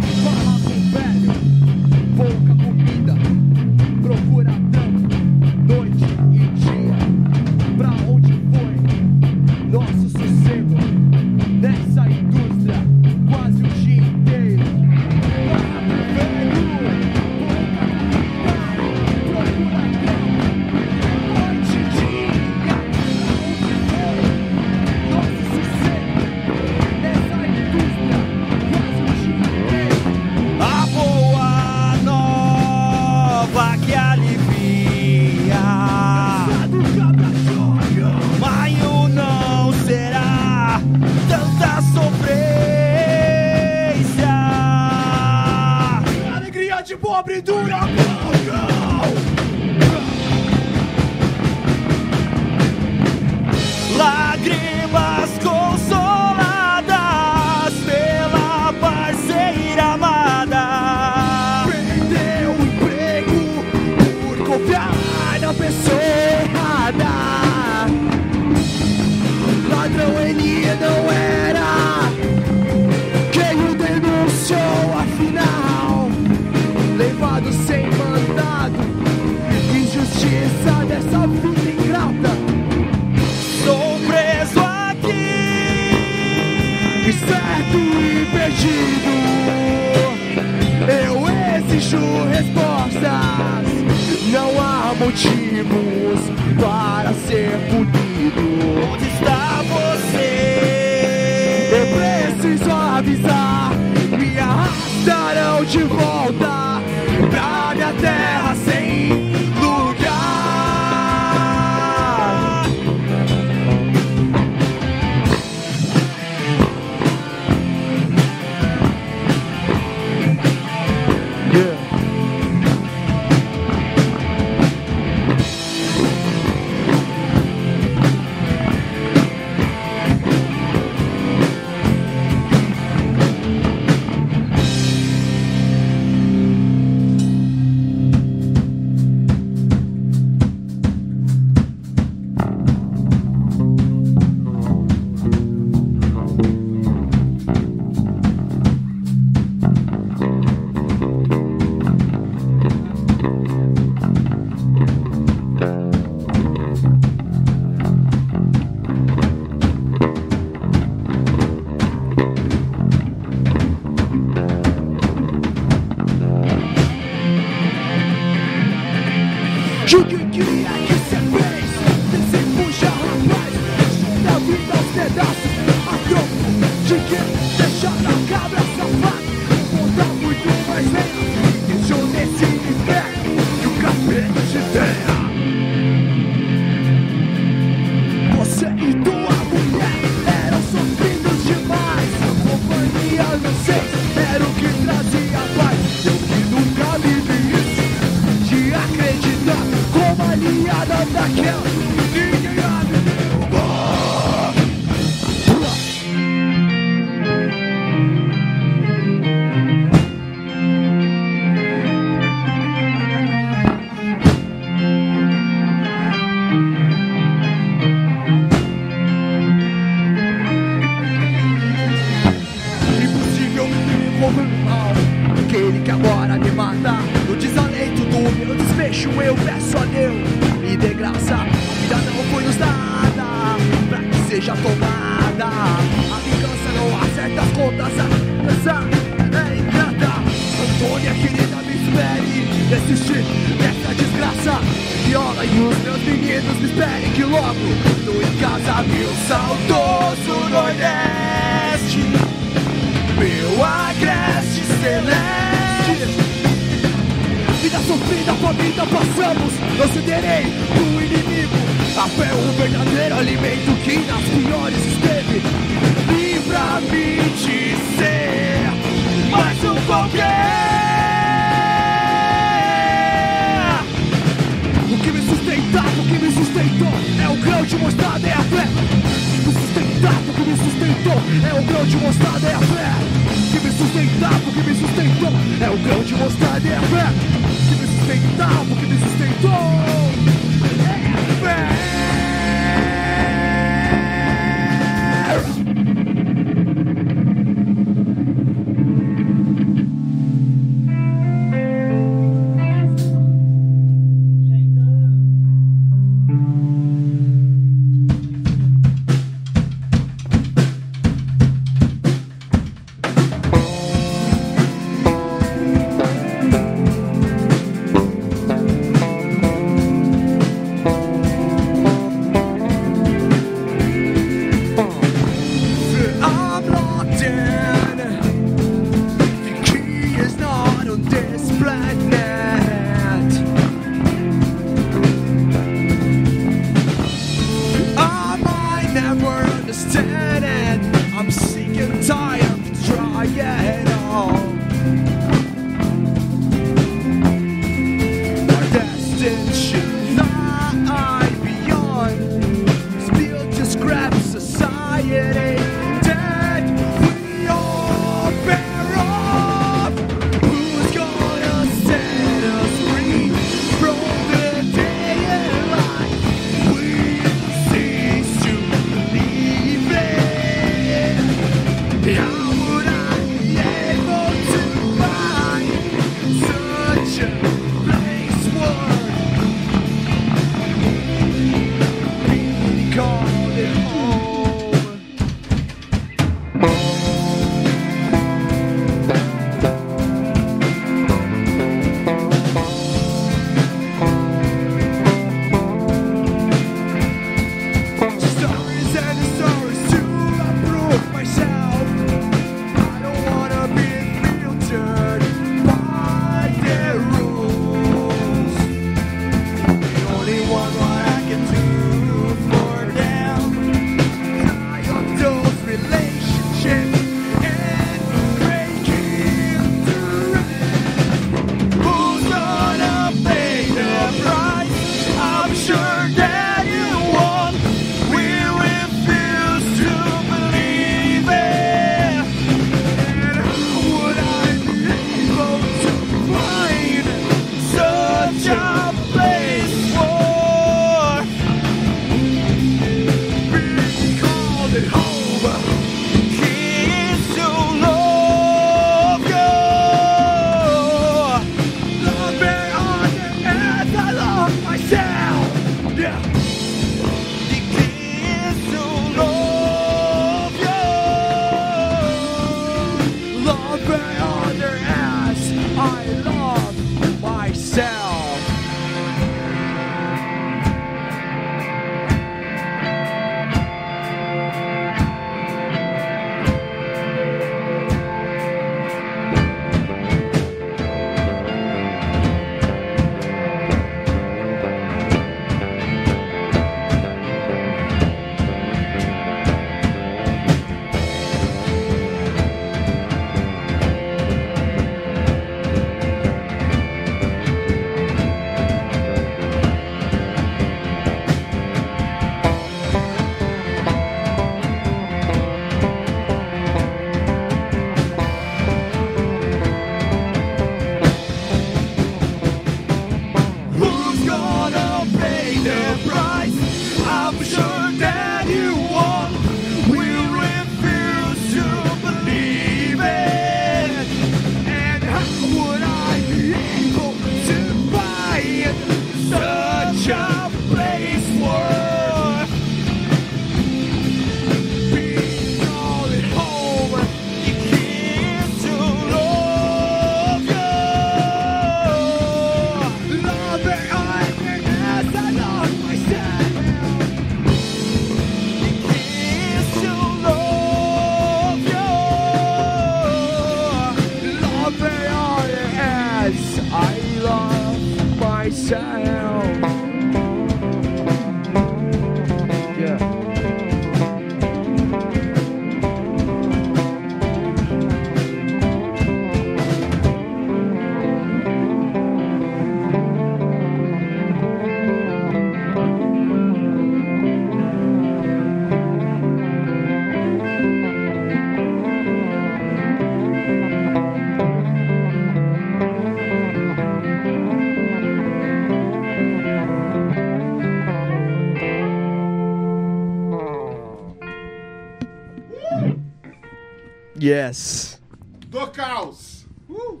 Yes. Do caos. Uh!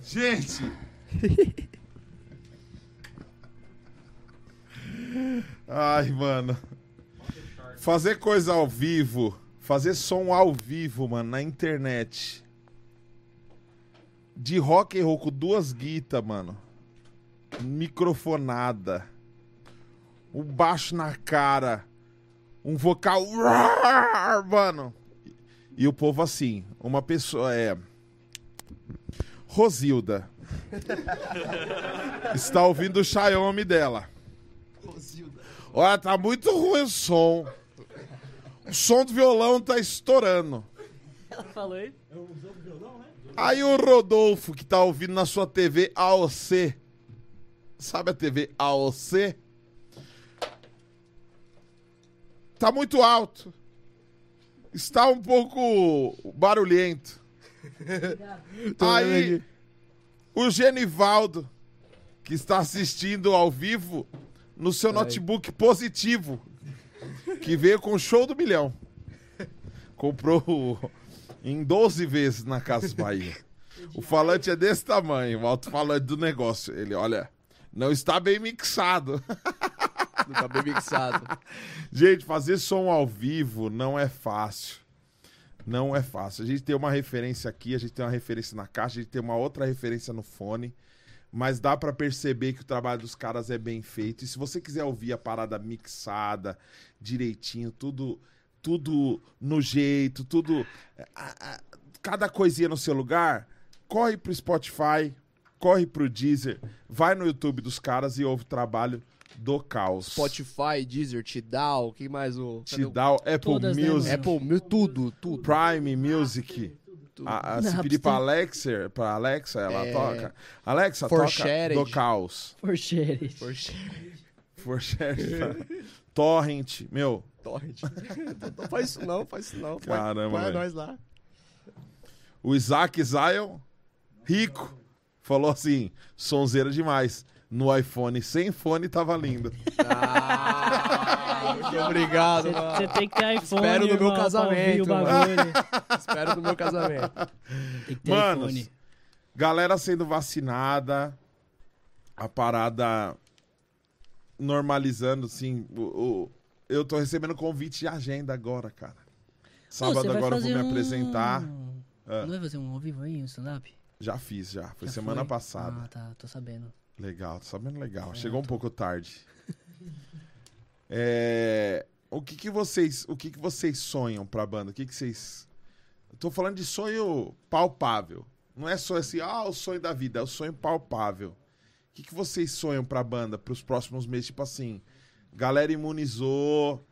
Gente. Ai, mano. Fazer coisa ao vivo, fazer som ao vivo, mano, na internet. De rock and roll com duas guitas, mano. Microfonada. Um baixo na cara. Um vocal. Mano. E o povo assim, uma pessoa é. Rosilda. Está ouvindo o Xiaomi dela. Olha, tá muito ruim o som. O som do violão tá estourando. Ela falou isso? Aí o Rodolfo, que tá ouvindo na sua TV AOC. Sabe a TV AOC? Tá muito alto. Está um pouco barulhento. Aí, o Genivaldo, que está assistindo ao vivo no seu notebook positivo, que veio com o show do milhão. Comprou em 12 vezes na Casa Bahia. O falante é desse tamanho, o alto-falante do negócio. Ele, olha, não está bem mixado. Tá bem mixado. Gente, fazer som ao vivo não é fácil. Não é fácil. A gente tem uma referência aqui, a gente tem uma referência na caixa, a gente tem uma outra referência no fone. Mas dá pra perceber que o trabalho dos caras é bem feito. E se você quiser ouvir a parada mixada, direitinho, tudo tudo no jeito, tudo. cada coisinha no seu lugar, corre pro Spotify, corre pro Deezer, vai no YouTube dos caras e ouve o trabalho do caos. Spotify, Deezer, Tidal, quem mais o... Tidal, Apple Todas, né, Music, Apple, meu, tudo, tudo. Prime Music. A, a, se pedir pra Alexa, pra Alexa, ela É. toca. Alexa, For toca shared. do caos. Por shared. For shared. Torrent, meu. Torrent. não faz isso não, faz isso não. Caramba, Põe velho. nós lá. O Isaac Zion, rico, falou assim: sonzeira demais. No iPhone sem fone tava lindo. Ah, muito obrigado, mano. Você tem que ter iPhone. Espero no meu casamento, mano. bagulho. Espero no meu casamento. Tem que ter Manos, iPhone. galera sendo vacinada, a parada normalizando, assim. O, o- eu tô recebendo convite de agenda agora, cara. Sábado vai agora eu vou me apresentar. um- Ah. Não vai fazer um ao vivo aí, um stand-up? Já fiz, já. Foi Já semana foi? passada. Ah, tá, tô sabendo. Legal, tô sabendo legal. Chegou um pouco tarde. É, o que que vocês, o que que vocês sonham pra banda? O que que vocês Eu tô falando de sonho palpável. Não é só assim, ah, o sonho da vida, é o sonho palpável. O que que vocês sonham pra banda pros próximos meses, tipo assim, galera imunizou,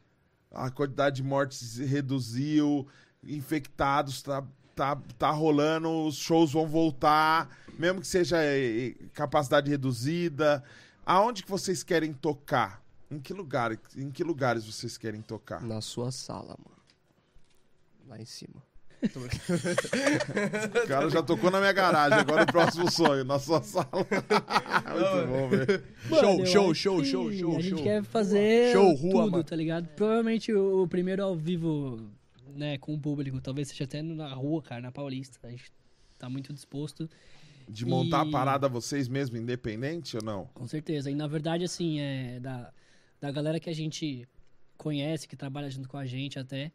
a quantidade de mortes reduziu, infectados tá tá, tá rolando, os shows vão voltar, mesmo que seja eh, eh, capacidade reduzida. Aonde que vocês querem tocar? Em que lugar, em que lugares vocês querem tocar? Na sua sala, mano. Lá em cima. O cara já tocou na minha garagem, agora o próximo sonho, na sua sala. Muito bom, velho. Show, show, show, show, show, A gente show. quer fazer Show, rua, tudo, mano. tá ligado? Provavelmente o primeiro ao vivo, né, com o público, talvez seja até na rua, cara, na Paulista. A gente tá muito disposto, De montar a E- parada vocês mesmo, independente ou não? com certeza. E na verdade, assim, é da, da galera que a gente conhece, que trabalha junto com a gente até,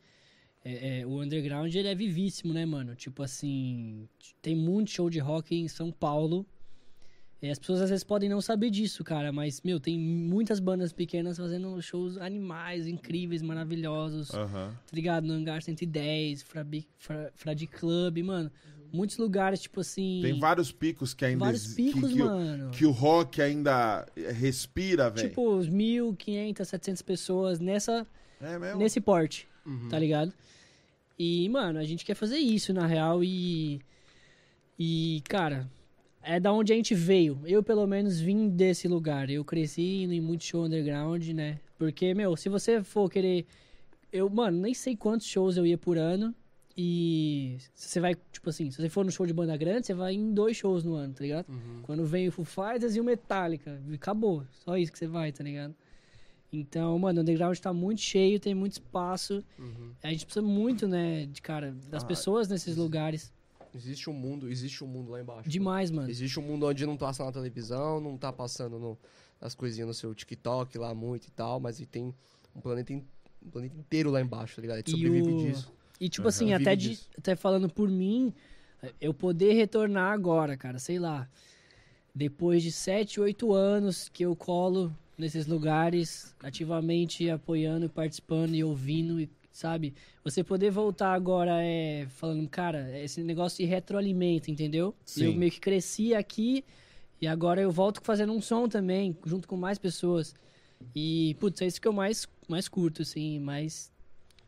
é, é, o underground ele é vivíssimo, né, mano? Tipo assim, tem muito show de rock em São Paulo. E as pessoas às vezes podem não saber disso, cara, mas, meu, tem muitas bandas pequenas fazendo shows animais, incríveis, maravilhosos, Aham. tá ligado? No Hangar 110, Frabi, Fra, Club, mano. Muitos lugares, tipo assim. Tem vários picos que ainda vários picos, que, que, o, mano. que o rock ainda respira, velho. Tipo, os 1.500, 700 pessoas nessa, é nesse porte, Uhum. tá ligado? E, mano, a gente quer fazer isso, na real, e. E, cara, é da onde a gente veio. Eu, pelo menos, vim desse lugar. Eu cresci indo em muito show underground, né? Porque, meu, se você for querer. Eu, mano, nem sei quantos shows eu ia por ano. E você vai, tipo assim, se você for no show de banda grande, você vai em dois shows no ano, tá ligado? Quando vem o Foo Fighters e o Metallica. Acabou. Só isso que você vai, tá ligado? Então, mano, o underground tá muito cheio, tem muito espaço. A gente precisa muito, né, de cara, das Ah. pessoas nesses lugares. Existe um mundo, existe um mundo lá embaixo. Demais, mano. Existe um mundo onde não passa na televisão, não tá passando no, as coisinhas no seu TikTok lá muito e tal, mas e tem um planeta, in- um planeta inteiro lá embaixo, tá ligado? A gente E sobrevive o- disso. E tipo assim, Vive até, de, até falando por mim, eu poder retornar agora, cara, sei lá. Depois de 7, 8 anos que eu colo nesses lugares, ativamente apoiando, participando e ouvindo, e, sabe? Você poder voltar agora é falando, cara, esse negócio de retroalimenta, entendeu? Sim. Eu meio que cresci aqui e agora eu volto fazendo um som também, junto com mais pessoas. E, putz, é isso que eu mais, mais curto, assim, mais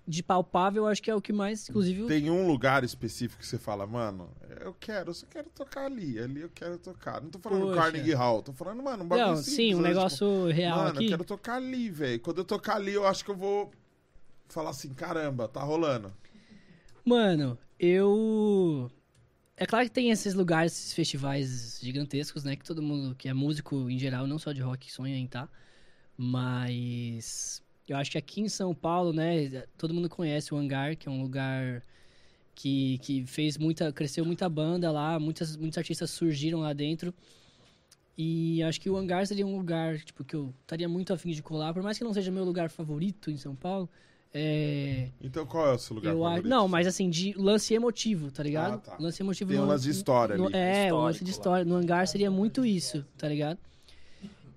de palpável, acho que é o que mais, inclusive, Tem um lugar específico que você fala, mano, eu quero, eu só quero tocar ali, ali eu quero tocar. Não tô falando Poxa. Carnegie Hall, tô falando, mano, um bagulho Não, simples, sim, um né? negócio Tipo, real Mano, aqui. eu quero tocar ali, velho. Quando eu tocar ali, eu acho que eu vou falar assim, caramba, tá rolando. Mano, eu. É claro que tem esses lugares, esses festivais gigantescos, né? Que todo mundo que é músico em geral, não só de rock, sonha em estar. Mas. Eu acho que aqui em São Paulo, né? Todo mundo conhece o Hangar, que é um lugar que, que fez muita. cresceu muita banda lá, muitas, muitos artistas surgiram lá dentro. E acho que o Hangar seria um lugar, tipo, que eu estaria muito afim de colar, por mais que não seja meu lugar favorito em São Paulo. É, Então qual é o seu lugar eu favorito? não, mas assim, de lance emotivo, tá ligado? Ah, tá. Lance emotivo Tem um lance de história no- ali. É, o lance de lá. história. No hangar seria muito isso, tá ligado?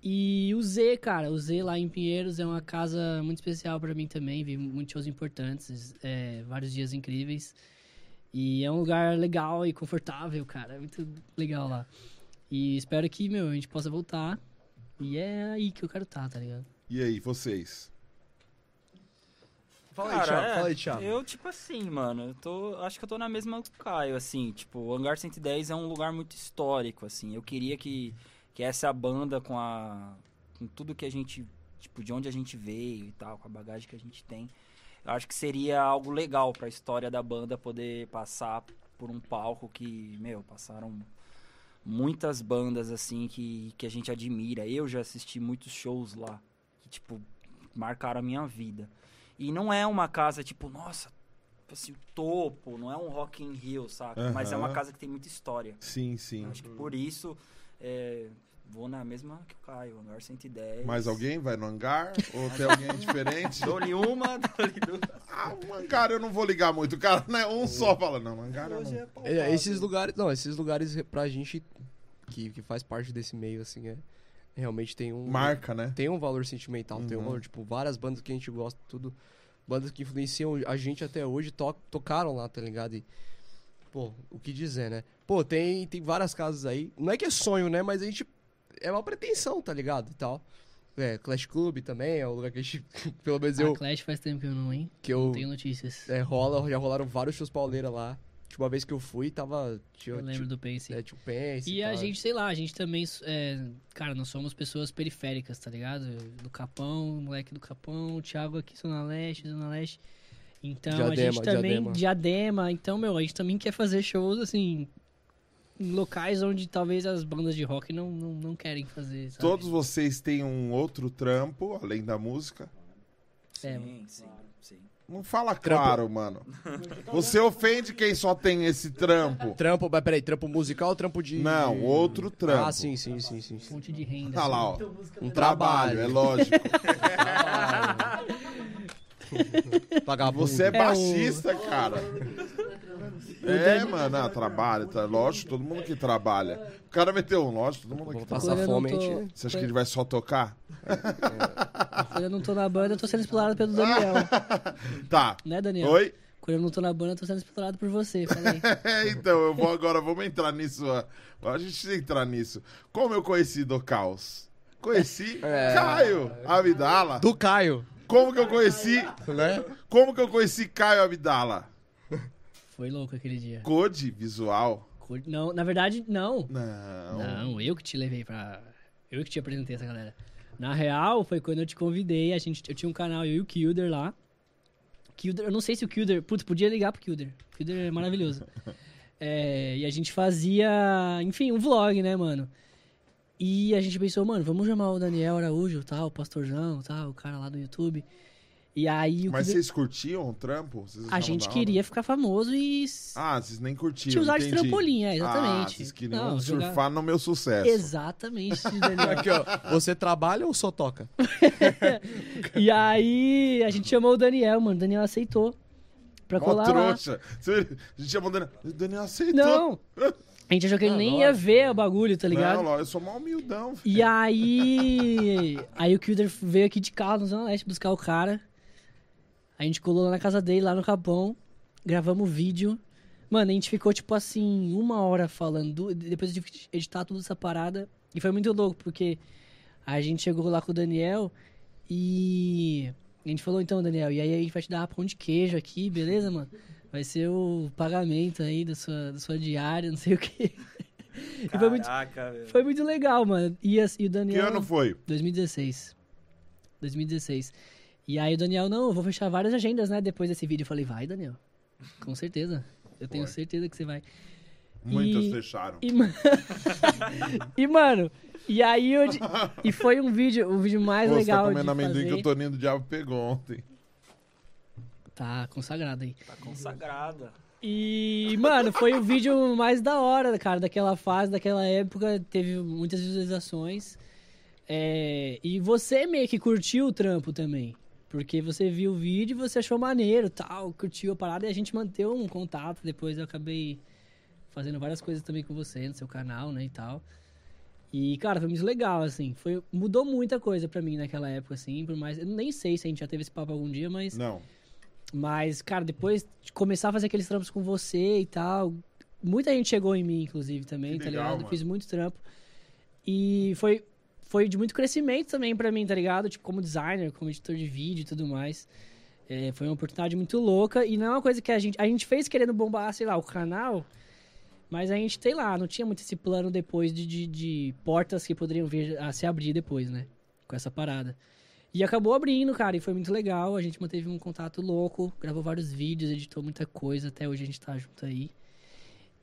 E o Z, cara, o Z lá em Pinheiros é uma casa muito especial pra mim também. Vi muitos shows importantes, é, vários dias incríveis. E é um lugar legal e confortável, cara. É muito legal lá. E espero que, meu, a gente possa voltar. E é aí que eu quero estar, tá ligado? E aí, vocês? Fala aí, Cara, Thiago, é, fala aí, Thiago. Eu, tipo assim, mano, eu tô. Acho que eu tô na mesma do Caio, assim, tipo, o Hangar 110 é um lugar muito histórico, assim. Eu queria que, que essa banda com a. com tudo que a gente. Tipo, de onde a gente veio e tal, com a bagagem que a gente tem. Eu acho que seria algo legal pra história da banda poder passar por um palco que, meu, passaram muitas bandas assim que, que a gente admira. Eu já assisti muitos shows lá que, tipo, marcaram a minha vida. E não é uma casa, tipo, nossa, assim, o topo, não é um Rock in Rio, saca? Mas é uma casa que tem muita história. Sim, sim. Acho que por isso, é, vou na mesma que o Caio, Hangar 110. Mais alguém vai no hangar? Ou tem alguém diferente? Dou-lhe uma, dou-lhe duas. Ah, um hangar eu não vou ligar muito. O cara, né? Um só fala, não, hangar Hoje não. é. É, esses lugares, não, esses lugares pra gente que, que faz parte desse meio, assim, é, realmente tem um... Marca, né? Tem um valor sentimental, tem um Uhum. valor, tipo, várias bandas que a gente gosta, tudo, bandas que influenciam a gente até hoje, to tocaram lá, tá ligado? E, pô, o que dizer, né? Pô, tem, tem várias casas aí, não é que é sonho, né, mas a gente, é uma pretensão, tá ligado? E tal. É, Clash Club também, é o lugar que a gente, pelo menos eu, Clash faz tempo que eu não, hein? que Não eu, tenho notícias. é, rola, já rolaram vários shows pauleira lá. Tipo, uma vez que eu fui, tava, tinha, eu lembro tinha, do Pace. é, tinha o Pence E a gente, sei lá, a gente também, é, cara, nós somos pessoas periféricas, tá ligado? Do Capão, moleque do Capão, o Thiago aqui, Zona Leste, Zona Leste. Então a Diadema, gente também, Diadema. diadema. Então, meu, a gente também quer fazer shows, assim, em locais onde talvez as bandas de rock não, não, não querem fazer, sabe? Todos vocês têm um outro trampo, além da música. É, Sim, sim, sim. Não fala claro, mano. Você ofende quem só tem esse trampo. Trampo, mas peraí, trampo musical ou trampo de... Não, outro trampo. Ah, sim, sim, sim, sim. sim. fonte de renda. Tá lá, ó. Um Trabalho, é lógico. Vagabundo. Você é É baixista, cara. É, mano, ah, trabalho, tá? Lógico, todo mundo que trabalha. O cara meteu um, lógico, todo mundo que Vou trabalha. passar fome, tô- a gente... Você acha que ele vai só tocar? Quando eu não tô na banda, eu tô sendo explorado pelo Daniel. Tá. né, Daniel? Oi? Quando eu não tô na banda, eu tô sendo explorado por você. Falei. É, então, eu vou agora, vamos entrar nisso. A gente precisa entrar nisso. Como eu conheci do Caos? Conheci É. Caio Abdala. Do Caio, Como que eu conheci? né? Como que eu conheci Caio Abdala? Foi louco aquele dia. Code visual? Cor- Não, na verdade, não. Não. Não, eu que te levei pra. Eu que te apresentei essa galera. Na real, foi quando eu te convidei. A gente, eu tinha um canal, eu e o Kilder lá. Kilder, eu não sei se o Kilder. Putz, podia ligar pro Kilder. O Kilder é maravilhoso. É, e a gente fazia, enfim, um vlog, né, mano? E a gente pensou, mano, vamos chamar o Daniel Araújo, tal, o pastorzão, tal, o cara lá do YouTube. E aí o Mas vocês curtiam o trampo? Vocês a gente queria ficar famoso e Ah, vocês nem curtiam. te usar de trampolim, é, Ah, exatamente. vocês queriam Não, jogar- surfar no meu sucesso. Exatamente, Daniel. Aqui, ó. Você trabalha ou só toca? E aí, a gente chamou o Daniel, mano. O Daniel aceitou. Pra Mó colar lá. trouxa. Você- A gente chamou o Daniel. O Daniel aceitou. Não. A gente achou que ele Ah, nem ia ver o bagulho, tá ligado? Não, eu sou mó humildão. E aí. Aí o Kilder veio aqui de carro no Zona Leste buscar o cara. A gente colou lá na casa dele, lá no Capão. Gravamos o vídeo. Mano, a gente ficou, tipo assim, uma hora falando. Depois de editar toda essa parada. E foi muito louco, porque a gente chegou lá com o Daniel e. A gente falou, então, Daniel, e aí a gente vai te dar pão de queijo aqui, beleza, mano? Vai ser o pagamento aí da sua, da sua diária, não sei o quê. E foi muito, Caraca, velho. foi muito legal, mano. E, e o Que Daniel. ano foi? 2016. 2016. E aí o Daniel, não, eu vou fechar várias agendas, né? Depois desse vídeo. Eu falei, vai, Daniel. Com certeza. Eu tenho Foi. certeza que você vai. Muitas E- fecharam. E, e, mano, e aí eu. E foi um vídeo, o vídeo mais Pô, você legal tá de comendo amendoim fazer. que o Toninho do Diabo pegou ontem. Tá consagrado aí. Tá consagrada. E, mano, foi o vídeo mais da hora, cara, daquela fase, daquela época. Teve muitas visualizações. É, e você meio que curtiu o trampo também. Porque você viu o vídeo e você achou maneiro tal, curtiu a parada e a gente manteve um contato. Depois eu acabei fazendo várias coisas também com você no seu canal, né, e tal. E, cara, foi muito legal, assim. Foi, mudou muita coisa pra mim naquela época, assim. Por mais, eu nem sei se a gente já teve esse papo algum dia, mas... Não. Mas, cara, depois de começar a fazer aqueles trampos com você e tal, muita gente chegou em mim, inclusive, também, Que tá legal, ligado? mano. Fiz muito trampo. E foi, foi de muito crescimento também pra mim, tá ligado? Tipo, como designer, como editor de vídeo e tudo mais. É, foi uma oportunidade muito louca e não é uma coisa que a gente... A gente fez querendo bombar, sei lá, o canal, mas a gente, sei lá, não tinha muito esse plano depois de, de, de portas que poderiam vir a se abrir depois, né? Com essa parada. E acabou abrindo, cara, e foi muito legal. A gente manteve um contato louco, gravou vários vídeos, editou muita coisa. Até hoje a gente tá junto aí.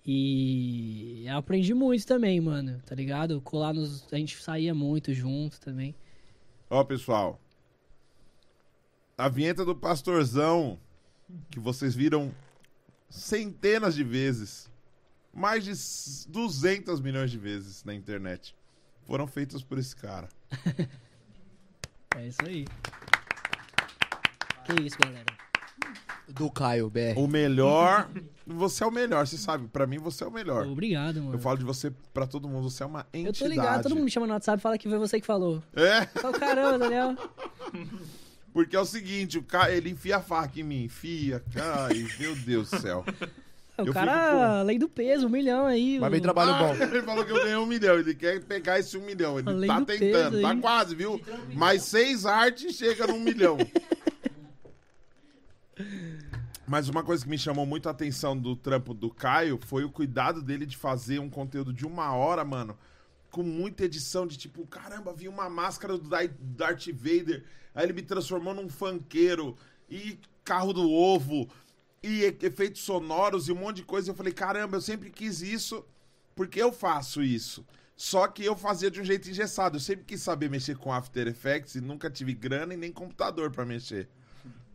E eu aprendi muito também, mano, tá ligado? Colar nos. A gente saía muito junto também. Ó, pessoal. A vinheta do Pastorzão, que vocês viram centenas de vezes, mais de s- 200 milhões de vezes na internet, foram feitas por esse cara. É isso aí. Que isso, galera. Do Caio, BR. O melhor. Você é o melhor, você sabe. Pra mim, você é o melhor. Obrigado, mano. Eu falo de você pra todo mundo. Você é uma entidade. Eu tô ligado, todo mundo me chama no WhatsApp e fala que foi você que falou. É, Fala, caramba, Daniel. porque é o seguinte, o cara, ele enfia a faca em mim, enfia. Ai, meu Deus do céu. O Eu cara, lei do peso, um milhão aí. Mas bem trabalho bom. Ah, ele falou que eu ganhei um milhão. Ele quer pegar esse um milhão. Ele Além tá do tentando, peso tá quase, viu? Mais seis artes chega num milhão. Mas uma coisa que me chamou muito a atenção do trampo do Caio foi o cuidado dele de fazer um conteúdo de uma hora, mano, com muita edição de tipo, caramba, vi uma máscara do Dar- Darth Vader, aí ele me transformou num funkeiro e carro do ovo e efeitos sonoros e um monte de coisa. Eu falei, caramba, eu sempre quis isso, porque eu faço isso. Só que eu fazia de um jeito engessado. Eu sempre quis saber mexer com After Effects e nunca tive grana e nem computador pra mexer.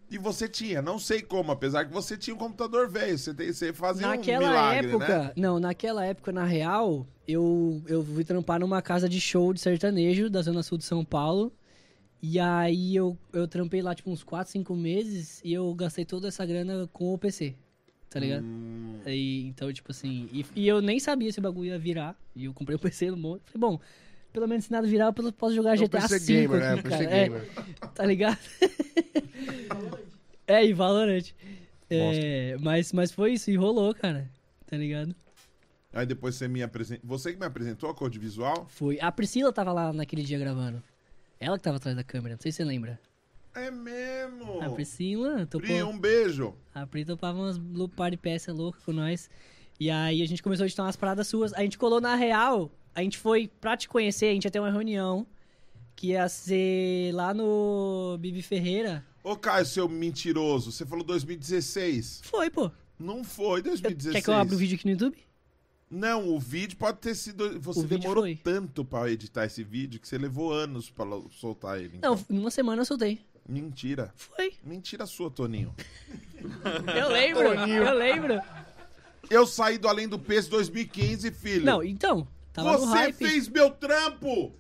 E você tinha, não sei como, apesar que você tinha um computador velho, você, tem- você fazia Naquela um milagre, época, né? não, naquela época, na real, eu, eu fui trampar numa casa de show de sertanejo da Zona Sul de São Paulo. E aí eu, eu trampei lá, tipo, uns 4, 5 meses e eu gastei toda essa grana com o PC, tá ligado? Hum, Aí, então, tipo assim, e, e eu nem sabia se o bagulho ia virar. E eu comprei o PC no monte. Falei, bom, pelo menos se nada virar, eu posso jogar É GTA V né? aqui, cara. É, tá ligado? é, e Valorant. É, mas, mas foi isso, e rolou, cara. Tá ligado? Aí depois você me apresentou. Você que me apresentou a cor de visual? Foi. A Priscila tava lá naquele dia gravando. Ela que tava atrás da câmera, não sei se você lembra. É mesmo! A Priscila topou. Pri, um beijo. A Pri topava umas par de peça louca com nós. E aí a gente começou a editar umas paradas suas. A gente colou na real. A gente foi, pra te conhecer, a gente ia ter uma reunião. Que ia ser lá no Bibi Ferreira. Ô, Caio, seu mentiroso, você falou 2016. Foi, pô. Não foi 2016. Quer que eu abra o vídeo aqui no YouTube? Não, o vídeo pode ter sido. Você O demorou foi. tanto pra editar esse vídeo que você levou anos pra lo- soltar ele. Não, então. em uma semana eu soltei. Mentira. Foi. Mentira sua, Toninho. Eu lembro, eu lembro. Eu saí do Além do Peso 2015, filho. Não, então. Tava no Você hype. fez meu trampo!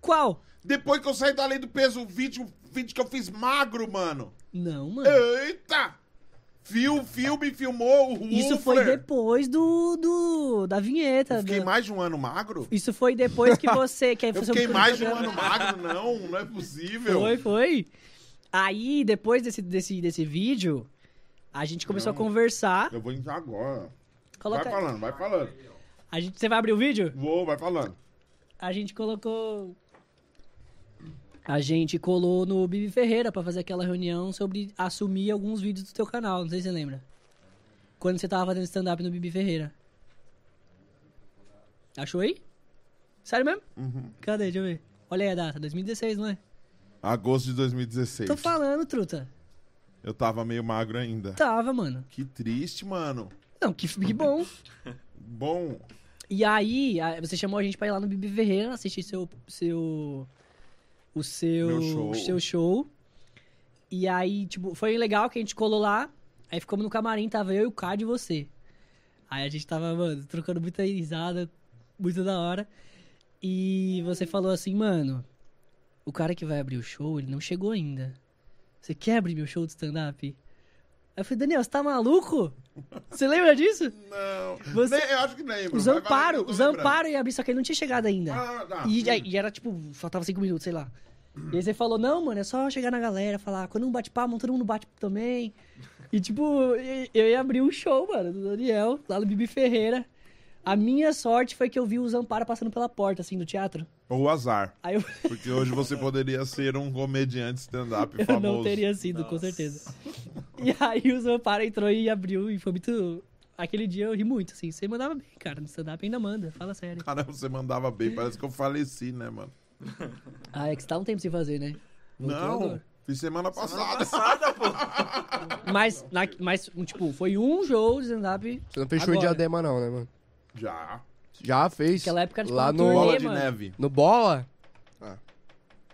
Qual? Depois que eu saí do Além do Peso, o vídeo, vídeo que eu fiz magro, mano. Não, mano. Eita! Fio, filme, filmou o Isso foi depois do, do da vinheta. Eu fiquei da- mais de um ano magro? Isso foi depois que você... Que Eu fiquei mais de um ano magro, não, não é possível. Foi, foi. Aí, depois desse, desse, desse vídeo, a gente começou Não. a conversar. Eu vou entrar agora. Coloca- Vai falando, vai falando. A gente, você vai abrir o vídeo? Vou, vai falando. A gente colocou. A gente colou no Bibi Ferreira pra fazer aquela reunião sobre assumir alguns vídeos do teu canal. Não sei se você lembra. Quando você tava fazendo stand-up no Bibi Ferreira. Achou aí? Sério mesmo? Uhum. Cadê? Deixa eu ver. Olha aí a data, 2016, não é? Agosto de 2016. Tô falando, truta. Eu tava meio magro ainda. Tava, mano. Que triste, mano. Não, que, que bom. Bom, E aí, você chamou a gente pra ir lá no Bibi Ferreira assistir seu. seu o seu show. o seu show. E aí, tipo, foi legal que a gente colou lá. Aí ficamos no camarim, tava eu e o Card e você. Aí a gente tava, mano, trocando muita risada, muito da hora. E você falou assim, mano, o cara que vai abrir o show, ele não chegou ainda. Você quer abrir meu show de stand-up? Aí eu falei, Daniel, você tá maluco? Você lembra disso? não. Você- Nem- eu acho que lembro. O Vai, vai, Zamparo, eu tô o lembrando. Zamparo ia abrir, só que ele não tinha chegado ainda. Ah, tá. E, e era tipo, faltava cinco minutos, sei lá. E aí você falou, não, mano, é só chegar na galera, falar, quando um bate palma, todo mundo bate também. E tipo, eu ia abrir um show, mano, do Daniel, lá no Bibi Ferreira. A minha sorte foi que eu vi o Zamparo passando pela porta, assim, do teatro. Ou azar. Aí eu, Porque hoje você poderia ser um comediante stand-up eu famoso. não teria sido, com certeza. E aí o Zamparo entrou e abriu, e foi muito... Aquele dia eu ri muito, assim. Você mandava bem, cara, no stand-up ainda manda, fala sério. Caramba, você mandava bem. Parece que eu faleci, né, mano? Ah, é que você tá um tempo sem fazer, né? Voltou não, agora. fiz semana passada. Mas, na- mas, tipo, foi um show de stand-up. Você não fechou em diadema, não, né, mano? Já. Já fez. Naquela época era tipo Lá no. turnê, Bola de mano. neve. No bola? Ah.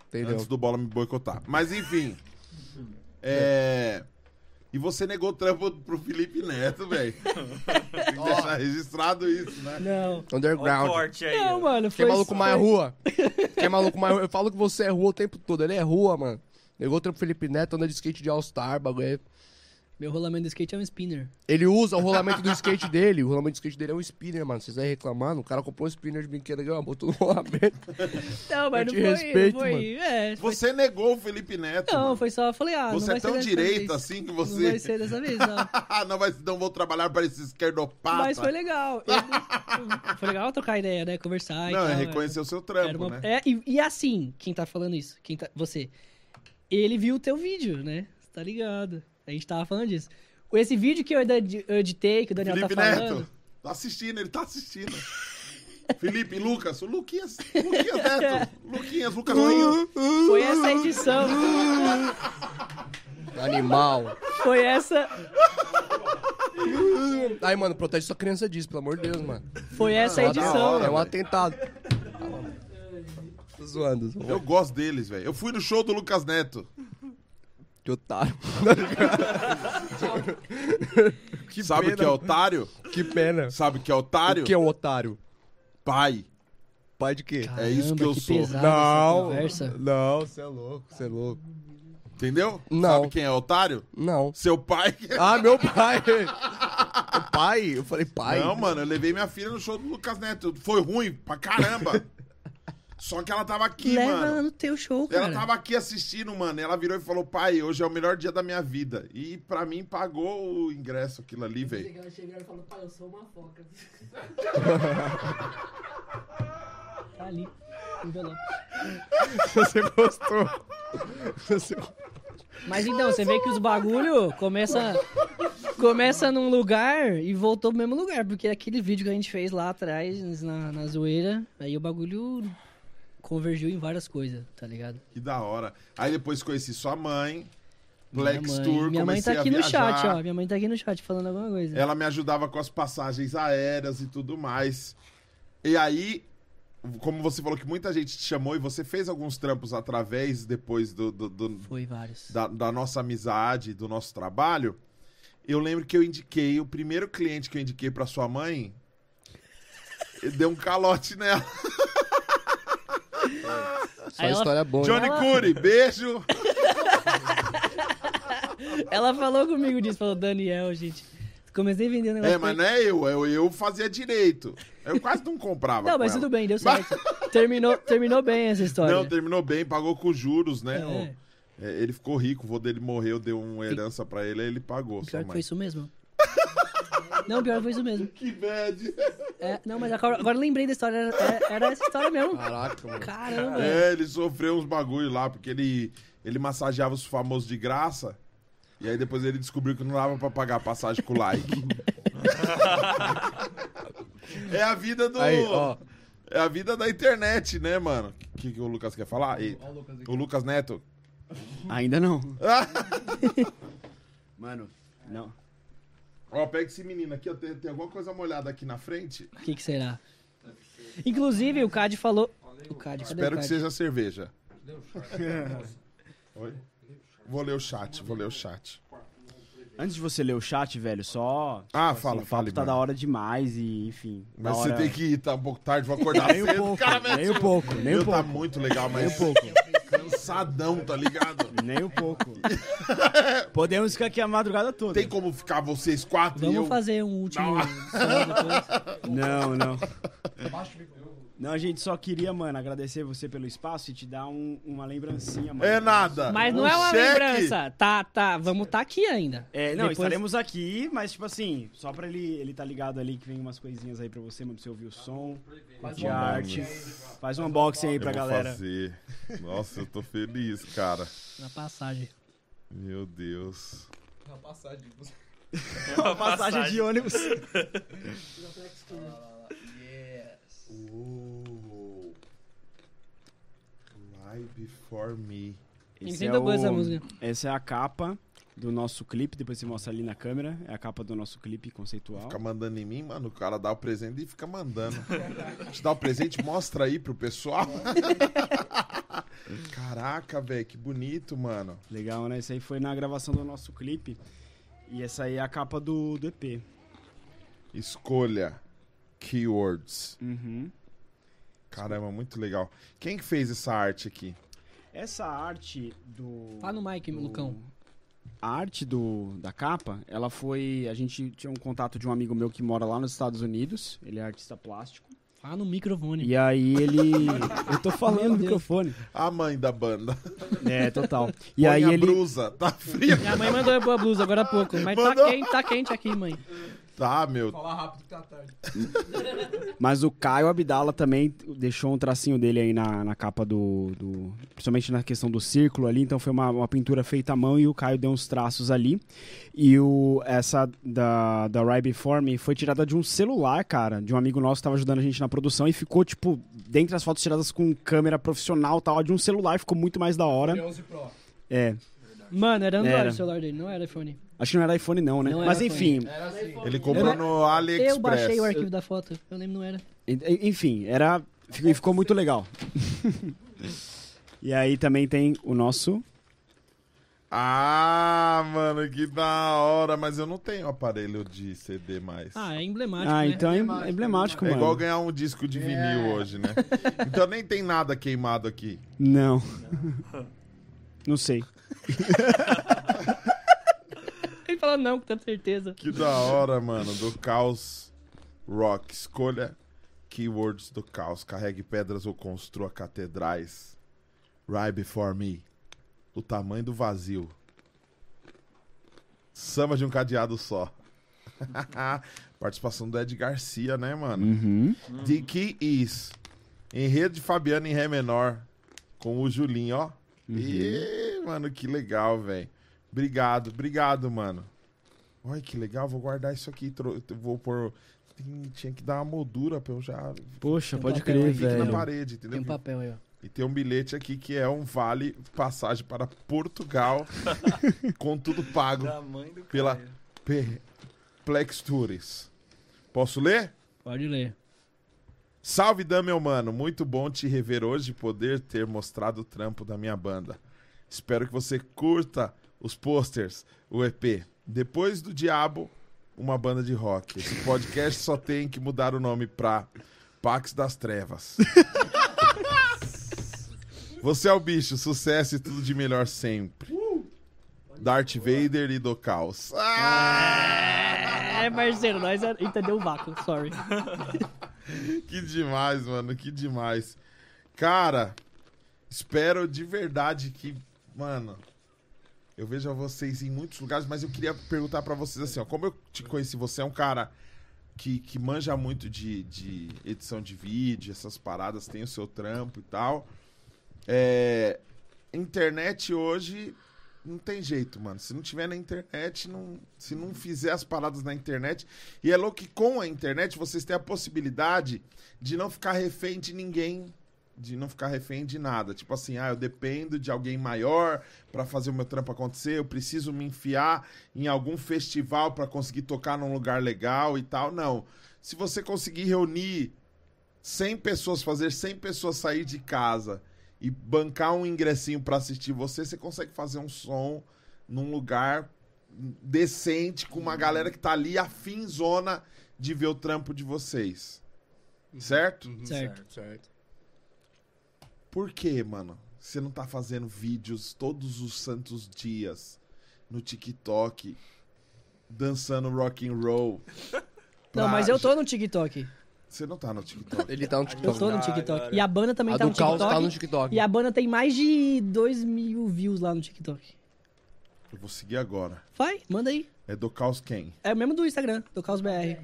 Entendeu? Antes do bola me boicotar. Mas enfim. É. E você negou o trampo pro Felipe Neto, velho. Tem que deixar registrado isso, né? Não. Ó o Underground. corte aí. Não, mano, Quem foi... é maluco foi- mais rua? Quem é maluco mais rua? Eu falo que você é rua o tempo todo. Ele é rua, mano. Negou o trampo Felipe Neto, anda de skate de All-Star, bagulho. Meu rolamento do skate é um spinner. Ele usa o rolamento do skate dele. O rolamento do skate dele é um spinner, mano. Vocês aí reclamando. O cara comprou um spinner de brinquedo aqui, ó. Botou no rolamento. Não, mas não foi, respeito, não foi. mano. É, foi... Você negou o Felipe Neto. Não, mano. foi só, eu falei, ah, não Você vai é tão vez. assim que Não você. vai ser dessa vez, não. não, vai, não vou trabalhar para esse esquerdopata. Mas foi legal. Eu- foi legal trocar ideia, né? Conversar e Não, é tal. reconhecer o seu trampo, uma- né? É, e, e assim, quem tá falando isso? Quem tá, você. Ele viu o teu vídeo, né? Você tá ligado? A gente tava falando disso. Esse vídeo que eu ed- eu editei, que o Daniel Felipe tá falando. Neto. Tá assistindo, ele tá assistindo. Felipe, Lucas, o Luquinhas. Luquinhas Neto. Luquinhas, Lucas. Foi essa edição. Animal. Foi essa. Ai, mano, protege sua criança disso, pelo amor de Deus, mano. Foi essa da edição. hora. É um atentado. Tô zoando, zoando. Eu gosto deles, velho. Eu fui no show do Lucas Neto. Que otário. que Sabe o que é otário? Que pena. Sabe o que é otário? O que é um otário? Pai. Pai de quê? É isso que eu sou. pesado essa conversa. não, você é louco, você é louco. Entendeu? Não. Sabe quem é otário? Não. Seu pai. Ah, meu pai. O pai? Eu falei pai. Não, mano, eu levei minha filha no show do Lucas Neto. Foi ruim pra caramba. Só que ela tava aqui, Leva ela mano. no teu show, cara. Ela tava aqui assistindo, mano. Ela virou e falou: pai, hoje é o melhor dia da minha vida. E pra mim pagou o ingresso aquilo ali, velho. Ela chegou e falou, pai, eu sou uma foca. Tá ali. Envelope. Você gostou. Você... Mas então, você vê que os bagulho começa, começa num lugar e voltou pro mesmo lugar. Porque aquele vídeo que a gente fez lá atrás, na, na zoeira, aí o bagulho convergiu em várias coisas, tá ligado? Que da hora. Aí depois conheci sua mãe, Plex minha mãe, Tour, minha mãe tá aqui no chat, ó. Minha mãe tá aqui no chat falando alguma coisa. Ela me ajudava com as passagens aéreas e tudo mais. E aí, como você falou que muita gente te chamou e você fez alguns trampos através depois do, do- do- Foi vários. da, da nossa amizade, do nosso trabalho, eu lembro que eu indiquei, o primeiro cliente que eu indiquei pra sua mãe, deu um calote nela. Só Aí ela- história boa. Johnny Ela- Cury, beijo. Ela falou comigo disso, falou, Daniel, gente. Comecei a vender um negócio. É, mas não é eu, eu, eu fazia direito. Eu quase não comprava. Não, com mas ela. tudo bem, deu Mas- certo. terminou, terminou bem essa história. Não, terminou bem, pagou com juros, né? É. É, ele ficou rico, o vô dele morreu, deu uma herança pra ele, aí ele pagou. Pior sua que foi isso mesmo. Não, pior foi isso mesmo. Que bad. É, não, mas agora, agora eu lembrei da história. Era, era essa história mesmo. Caraca, mano. Caramba. É, ele sofreu uns bagulho lá, porque ele, ele massageava os famosos de graça. E aí depois ele descobriu que não dava pra pagar a passagem com like. é a vida do. Aí, ó. É a vida da internet, né, mano? O que, que o Lucas quer falar? Eita. O Lucas Neto. Ainda não. Mano, não. Ó, pega esse menino aqui, ó. Tem, tem alguma coisa molhada aqui na frente? O que, que será? Inclusive, o Cad falou. O Cad, Espero o que seja cerveja. Oi? Vou ler o chat, vou ler o chat. Antes de você ler o chat, velho, só. Ah, tipo fala, o fala, Tá mano. da hora demais e, enfim. Mas você hora- tem que ir, tá um pouco tarde, vou acordar Nem um cedo. pouco, Cara, nem um pouco, nem um tá pouco. muito legal, mas Nem um pouco. cansadão, tá ligado? Nem um pouco. Podemos ficar aqui a madrugada toda. Tem como ficar vocês quatro e Vamos eu... fazer um último. Não. Não, não. Não, a gente só queria, mano, agradecer você pelo espaço e te dar um- uma lembrancinha, mano. É nada. Mas não Um é uma cheque. lembrança. Tá, tá. Vamos tá aqui ainda. É, não, Depois- estaremos aqui, mas tipo assim, só pra ele, ele tá ligado ali que vem umas coisinhas aí pra você, mano, pra você ouvir o som, de arte. Faz um unboxing aí Eu pra vou galera. fazer. Nossa, eu tô feliz, cara. Na passagem. Meu Deus. Na passagem. Uma passagem de ônibus. Oh. Lie Before Me. Esse essa música. Essa é a capa do nosso clipe, depois você mostra ali na câmera. É a capa do nosso clipe conceitual. Fica mandando em mim, mano. O cara dá o presente e fica mandando. Te dá o presente, mostra aí pro pessoal. Caraca, velho, que bonito, mano. Legal, né? Isso aí foi na gravação do nosso clipe. E essa aí é a capa do, do EP. Escolha keywords. Uhum. Caramba, muito legal. Quem que fez essa arte aqui? Essa arte do. Fala no mic, do- Lucão. A arte do, da capa, ela foi. A gente tinha um contato de um amigo meu que mora lá nos Estados Unidos. Ele é artista plástico. Fala no microfone. E aí ele. Eu tô falando no microfone. A mãe da banda. É, total. E Põe aí a ele. blusa, tá fria? Minha mãe mandou a blusa agora há pouco. Mas tá Mandou? quente, tá quente aqui, mãe. Tá, meu. Falar rápido que tá tarde. Mas o Caio Abdala também deixou um tracinho dele aí na, na capa do, do- Principalmente na questão do círculo ali. Então foi uma, uma pintura feita à mão e o Caio deu uns traços ali. E o, essa da, da Right Before Me foi tirada de um celular, cara. De um amigo nosso que tava ajudando a gente na produção. E ficou, tipo, dentre as fotos tiradas com câmera profissional e tal, de um celular. Ficou muito mais da hora. 11 Pro. É. Mano, era Android Era. o celular dele, não era iPhone. Acho que não era iPhone, não, né? Não era Mas enfim. Era assim. Ele comprou no AliExpress. Eu baixei o arquivo da foto. Eu lembro, não era. En- Enfim, era. Ficou, ficou muito legal. e aí também tem o nosso. Ah, mano, que da hora. Mas eu não tenho aparelho de CD mais. Ah, é emblemático, Ah, né? então é em- é emblemático, é mano. igual ganhar um disco de vinil hoje, né? Então nem tem nada queimado aqui. Não. Não sei. Falou não, com tanta certeza. Que da hora, mano. Do Caos Rock. Escolha Keywords do caos. Carregue pedras ou construa catedrais. Right before me. O tamanho do vazio. Samba de um cadeado só. Participação do Ed Garcia, né, mano? Uhum. The Key Is. Enredo de Fabiano em Ré menor. Com o Julinho, ó. Ih, mano, que legal, velho. Obrigado, obrigado, mano. Olha que legal, vou guardar isso aqui. Vou pôr. Tinha que dar uma moldura pra eu já. Poxa, pode papel crer, Fique na velho. parede, entendeu? Tem um papel aí, ó. E tem um bilhete aqui que é um vale passagem para Portugal com tudo pago Da mãe do Pela-. Perplex Tours. Posso ler? Pode ler. Salve, Dan, meu mano. Muito bom te rever hoje e poder ter mostrado o trampo da minha banda. Espero que você curta os posters, o EP. Depois do Diabo, uma banda de rock. Esse podcast só tem que mudar o nome pra Pax das Trevas. Você é o bicho, sucesso e tudo de melhor sempre. Darth Vader e do Caos. Ah! É, parceiro, nós é- entendeu o vácuo, sorry. Que demais, mano, que demais. Cara, espero de verdade que, mano, eu vejo vocês em muitos lugares, mas eu queria perguntar pra vocês assim, ó, como eu te conheci, você é um cara que, que manja muito de, de edição de vídeo, essas paradas, tem o seu trampo e tal. É, internet hoje não tem jeito, mano. Se não tiver na internet, não, se não fizer as paradas na internet. E é louco que com a internet vocês têm a possibilidade de não ficar refém de ninguém. De não ficar refém de nada. Tipo assim, ah, eu dependo de alguém maior pra fazer o meu trampo acontecer. Eu preciso me enfiar em algum festival pra conseguir tocar num lugar legal e tal. Não. Se você conseguir reunir 100 pessoas, fazer 100 pessoas sair de casa e bancar um ingressinho pra assistir você, você consegue fazer um som num lugar decente com uma galera que tá ali afinzona de ver o trampo de vocês. Certo? Certo. Certo. Por que, mano? Você não tá fazendo vídeos todos os santos dias no TikTok dançando rock and roll? Não, mas eu tô no TikTok. Você não tá no TikTok. Ele tá no Eu TikTok. tô no Tá, TikTok. agora. E a banda também A tá no do Caos TikTok. tá no TikTok. E a banda tem mais de 2 mil views lá no TikTok. Eu vou seguir agora. Vai, manda aí. É do Caos quem? É o mesmo do Instagram, do Caos BR.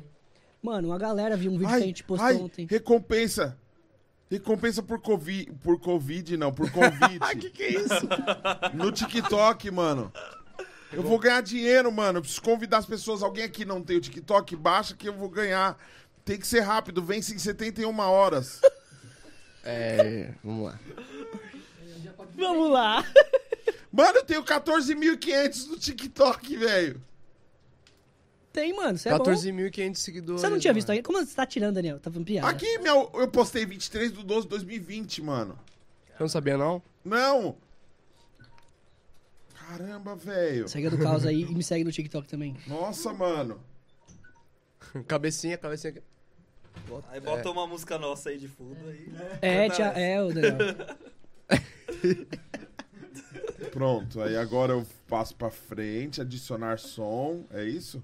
Mano, uma galera viu um vídeo que a gente postou ai, ontem. recompensa. Recompensa por Covid. Por Covid, não, por Covid. que que é isso? No TikTok, mano. Eu vou ganhar dinheiro, mano. Eu preciso convidar as pessoas. Alguém aqui não tem o TikTok? Baixa que eu vou ganhar. Tem que ser rápido. Vence em 71 horas. É, vamos lá. Vamos lá. Mano, eu tenho 14.500 no TikTok, velho. Tem, mano. Você é bom. 14.500 seguidores. Você não tinha visto aí? Como você tá tirando, Daniel? Tá falando piada. Aqui, meu, eu postei 23 de 12 de 2020, mano. Eu não sabia, não? Não. Caramba, velho. Segue a do Caos aí e me segue no TikTok também. Nossa, mano. Cabecinha, cabecinha. Aí bota uma música nossa aí de fundo aí. É, Canta tia, é, o Daniel. Pronto, aí agora eu passo pra frente, adicionar som, é isso?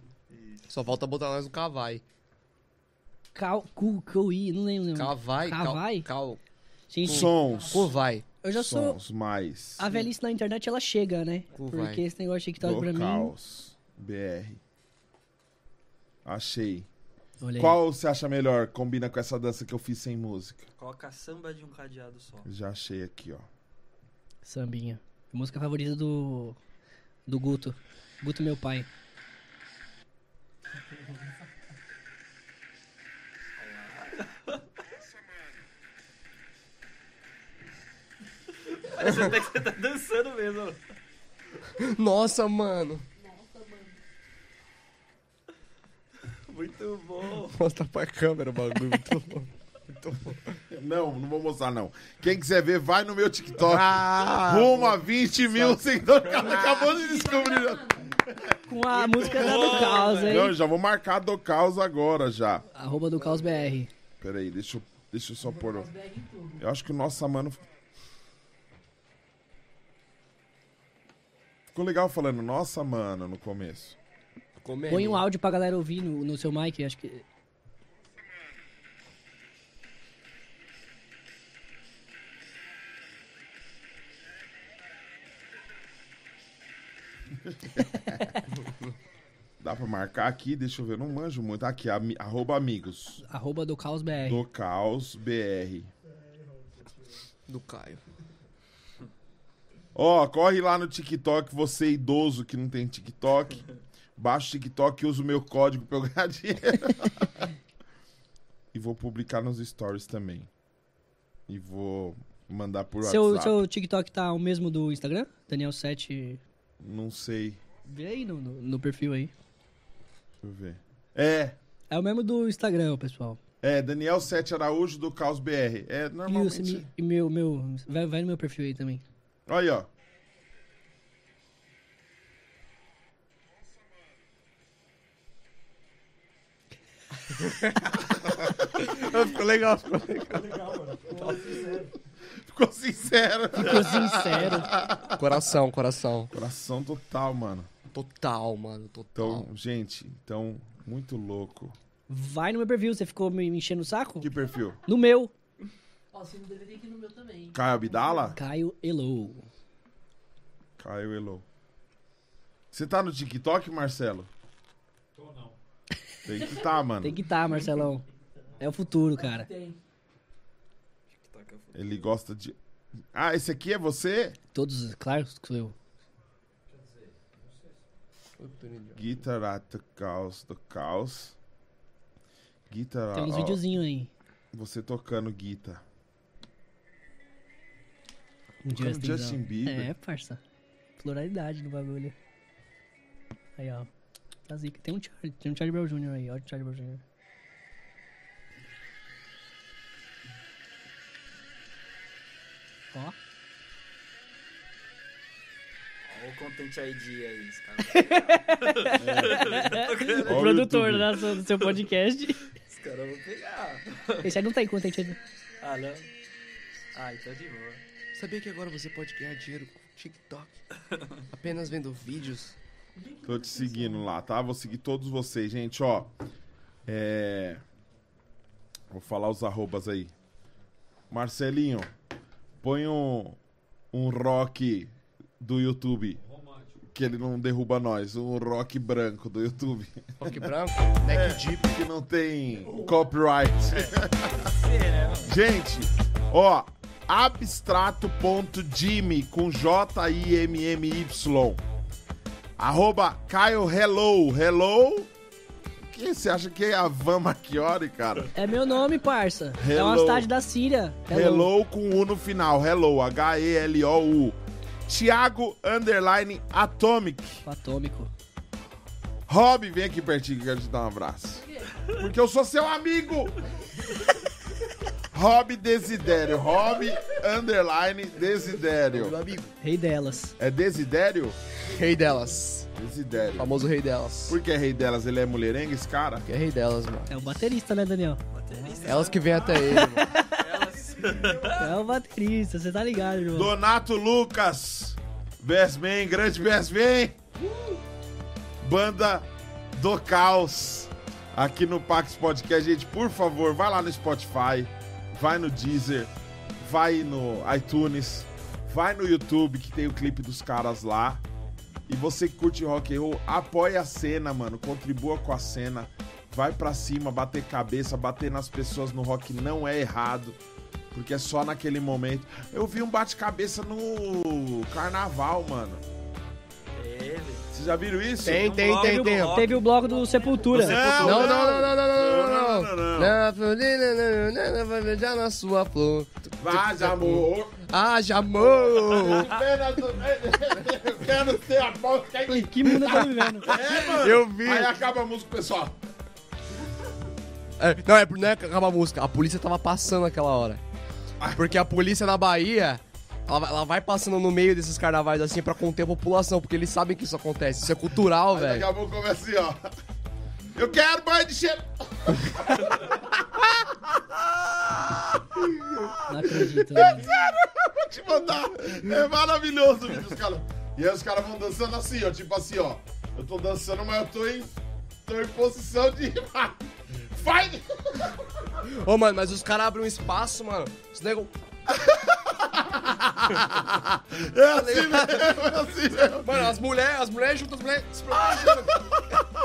Só falta botar nós no cavai. Cal, cu, Cui, não lembro. não. Cavai? cal- Cavai? Cal... Gente, Sons. Covai. eu já sou... Sons mais. A velhice na internet, ela chega, né? Cu Porque vai. esse negócio de TikTok pra mim... Caos. BR. Achei. Olha aí. Qual você acha melhor? Combina com essa dança que eu fiz sem música? Coloca samba de um cadeado só. Já achei aqui, ó. Sambinha. Música favorita do... Do Guto. Guto, meu pai. Parece até que você tá dançando mesmo. Nossa, mano. Muito bom. Mostra pra câmera o bagulho. Muito bom. Não, não vou mostrar, não. Quem quiser ver, vai no meu TikTok. Ah, Rumo a 20 mil seguidores. O cara acabou de descobrir. Com a música da do Caos, hein? Não, já vou marcar do caos agora já. Arroba do Caos BR. Pera aí, deixa eu, deixa eu só pôr. Eu acho que o nosso mano. ficou legal falando, nossa, mano, no começo. Comendo. Põe um áudio pra galera ouvir no, no seu mic, acho que. Dá pra marcar aqui, deixa eu ver, não manjo muito. Tá aqui, am, arroba amigos. Arroba do Caos BR. Do Caos BR. Do Caio. Ó, corre lá no TikTok, você idoso que não tem TikTok. Baixa o TikTok e usa o meu código pra eu ganhar dinheiro. e vou publicar nos stories também. E vou mandar por Seu, WhatsApp. seu TikTok tá o mesmo do Instagram? Daniel7. Não sei. Vê aí no, no, no perfil aí. Deixa eu ver. É, É o mesmo do Instagram, pessoal. é, Daniel Sete Araújo do Caos BR. É, E, o, normalmente. e meu, meu, vai, vai no meu perfil aí também. Olha aí, ó. ficou legal, ficou Ficou sincero. Ficou sincero. Coração, coração. Coração total, mano. Total, mano, total. Então, gente, então, muito louco. Vai no meu perfil, você ficou me me enchendo o saco? Que perfil? No meu, Ó, você não deveria ir no meu também. Caio Abdala? Caio Elo. Caio Elo. Você tá no TikTok, Marcelo? Tô não. Tem que tá, mano. Tem que estar, Marcelão. É o futuro, cara. Tem. Ele gosta de. Ah, esse aqui é você? Todos, claro que sou eu. Guitar at the Caos do Caos. Guitar. Tem uns videozinhos aí. Você tocando guitar. Um Justin, Justin Bieber. É, parça. Pluralidade do bagulho. Aí, ó. Tá zica. Tem um Charlie, tem um Charlie Brown Jr. aí, ó. o Charlie Brown Jr. Ó. Olha o Content ID aí, esse cara. o Ó o produtor da do seu podcast. Os caras vão pegar. Esse aí não tem content ainda. Ah, não? Ah, então de boa. Sabia que agora você pode ganhar dinheiro com TikTok? Apenas vendo vídeos? Tô te seguindo lá, tá? Vou seguir todos vocês, gente, ó. É. Vou falar os arrobas aí. Marcelinho, põe um, um rock do YouTube. Que ele não derruba nós. Um rock branco do YouTube. Rock branco, neck deep. Que não tem copyright. Gente, ó. Abstrato.jimmy com J-I-M-M-Y. Arroba Caio Hello. Hello? Que você acha que é a Van Marchiori, cara? É meu nome, parça. É uma Hello. cidade da Síria. Hello, com U no final. Hello, H-E-L-O-U. Thiago Underline Atomic. Atômico. Rob, vem aqui pertinho que eu quero te dar um abraço. Porque eu sou seu amigo. Rob Desidério. Rob Underline Desidério. Meu amigo. Rei delas. É Desidério? Rei delas. Desidério. Famoso rei delas. Por que é rei delas? Ele é mulherengue, esse cara? Que é rei delas, mano. É o baterista, né, Daniel? Elas que vêm até ele, mano. É o baterista, você tá ligado, irmão. Donato Lucas. Best Man, grande Best Man. Banda do Caos. Aqui no Pax Podcast. Gente, por favor, vai lá no Spotify. Vai no Deezer. Vai no iTunes. Vai no YouTube que tem o clipe dos caras lá. E você que curte rock and roll, apoia a cena, mano. Contribua com a cena. Vai pra cima, bater cabeça, bater nas pessoas no rock não é errado. Porque é só naquele momento. Eu vi um bate-cabeça no carnaval, mano. Vocês já viram isso? Tem, tem, tem, tem. Teve o bloco do Sepultura. Não, Não, não, não, não, não, não, não, Não, não. não, não. Na vai beijar na sua flor. Vai, amor. Ah, já amor. Quero ser a Falei, que mundo tô vivendo? É, mano. Eu vi. Aí acaba a música, pessoal. É, não, é, não é acabar a música. A polícia tava passando naquela hora. Porque a polícia na Bahia, ela, vai- ela vai passando no meio desses carnavais assim pra conter a população, porque eles sabem que isso acontece. Isso é cultural, Aí daqui velho. a pouco começa assim, ó. Eu quero banho de cheiro. Não acredito. É né? sério, eu vou te mandar. É maravilhoso o vídeo dos caras. E aí os caras vão dançando assim, ó. Tipo assim, ó. Eu tô dançando, mas eu tô em, tô em posição de... Vai! Ô, mano, mas os caras abrem um espaço, mano. Os nego. É assim mesmo, é assim mesmo. Mano, as mulheres, as mulheres juntam as mulheres. se protegem.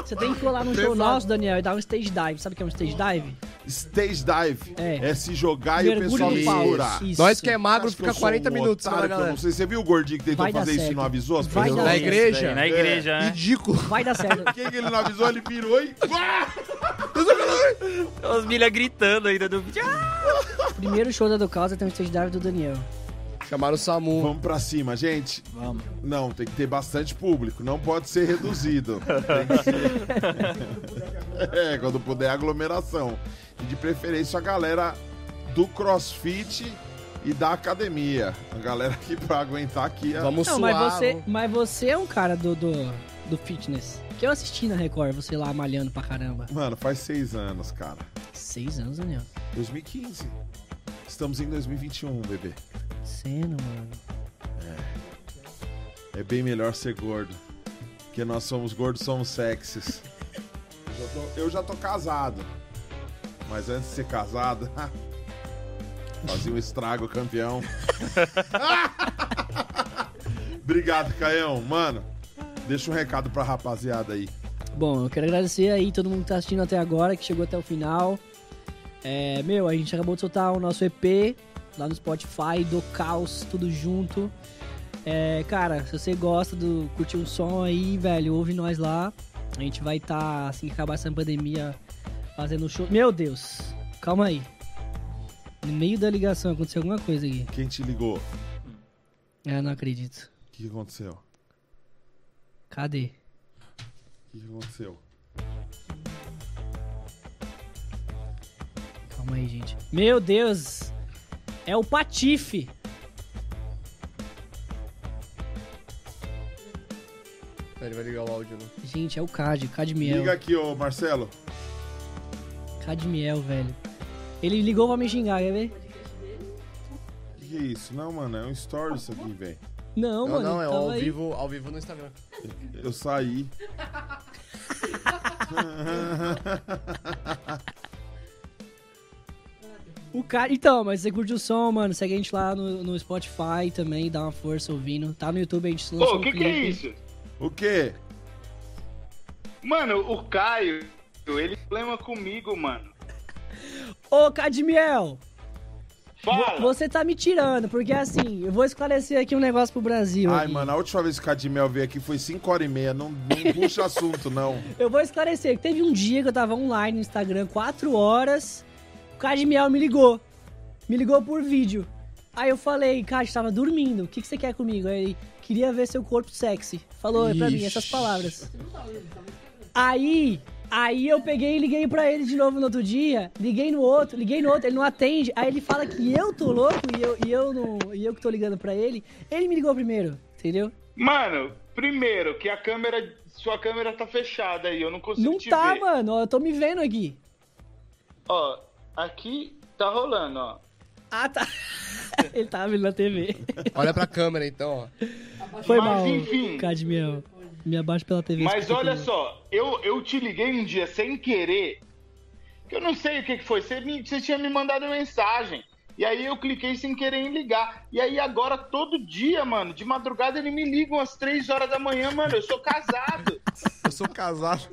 Você tem que colar num show nosso, Daniel, e dar um stage dive. Sabe o que é um stage dive? Stage dive É. é, se jogar e o Mergulho pessoal segurar. Nós que é magro Acho fica eu sou 40 um minutos otário na galera. não sei. Você viu o gordinho que tentou Vai fazer isso e certo. não avisou as Vai pessoas? Na igreja. Na igreja, né? Ridículo. Vai dar certo. Por que ele não avisou? Ele virou e... Os milha gritando ainda do vídeo. Primeiro show da Do Causa tem um stage dive do Daniel. Chamaram o Samu. Vamos pra cima, gente. Vamos. Não, tem que ter bastante público. Não pode ser reduzido. Tem que ser... é, quando puder aglomeração. E de preferência a galera do crossfit e da academia. A galera aqui pra aguentar aqui. A... Vamos Não, suar. mas você, vamos- mas você é um cara do, do, do fitness. Que eu assisti na Record, você lá malhando pra caramba. Mano, faz seis anos, cara. Seis anos, Daniel. 2015. Estamos em 2021, bebê. Sendo, mano. É bem melhor ser gordo. Porque nós somos gordos, somos sexys. Eu já tô, eu já tô casado. Mas antes de ser casado, fazia um estrago, campeão. Obrigado, Caião. Mano, deixa um recado pra rapaziada aí. Bom, eu quero agradecer aí todo mundo que tá assistindo até agora, que chegou até o final. É, meu, a gente acabou de soltar o nosso EP lá no Spotify, do Caos, tudo junto. É, cara, se você gosta do curtir um som aí, velho, ouve nós lá. A gente vai estar, assim que acabar essa pandemia, fazendo show. Meu Deus, calma aí. No meio da ligação aconteceu alguma coisa aqui. Quem te ligou? O É, não acredito. que aconteceu? Cadê? O que aconteceu? Calma aí, gente. Meu Deus! É o Patife! Ele vai ligar o áudio, né? Gente, é o Cad, Cadmiel. Liga aqui, ô Marcelo. Cadmiel, velho. Ele ligou pra me xingar, quer ver? O que é isso? Não, mano, é um story isso aqui, velho. Não, Não, mano. não, é ao aí. vivo, ao vivo no Instagram. Eu saí. O cara. Então, mas você curte o som, mano. Segue a gente lá no, no Spotify também, dá uma força ouvindo. Tá no YouTube, a gente lançou Pô, o que, que é isso? O quê? Mano, o Caio, ele problema comigo, mano. Ô, Cadmiel! Fala! vo- Você tá me tirando, porque assim, eu vou esclarecer aqui um negócio pro Brasil. Ai, aqui. mano, a última vez que o Cadimel veio aqui foi 5 horas e meia. Não, não puxa assunto, não. Eu vou esclarecer que teve um dia que eu tava online no Instagram, 4 horas, Cadmiel me ligou. Me ligou por vídeo. Aí eu falei, Cad, tava dormindo, o que, que você quer comigo? Aí ele, queria ver seu corpo sexy. Falou pra mim essas palavras. Aí, aí eu peguei e liguei pra ele de novo no outro dia, liguei no outro, liguei no outro, ele não atende. Aí ele fala que eu tô louco e eu, e eu, não, e eu que tô ligando pra ele. Ele me ligou primeiro, entendeu? Mano, primeiro, que a câmera. Sua câmera tá fechada aí, eu não consigo Não te tá, ver. mano, eu tô me vendo aqui. Ó, aqui tá rolando, ó. Ah, tá. Ele tava vendo na TV. Olha pra câmera então, ó. Foi Mas, mal, enfim. Cadmiel. Me abaixa pela TV. Mas olha só, eu, eu te liguei um dia sem querer. que Eu não sei o que, que foi. Você, me- você tinha me mandado mensagem. E aí eu cliquei sem querer em ligar. E aí agora, todo dia, mano, de madrugada ele me liga umas 3 horas da manhã, mano. Eu sou casado. Eu sou casado.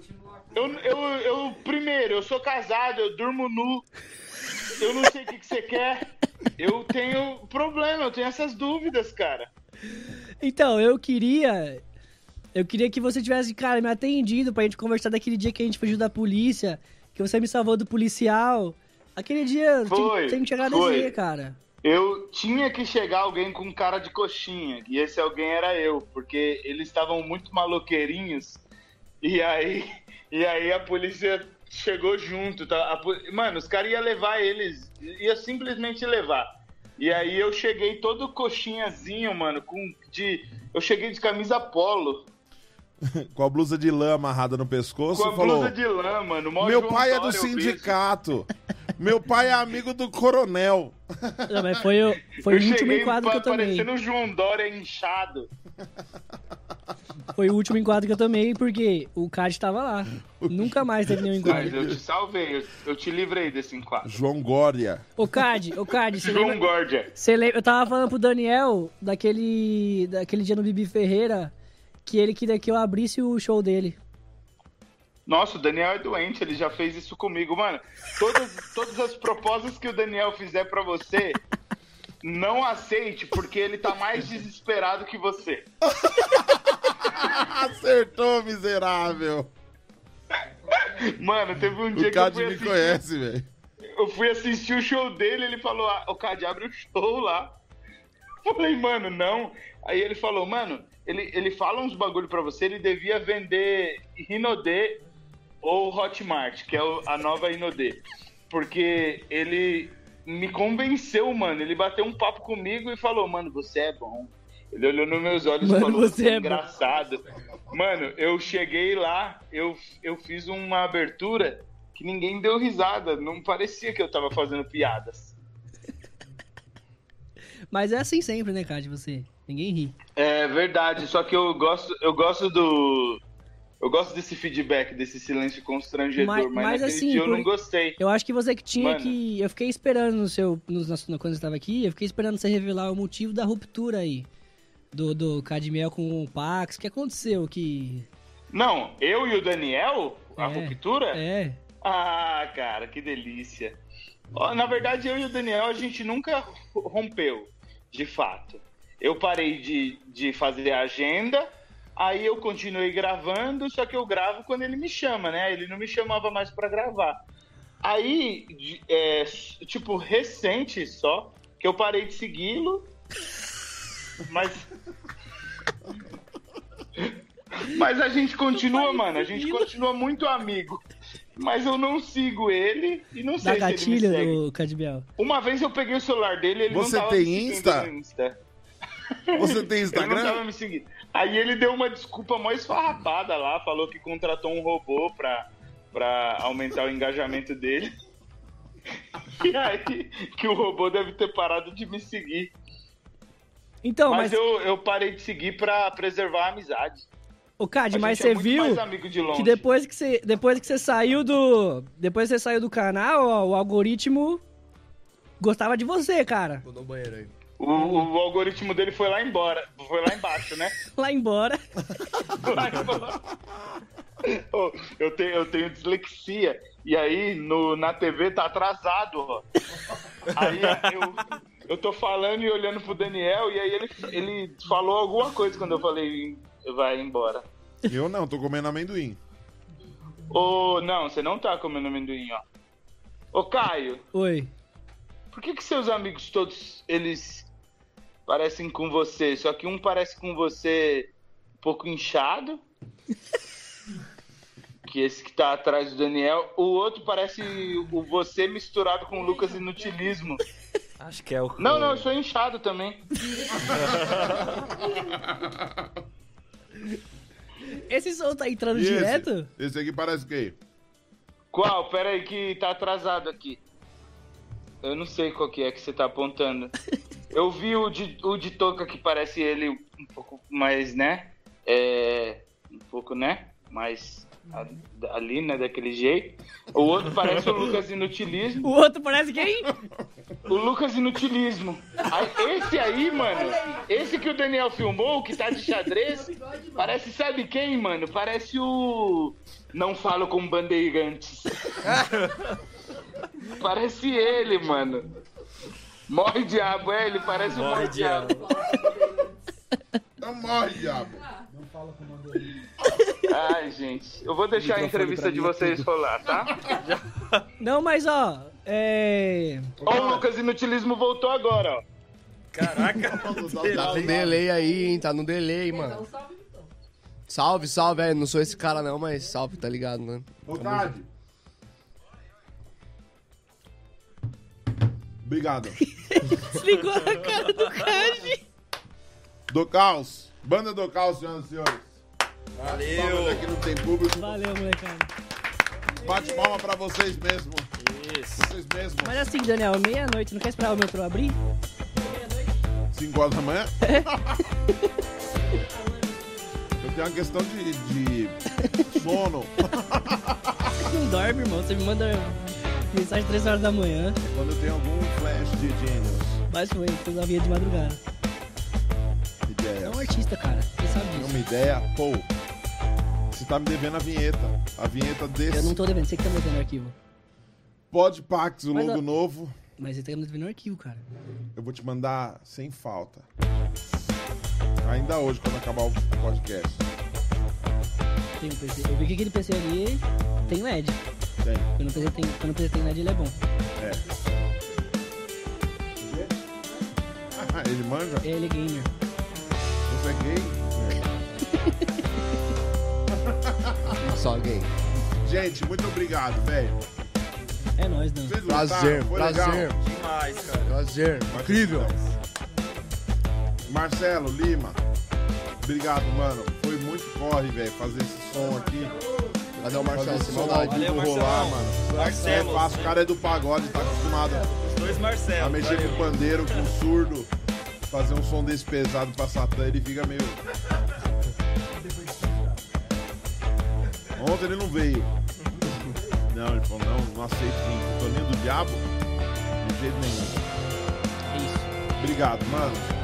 Eu, eu, eu, primeiro, eu sou casado, eu durmo nu. Eu não sei o que, que você quer. Eu tenho problema, eu tenho essas dúvidas, cara. Então, eu queria. Eu queria que você tivesse, cara, me atendido pra gente conversar daquele dia que a gente fugiu da polícia, que você me salvou do policial. Aquele dia, Foi, tenho que te agradecer, foi. cara. Eu tinha que chegar alguém com cara de coxinha, e esse alguém era eu, porque eles estavam muito maloqueirinhos, e aí, e aí a polícia chegou junto. Tá? A mano, os caras iam levar eles, ia simplesmente levar. E aí eu cheguei todo coxinhazinho, mano, com de. Eu cheguei de camisa polo, Com a blusa de lã amarrada no pescoço com a falou: blusa de lã, mano. Meu João pai é do sindicato. Meu pai é amigo do coronel. Não, mas foi, o- foi o último cheguei enquadro que eu tomei. parecendo o João Dória inchado. Foi o último enquadro que eu tomei, porque o Card tava lá. Nunca mais teve nenhum Mas enquadro. eu te salvei, eu, eu te livrei desse enquadro. João Gória. Ô, Card, ô, Card, você João lembra... Górdia. Você lembra, eu tava falando pro Daniel daquele, daquele dia no Bibi Ferreira que ele queria que eu abrisse o show dele. Nossa, o Daniel é doente, ele já fez isso comigo. Mano, todas, todas as propostas que o Daniel fizer pra você, não aceite, porque ele tá mais desesperado que você. Acertou, miserável. Mano, teve um dia O que eu fui me assistir. conhece, velho. Eu fui assistir o show dele, ele falou, ah, o Cad abre o show lá. Eu Falei, mano, não. Aí ele falou, mano, ele, ele fala uns bagulho pra você, ele devia vender Rinodê ou Hotmart, que é a nova Inodê. Porque ele me convenceu, mano. Ele bateu um papo comigo e falou, mano, você é bom. Ele olhou nos meus olhos Mano, e falou, você é é bom." engraçado. Mano, eu cheguei lá, eu, eu fiz uma abertura que ninguém deu risada. Não parecia que eu tava fazendo piadas. Mas é assim sempre, né, Card, você? Ninguém ri. É verdade, só que eu gosto, eu gosto do. Eu gosto desse feedback, desse silêncio constrangedor, Mas- mas, mas assim, eu por- não gostei. Eu acho que você que tinha Mano. que. Eu fiquei esperando no seu. No, na, quando você estava aqui, eu fiquei esperando você revelar o motivo da ruptura aí. Do, do Cadmiel com o Pax. O que aconteceu? Que. Não, eu e o Daniel, a É, ruptura? É. Ah, cara, que delícia. Na verdade, eu e o Daniel, a gente nunca rompeu, de fato. Eu parei de, de fazer a agenda, aí eu continuei gravando, só que eu gravo quando ele me chama, né? Ele não me chamava mais pra gravar. Aí, é, tipo, recente só, que eu parei de segui-lo, mas... Mas a gente continua, mano, a gente continua muito amigo. Mas eu não sigo ele e não Da sei se ele me segue. do Cadmiel. Uma vez eu peguei o celular dele ele Você não tava tem Insta? Insta. Você tem Ele não tava Instagram? me seguindo. Aí ele deu uma desculpa mó esfarrapada lá, falou que contratou um robô pra, pra aumentar o engajamento dele. E aí que o robô deve ter parado de me seguir. Então, mas mas. eu, eu parei de seguir pra preservar a amizade. Ô, Cad, mas é você muito viu mais amigo de longe. que depois que você. Depois que você saiu do. Depois que você saiu do canal, ó, o algoritmo gostava de você, cara. Vou no banheiro aí. O, o algoritmo dele foi lá embora. Foi lá embaixo, né? Lá embora. Lá embora. Ô, eu, tenho, eu tenho dislexia. E aí, no, na TV tá atrasado, ó. Aí eu, eu tô falando e olhando pro Daniel, e aí ele, ele falou alguma coisa quando eu falei vai embora. Eu não, tô comendo amendoim. Ô, não, você não tá comendo amendoim, ó. Ô, Caio, Oi. por que que seus amigos todos, eles parecem com você? Só que um parece com você um pouco inchado. que esse que tá atrás do Daniel. O outro parece o você misturado com o Lucas Inutilismo. Acho que é o. Não, não, eu sou inchado também. Esse som tá entrando E esse? direto? Esse aqui parece o quê? Qual? Pera aí que tá atrasado aqui. Eu não sei qual que é que você tá apontando. Eu vi o de, o de touca que parece ele um pouco mais, né? É, um pouco, né? Mais ali, né? Daquele jeito. O outro parece o Lucas Inutilismo. O outro parece quem? O Lucas Inutilismo. Aí, esse aí, mano, esse que o Daniel filmou, que tá de xadrez, parece, sabe quem, mano? Parece o. Não falo com bandeirantes. parece ele, mano. Morre diabo, é, ele parece o Morre, Morre diabo. Não morre, diabo. Ai, gente. Eu vou deixar a entrevista de vocês rolar, tá? Não, mas ó. É. Ó, o Lucas Inutilismo voltou agora, ó. Caraca. Tá no delay aí, hein? Tá no delay, mano. Salve, salve, é. Não sou esse cara não, mas salve, tá ligado, né? Ô, Obrigado. Desligou a cara do Cad. Do Caos. Banda do Caos, senhoras e senhores. Valeu. Palmas aqui não tem público. Valeu, molecada. Bate palma pra vocês mesmo. Isso. Vocês mesmos. Mas assim, Daniel, meia-noite, não quer esperar o metrô abrir? 5 horas da manhã. Eu tem uma questão de, de sono. Você não dorme, irmão. Você me manda mensagem 3 horas da manhã. Quando eu tenho algum flash de gênios. Mas foi, fez a via de madrugada. É Ideia. um artista, cara. Você sabe Tem disso. uma ideia? Pô, você tá me devendo a vinheta. A vinheta desse Eu não tô devendo, você que tá me devendo o arquivo. Podpax, o Mas logo a- novo. Mas você tá me devendo o arquivo, cara. Eu vou te mandar sem falta. Ainda hoje, quando acabar o podcast. Tem um PC. Eu vi que aquele PC ali tem LED. Tem. Quando o PC tem, quando o PC tem LED, ele é bom. É. Ah, Ele manja? Ele é gamer. Você é gay? Só gay. Gente, muito obrigado, velho. É nóis, não. Vocês Prazer? Foi prazer. legal? Demais, cara. Prazer. Incrível. Marcelo, Lima. Obrigado, mano. Foi muito corre, velho, fazer esse som aqui. Cadê o Marcelo? Vivo Valeu, rolar, mano. Marcelo. É fácil, o cara é do pagode, tá acostumado Os dois a Marcelo. mexer com pandeiro, com surdo. Fazer um som desse pesado pra Satã, ele fica meio. Ontem ele não veio. Não, ele falou, não, não aceito vir. Toninho do diabo? De jeito nenhum. É isso. Obrigado, mano.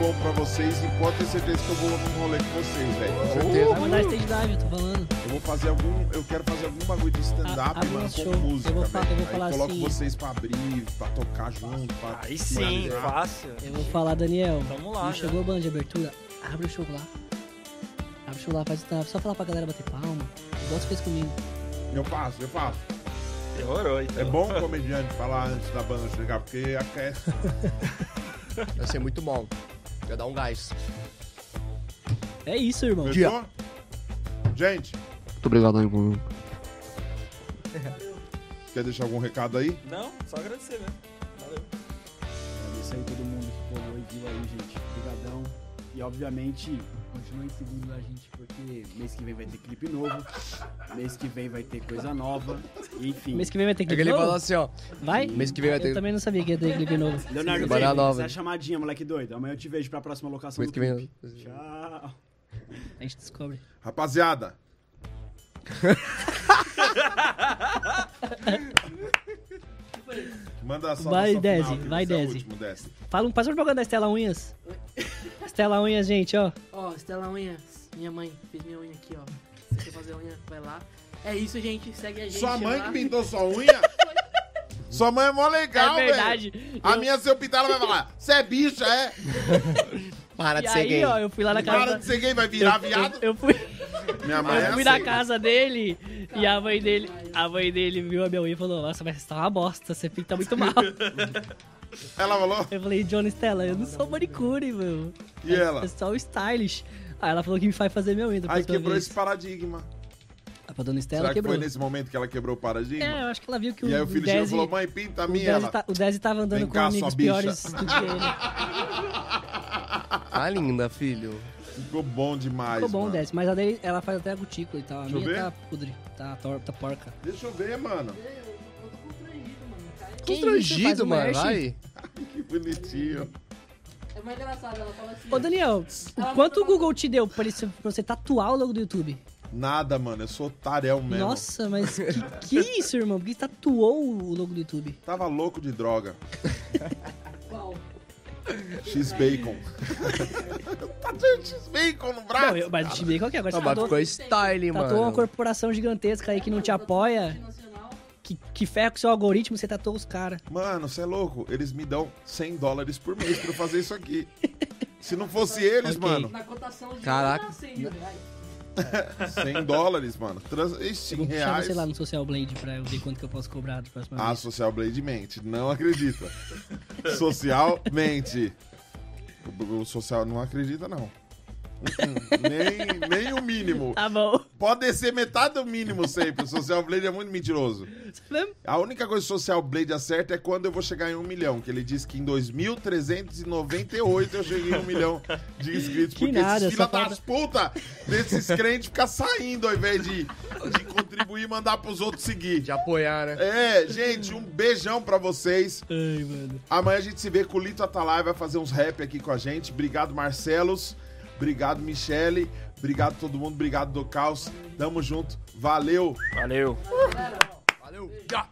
Bom pra vocês e pode ter certeza que eu vou num rolê com vocês, velho. certeza. Vai mandar stage dive, eu tô falando. Eu vou fazer algum. Eu quero fazer algum bagulho de stand-up, A- mano, um com show. música. Eu vou fa- velho. eu vou Aí falar coloco assim- vocês pra abrir, pra tocar junto. Pra Aí sim, finalizar. fácil. Eu vou falar, Daniel. Tamo lá, Não já. chegou o bando de abertura. Abre o show lá. Abre o show lá, faz stand Só falar pra galera bater palma. Igual você fez comigo. Eu faço, eu faço. Demorou, então. É bom o comediante falar antes da banda chegar, porque aquece. Vai ser muito bom. Vai dar um gás. É isso, irmão. Fechou? Gente, Muito obrigado aí, mano. quer deixar algum recado aí? Não, só agradecer mesmo. Valeu. Agradecer aí todo mundo que colou e viu aí, gente. Obrigadão. E obviamente, continuem seguindo a gente, porque mês que vem vai ter clipe novo. Mês que vem vai ter coisa nova. Enfim. Mês que vem vai ter É clipe ele novo? falou assim, ó. Vai? Mês que vem vai Eu ter. também não sabia que ia ter clipe novo. Leonardo, vem, nova. essa é a chamadinha, moleque doido. Amanhã eu te vejo pra próxima locação Mês do que vem. clipe. Tchau. A gente descobre. Rapaziada. Manda a saudação Vai, Desi, vai, você é o Desi. Fala um, faz uma propaganda da Estela Unhas. Estela Unhas, gente, ó. Ó, Estela Unhas, minha mãe fez minha unha aqui, ó. Se quer fazer unha, vai lá. É isso, gente. Segue a gente. Sua mãe lá. que pintou sua unha? Sua mãe é mó legal, é velho. verdade. A Eu- minha, se eu pintar, ela vai falar: Você é bicha, é? Para E de ser aí, gay. ó, eu fui lá na casa. Para de ser gay, vai virar eu, viado. Eu, eu fui, Minha mãe é eu fui assim. na casa dele e a mãe dele, a mãe dele viu a minha unha e falou: Nossa, mas você tá uma bosta, você pinta muito mal. Ela falou? Eu falei, John Stella, eu não sou manicure, meu. E é, ela? É só o stylish. Aí ela falou que me faz fazer meu unha. Aí quebrou esse paradigma. Pra dona Estela Será que quebrou. foi nesse momento que ela quebrou o paradigma? É, eu acho que ela viu que E aí o o filho chegou e Desi, falou: Mãe, pinta a o minha. Desi, tá- o Desi tava andando Vem com cá, amigos piores do que ele. Tá linda, filho. Ficou bom demais. Ficou bom, mano. Desi. Mas a dele, ela faz até a cutícula e tal. A Deixa eu minha ver. tá podre, tá torta, porca. Deixa eu ver, mano. Que isso, Constrangido, faz um mano. Vai. Que bonitinho. É mais engraçado, ela fala assim. Ô, Daniel, o quanto o Google te deu pra você tatuar o logo do YouTube? Nada, mano. Eu sou tarel mesmo. Nossa, mas que, que isso, irmão? Por que você tatuou o logo do YouTube? Tava louco de droga. Qual? X-Bacon. tá tendo X-Bacon no braço? Não, eu, mas que é? Agora Não, você mas tatuou, ficou style, tatuou uma mano. corporação gigantesca aí que não te apoia, que, que ferra com seu algoritmo, você tatuou os caras. Mano, você é louco. Eles me dão 100 dólares por mês pra eu fazer isso aqui. Se não fosse eles, Ok. mano. Na cotação de Caraca. uma, 100 mil reais. 100 dólares, mano. Trans... Ixi, Eu vou puxar reais. você lá no Social Blade pra eu ver quanto que eu posso cobrar próxima Ah, vez. Social Blade mente. Não acredita. Social mente. O social não acredita, não. Nem, nem o mínimo. Tá bom. Pode descer metade do mínimo sempre. O Social Blade é muito mentiroso. A única coisa que o Social Blade acerta é quando eu vou chegar em um milhão. Que ele disse que em 2398 eu cheguei em um milhão de inscritos. Que porque nada, esses filha das puta desses crentes ficam saindo ao invés de, de contribuir e mandar pros outros seguir. De apoiar, né? É, gente, um beijão pra vocês. Ai, mano. Amanhã a gente se vê com o Lito Atalai, vai fazer uns rap aqui com a gente. Obrigado, Marcelos. Obrigado, Michele. Obrigado todo mundo, obrigado do Caos. Tamo junto. Valeu. Valeu. Valeu. Já.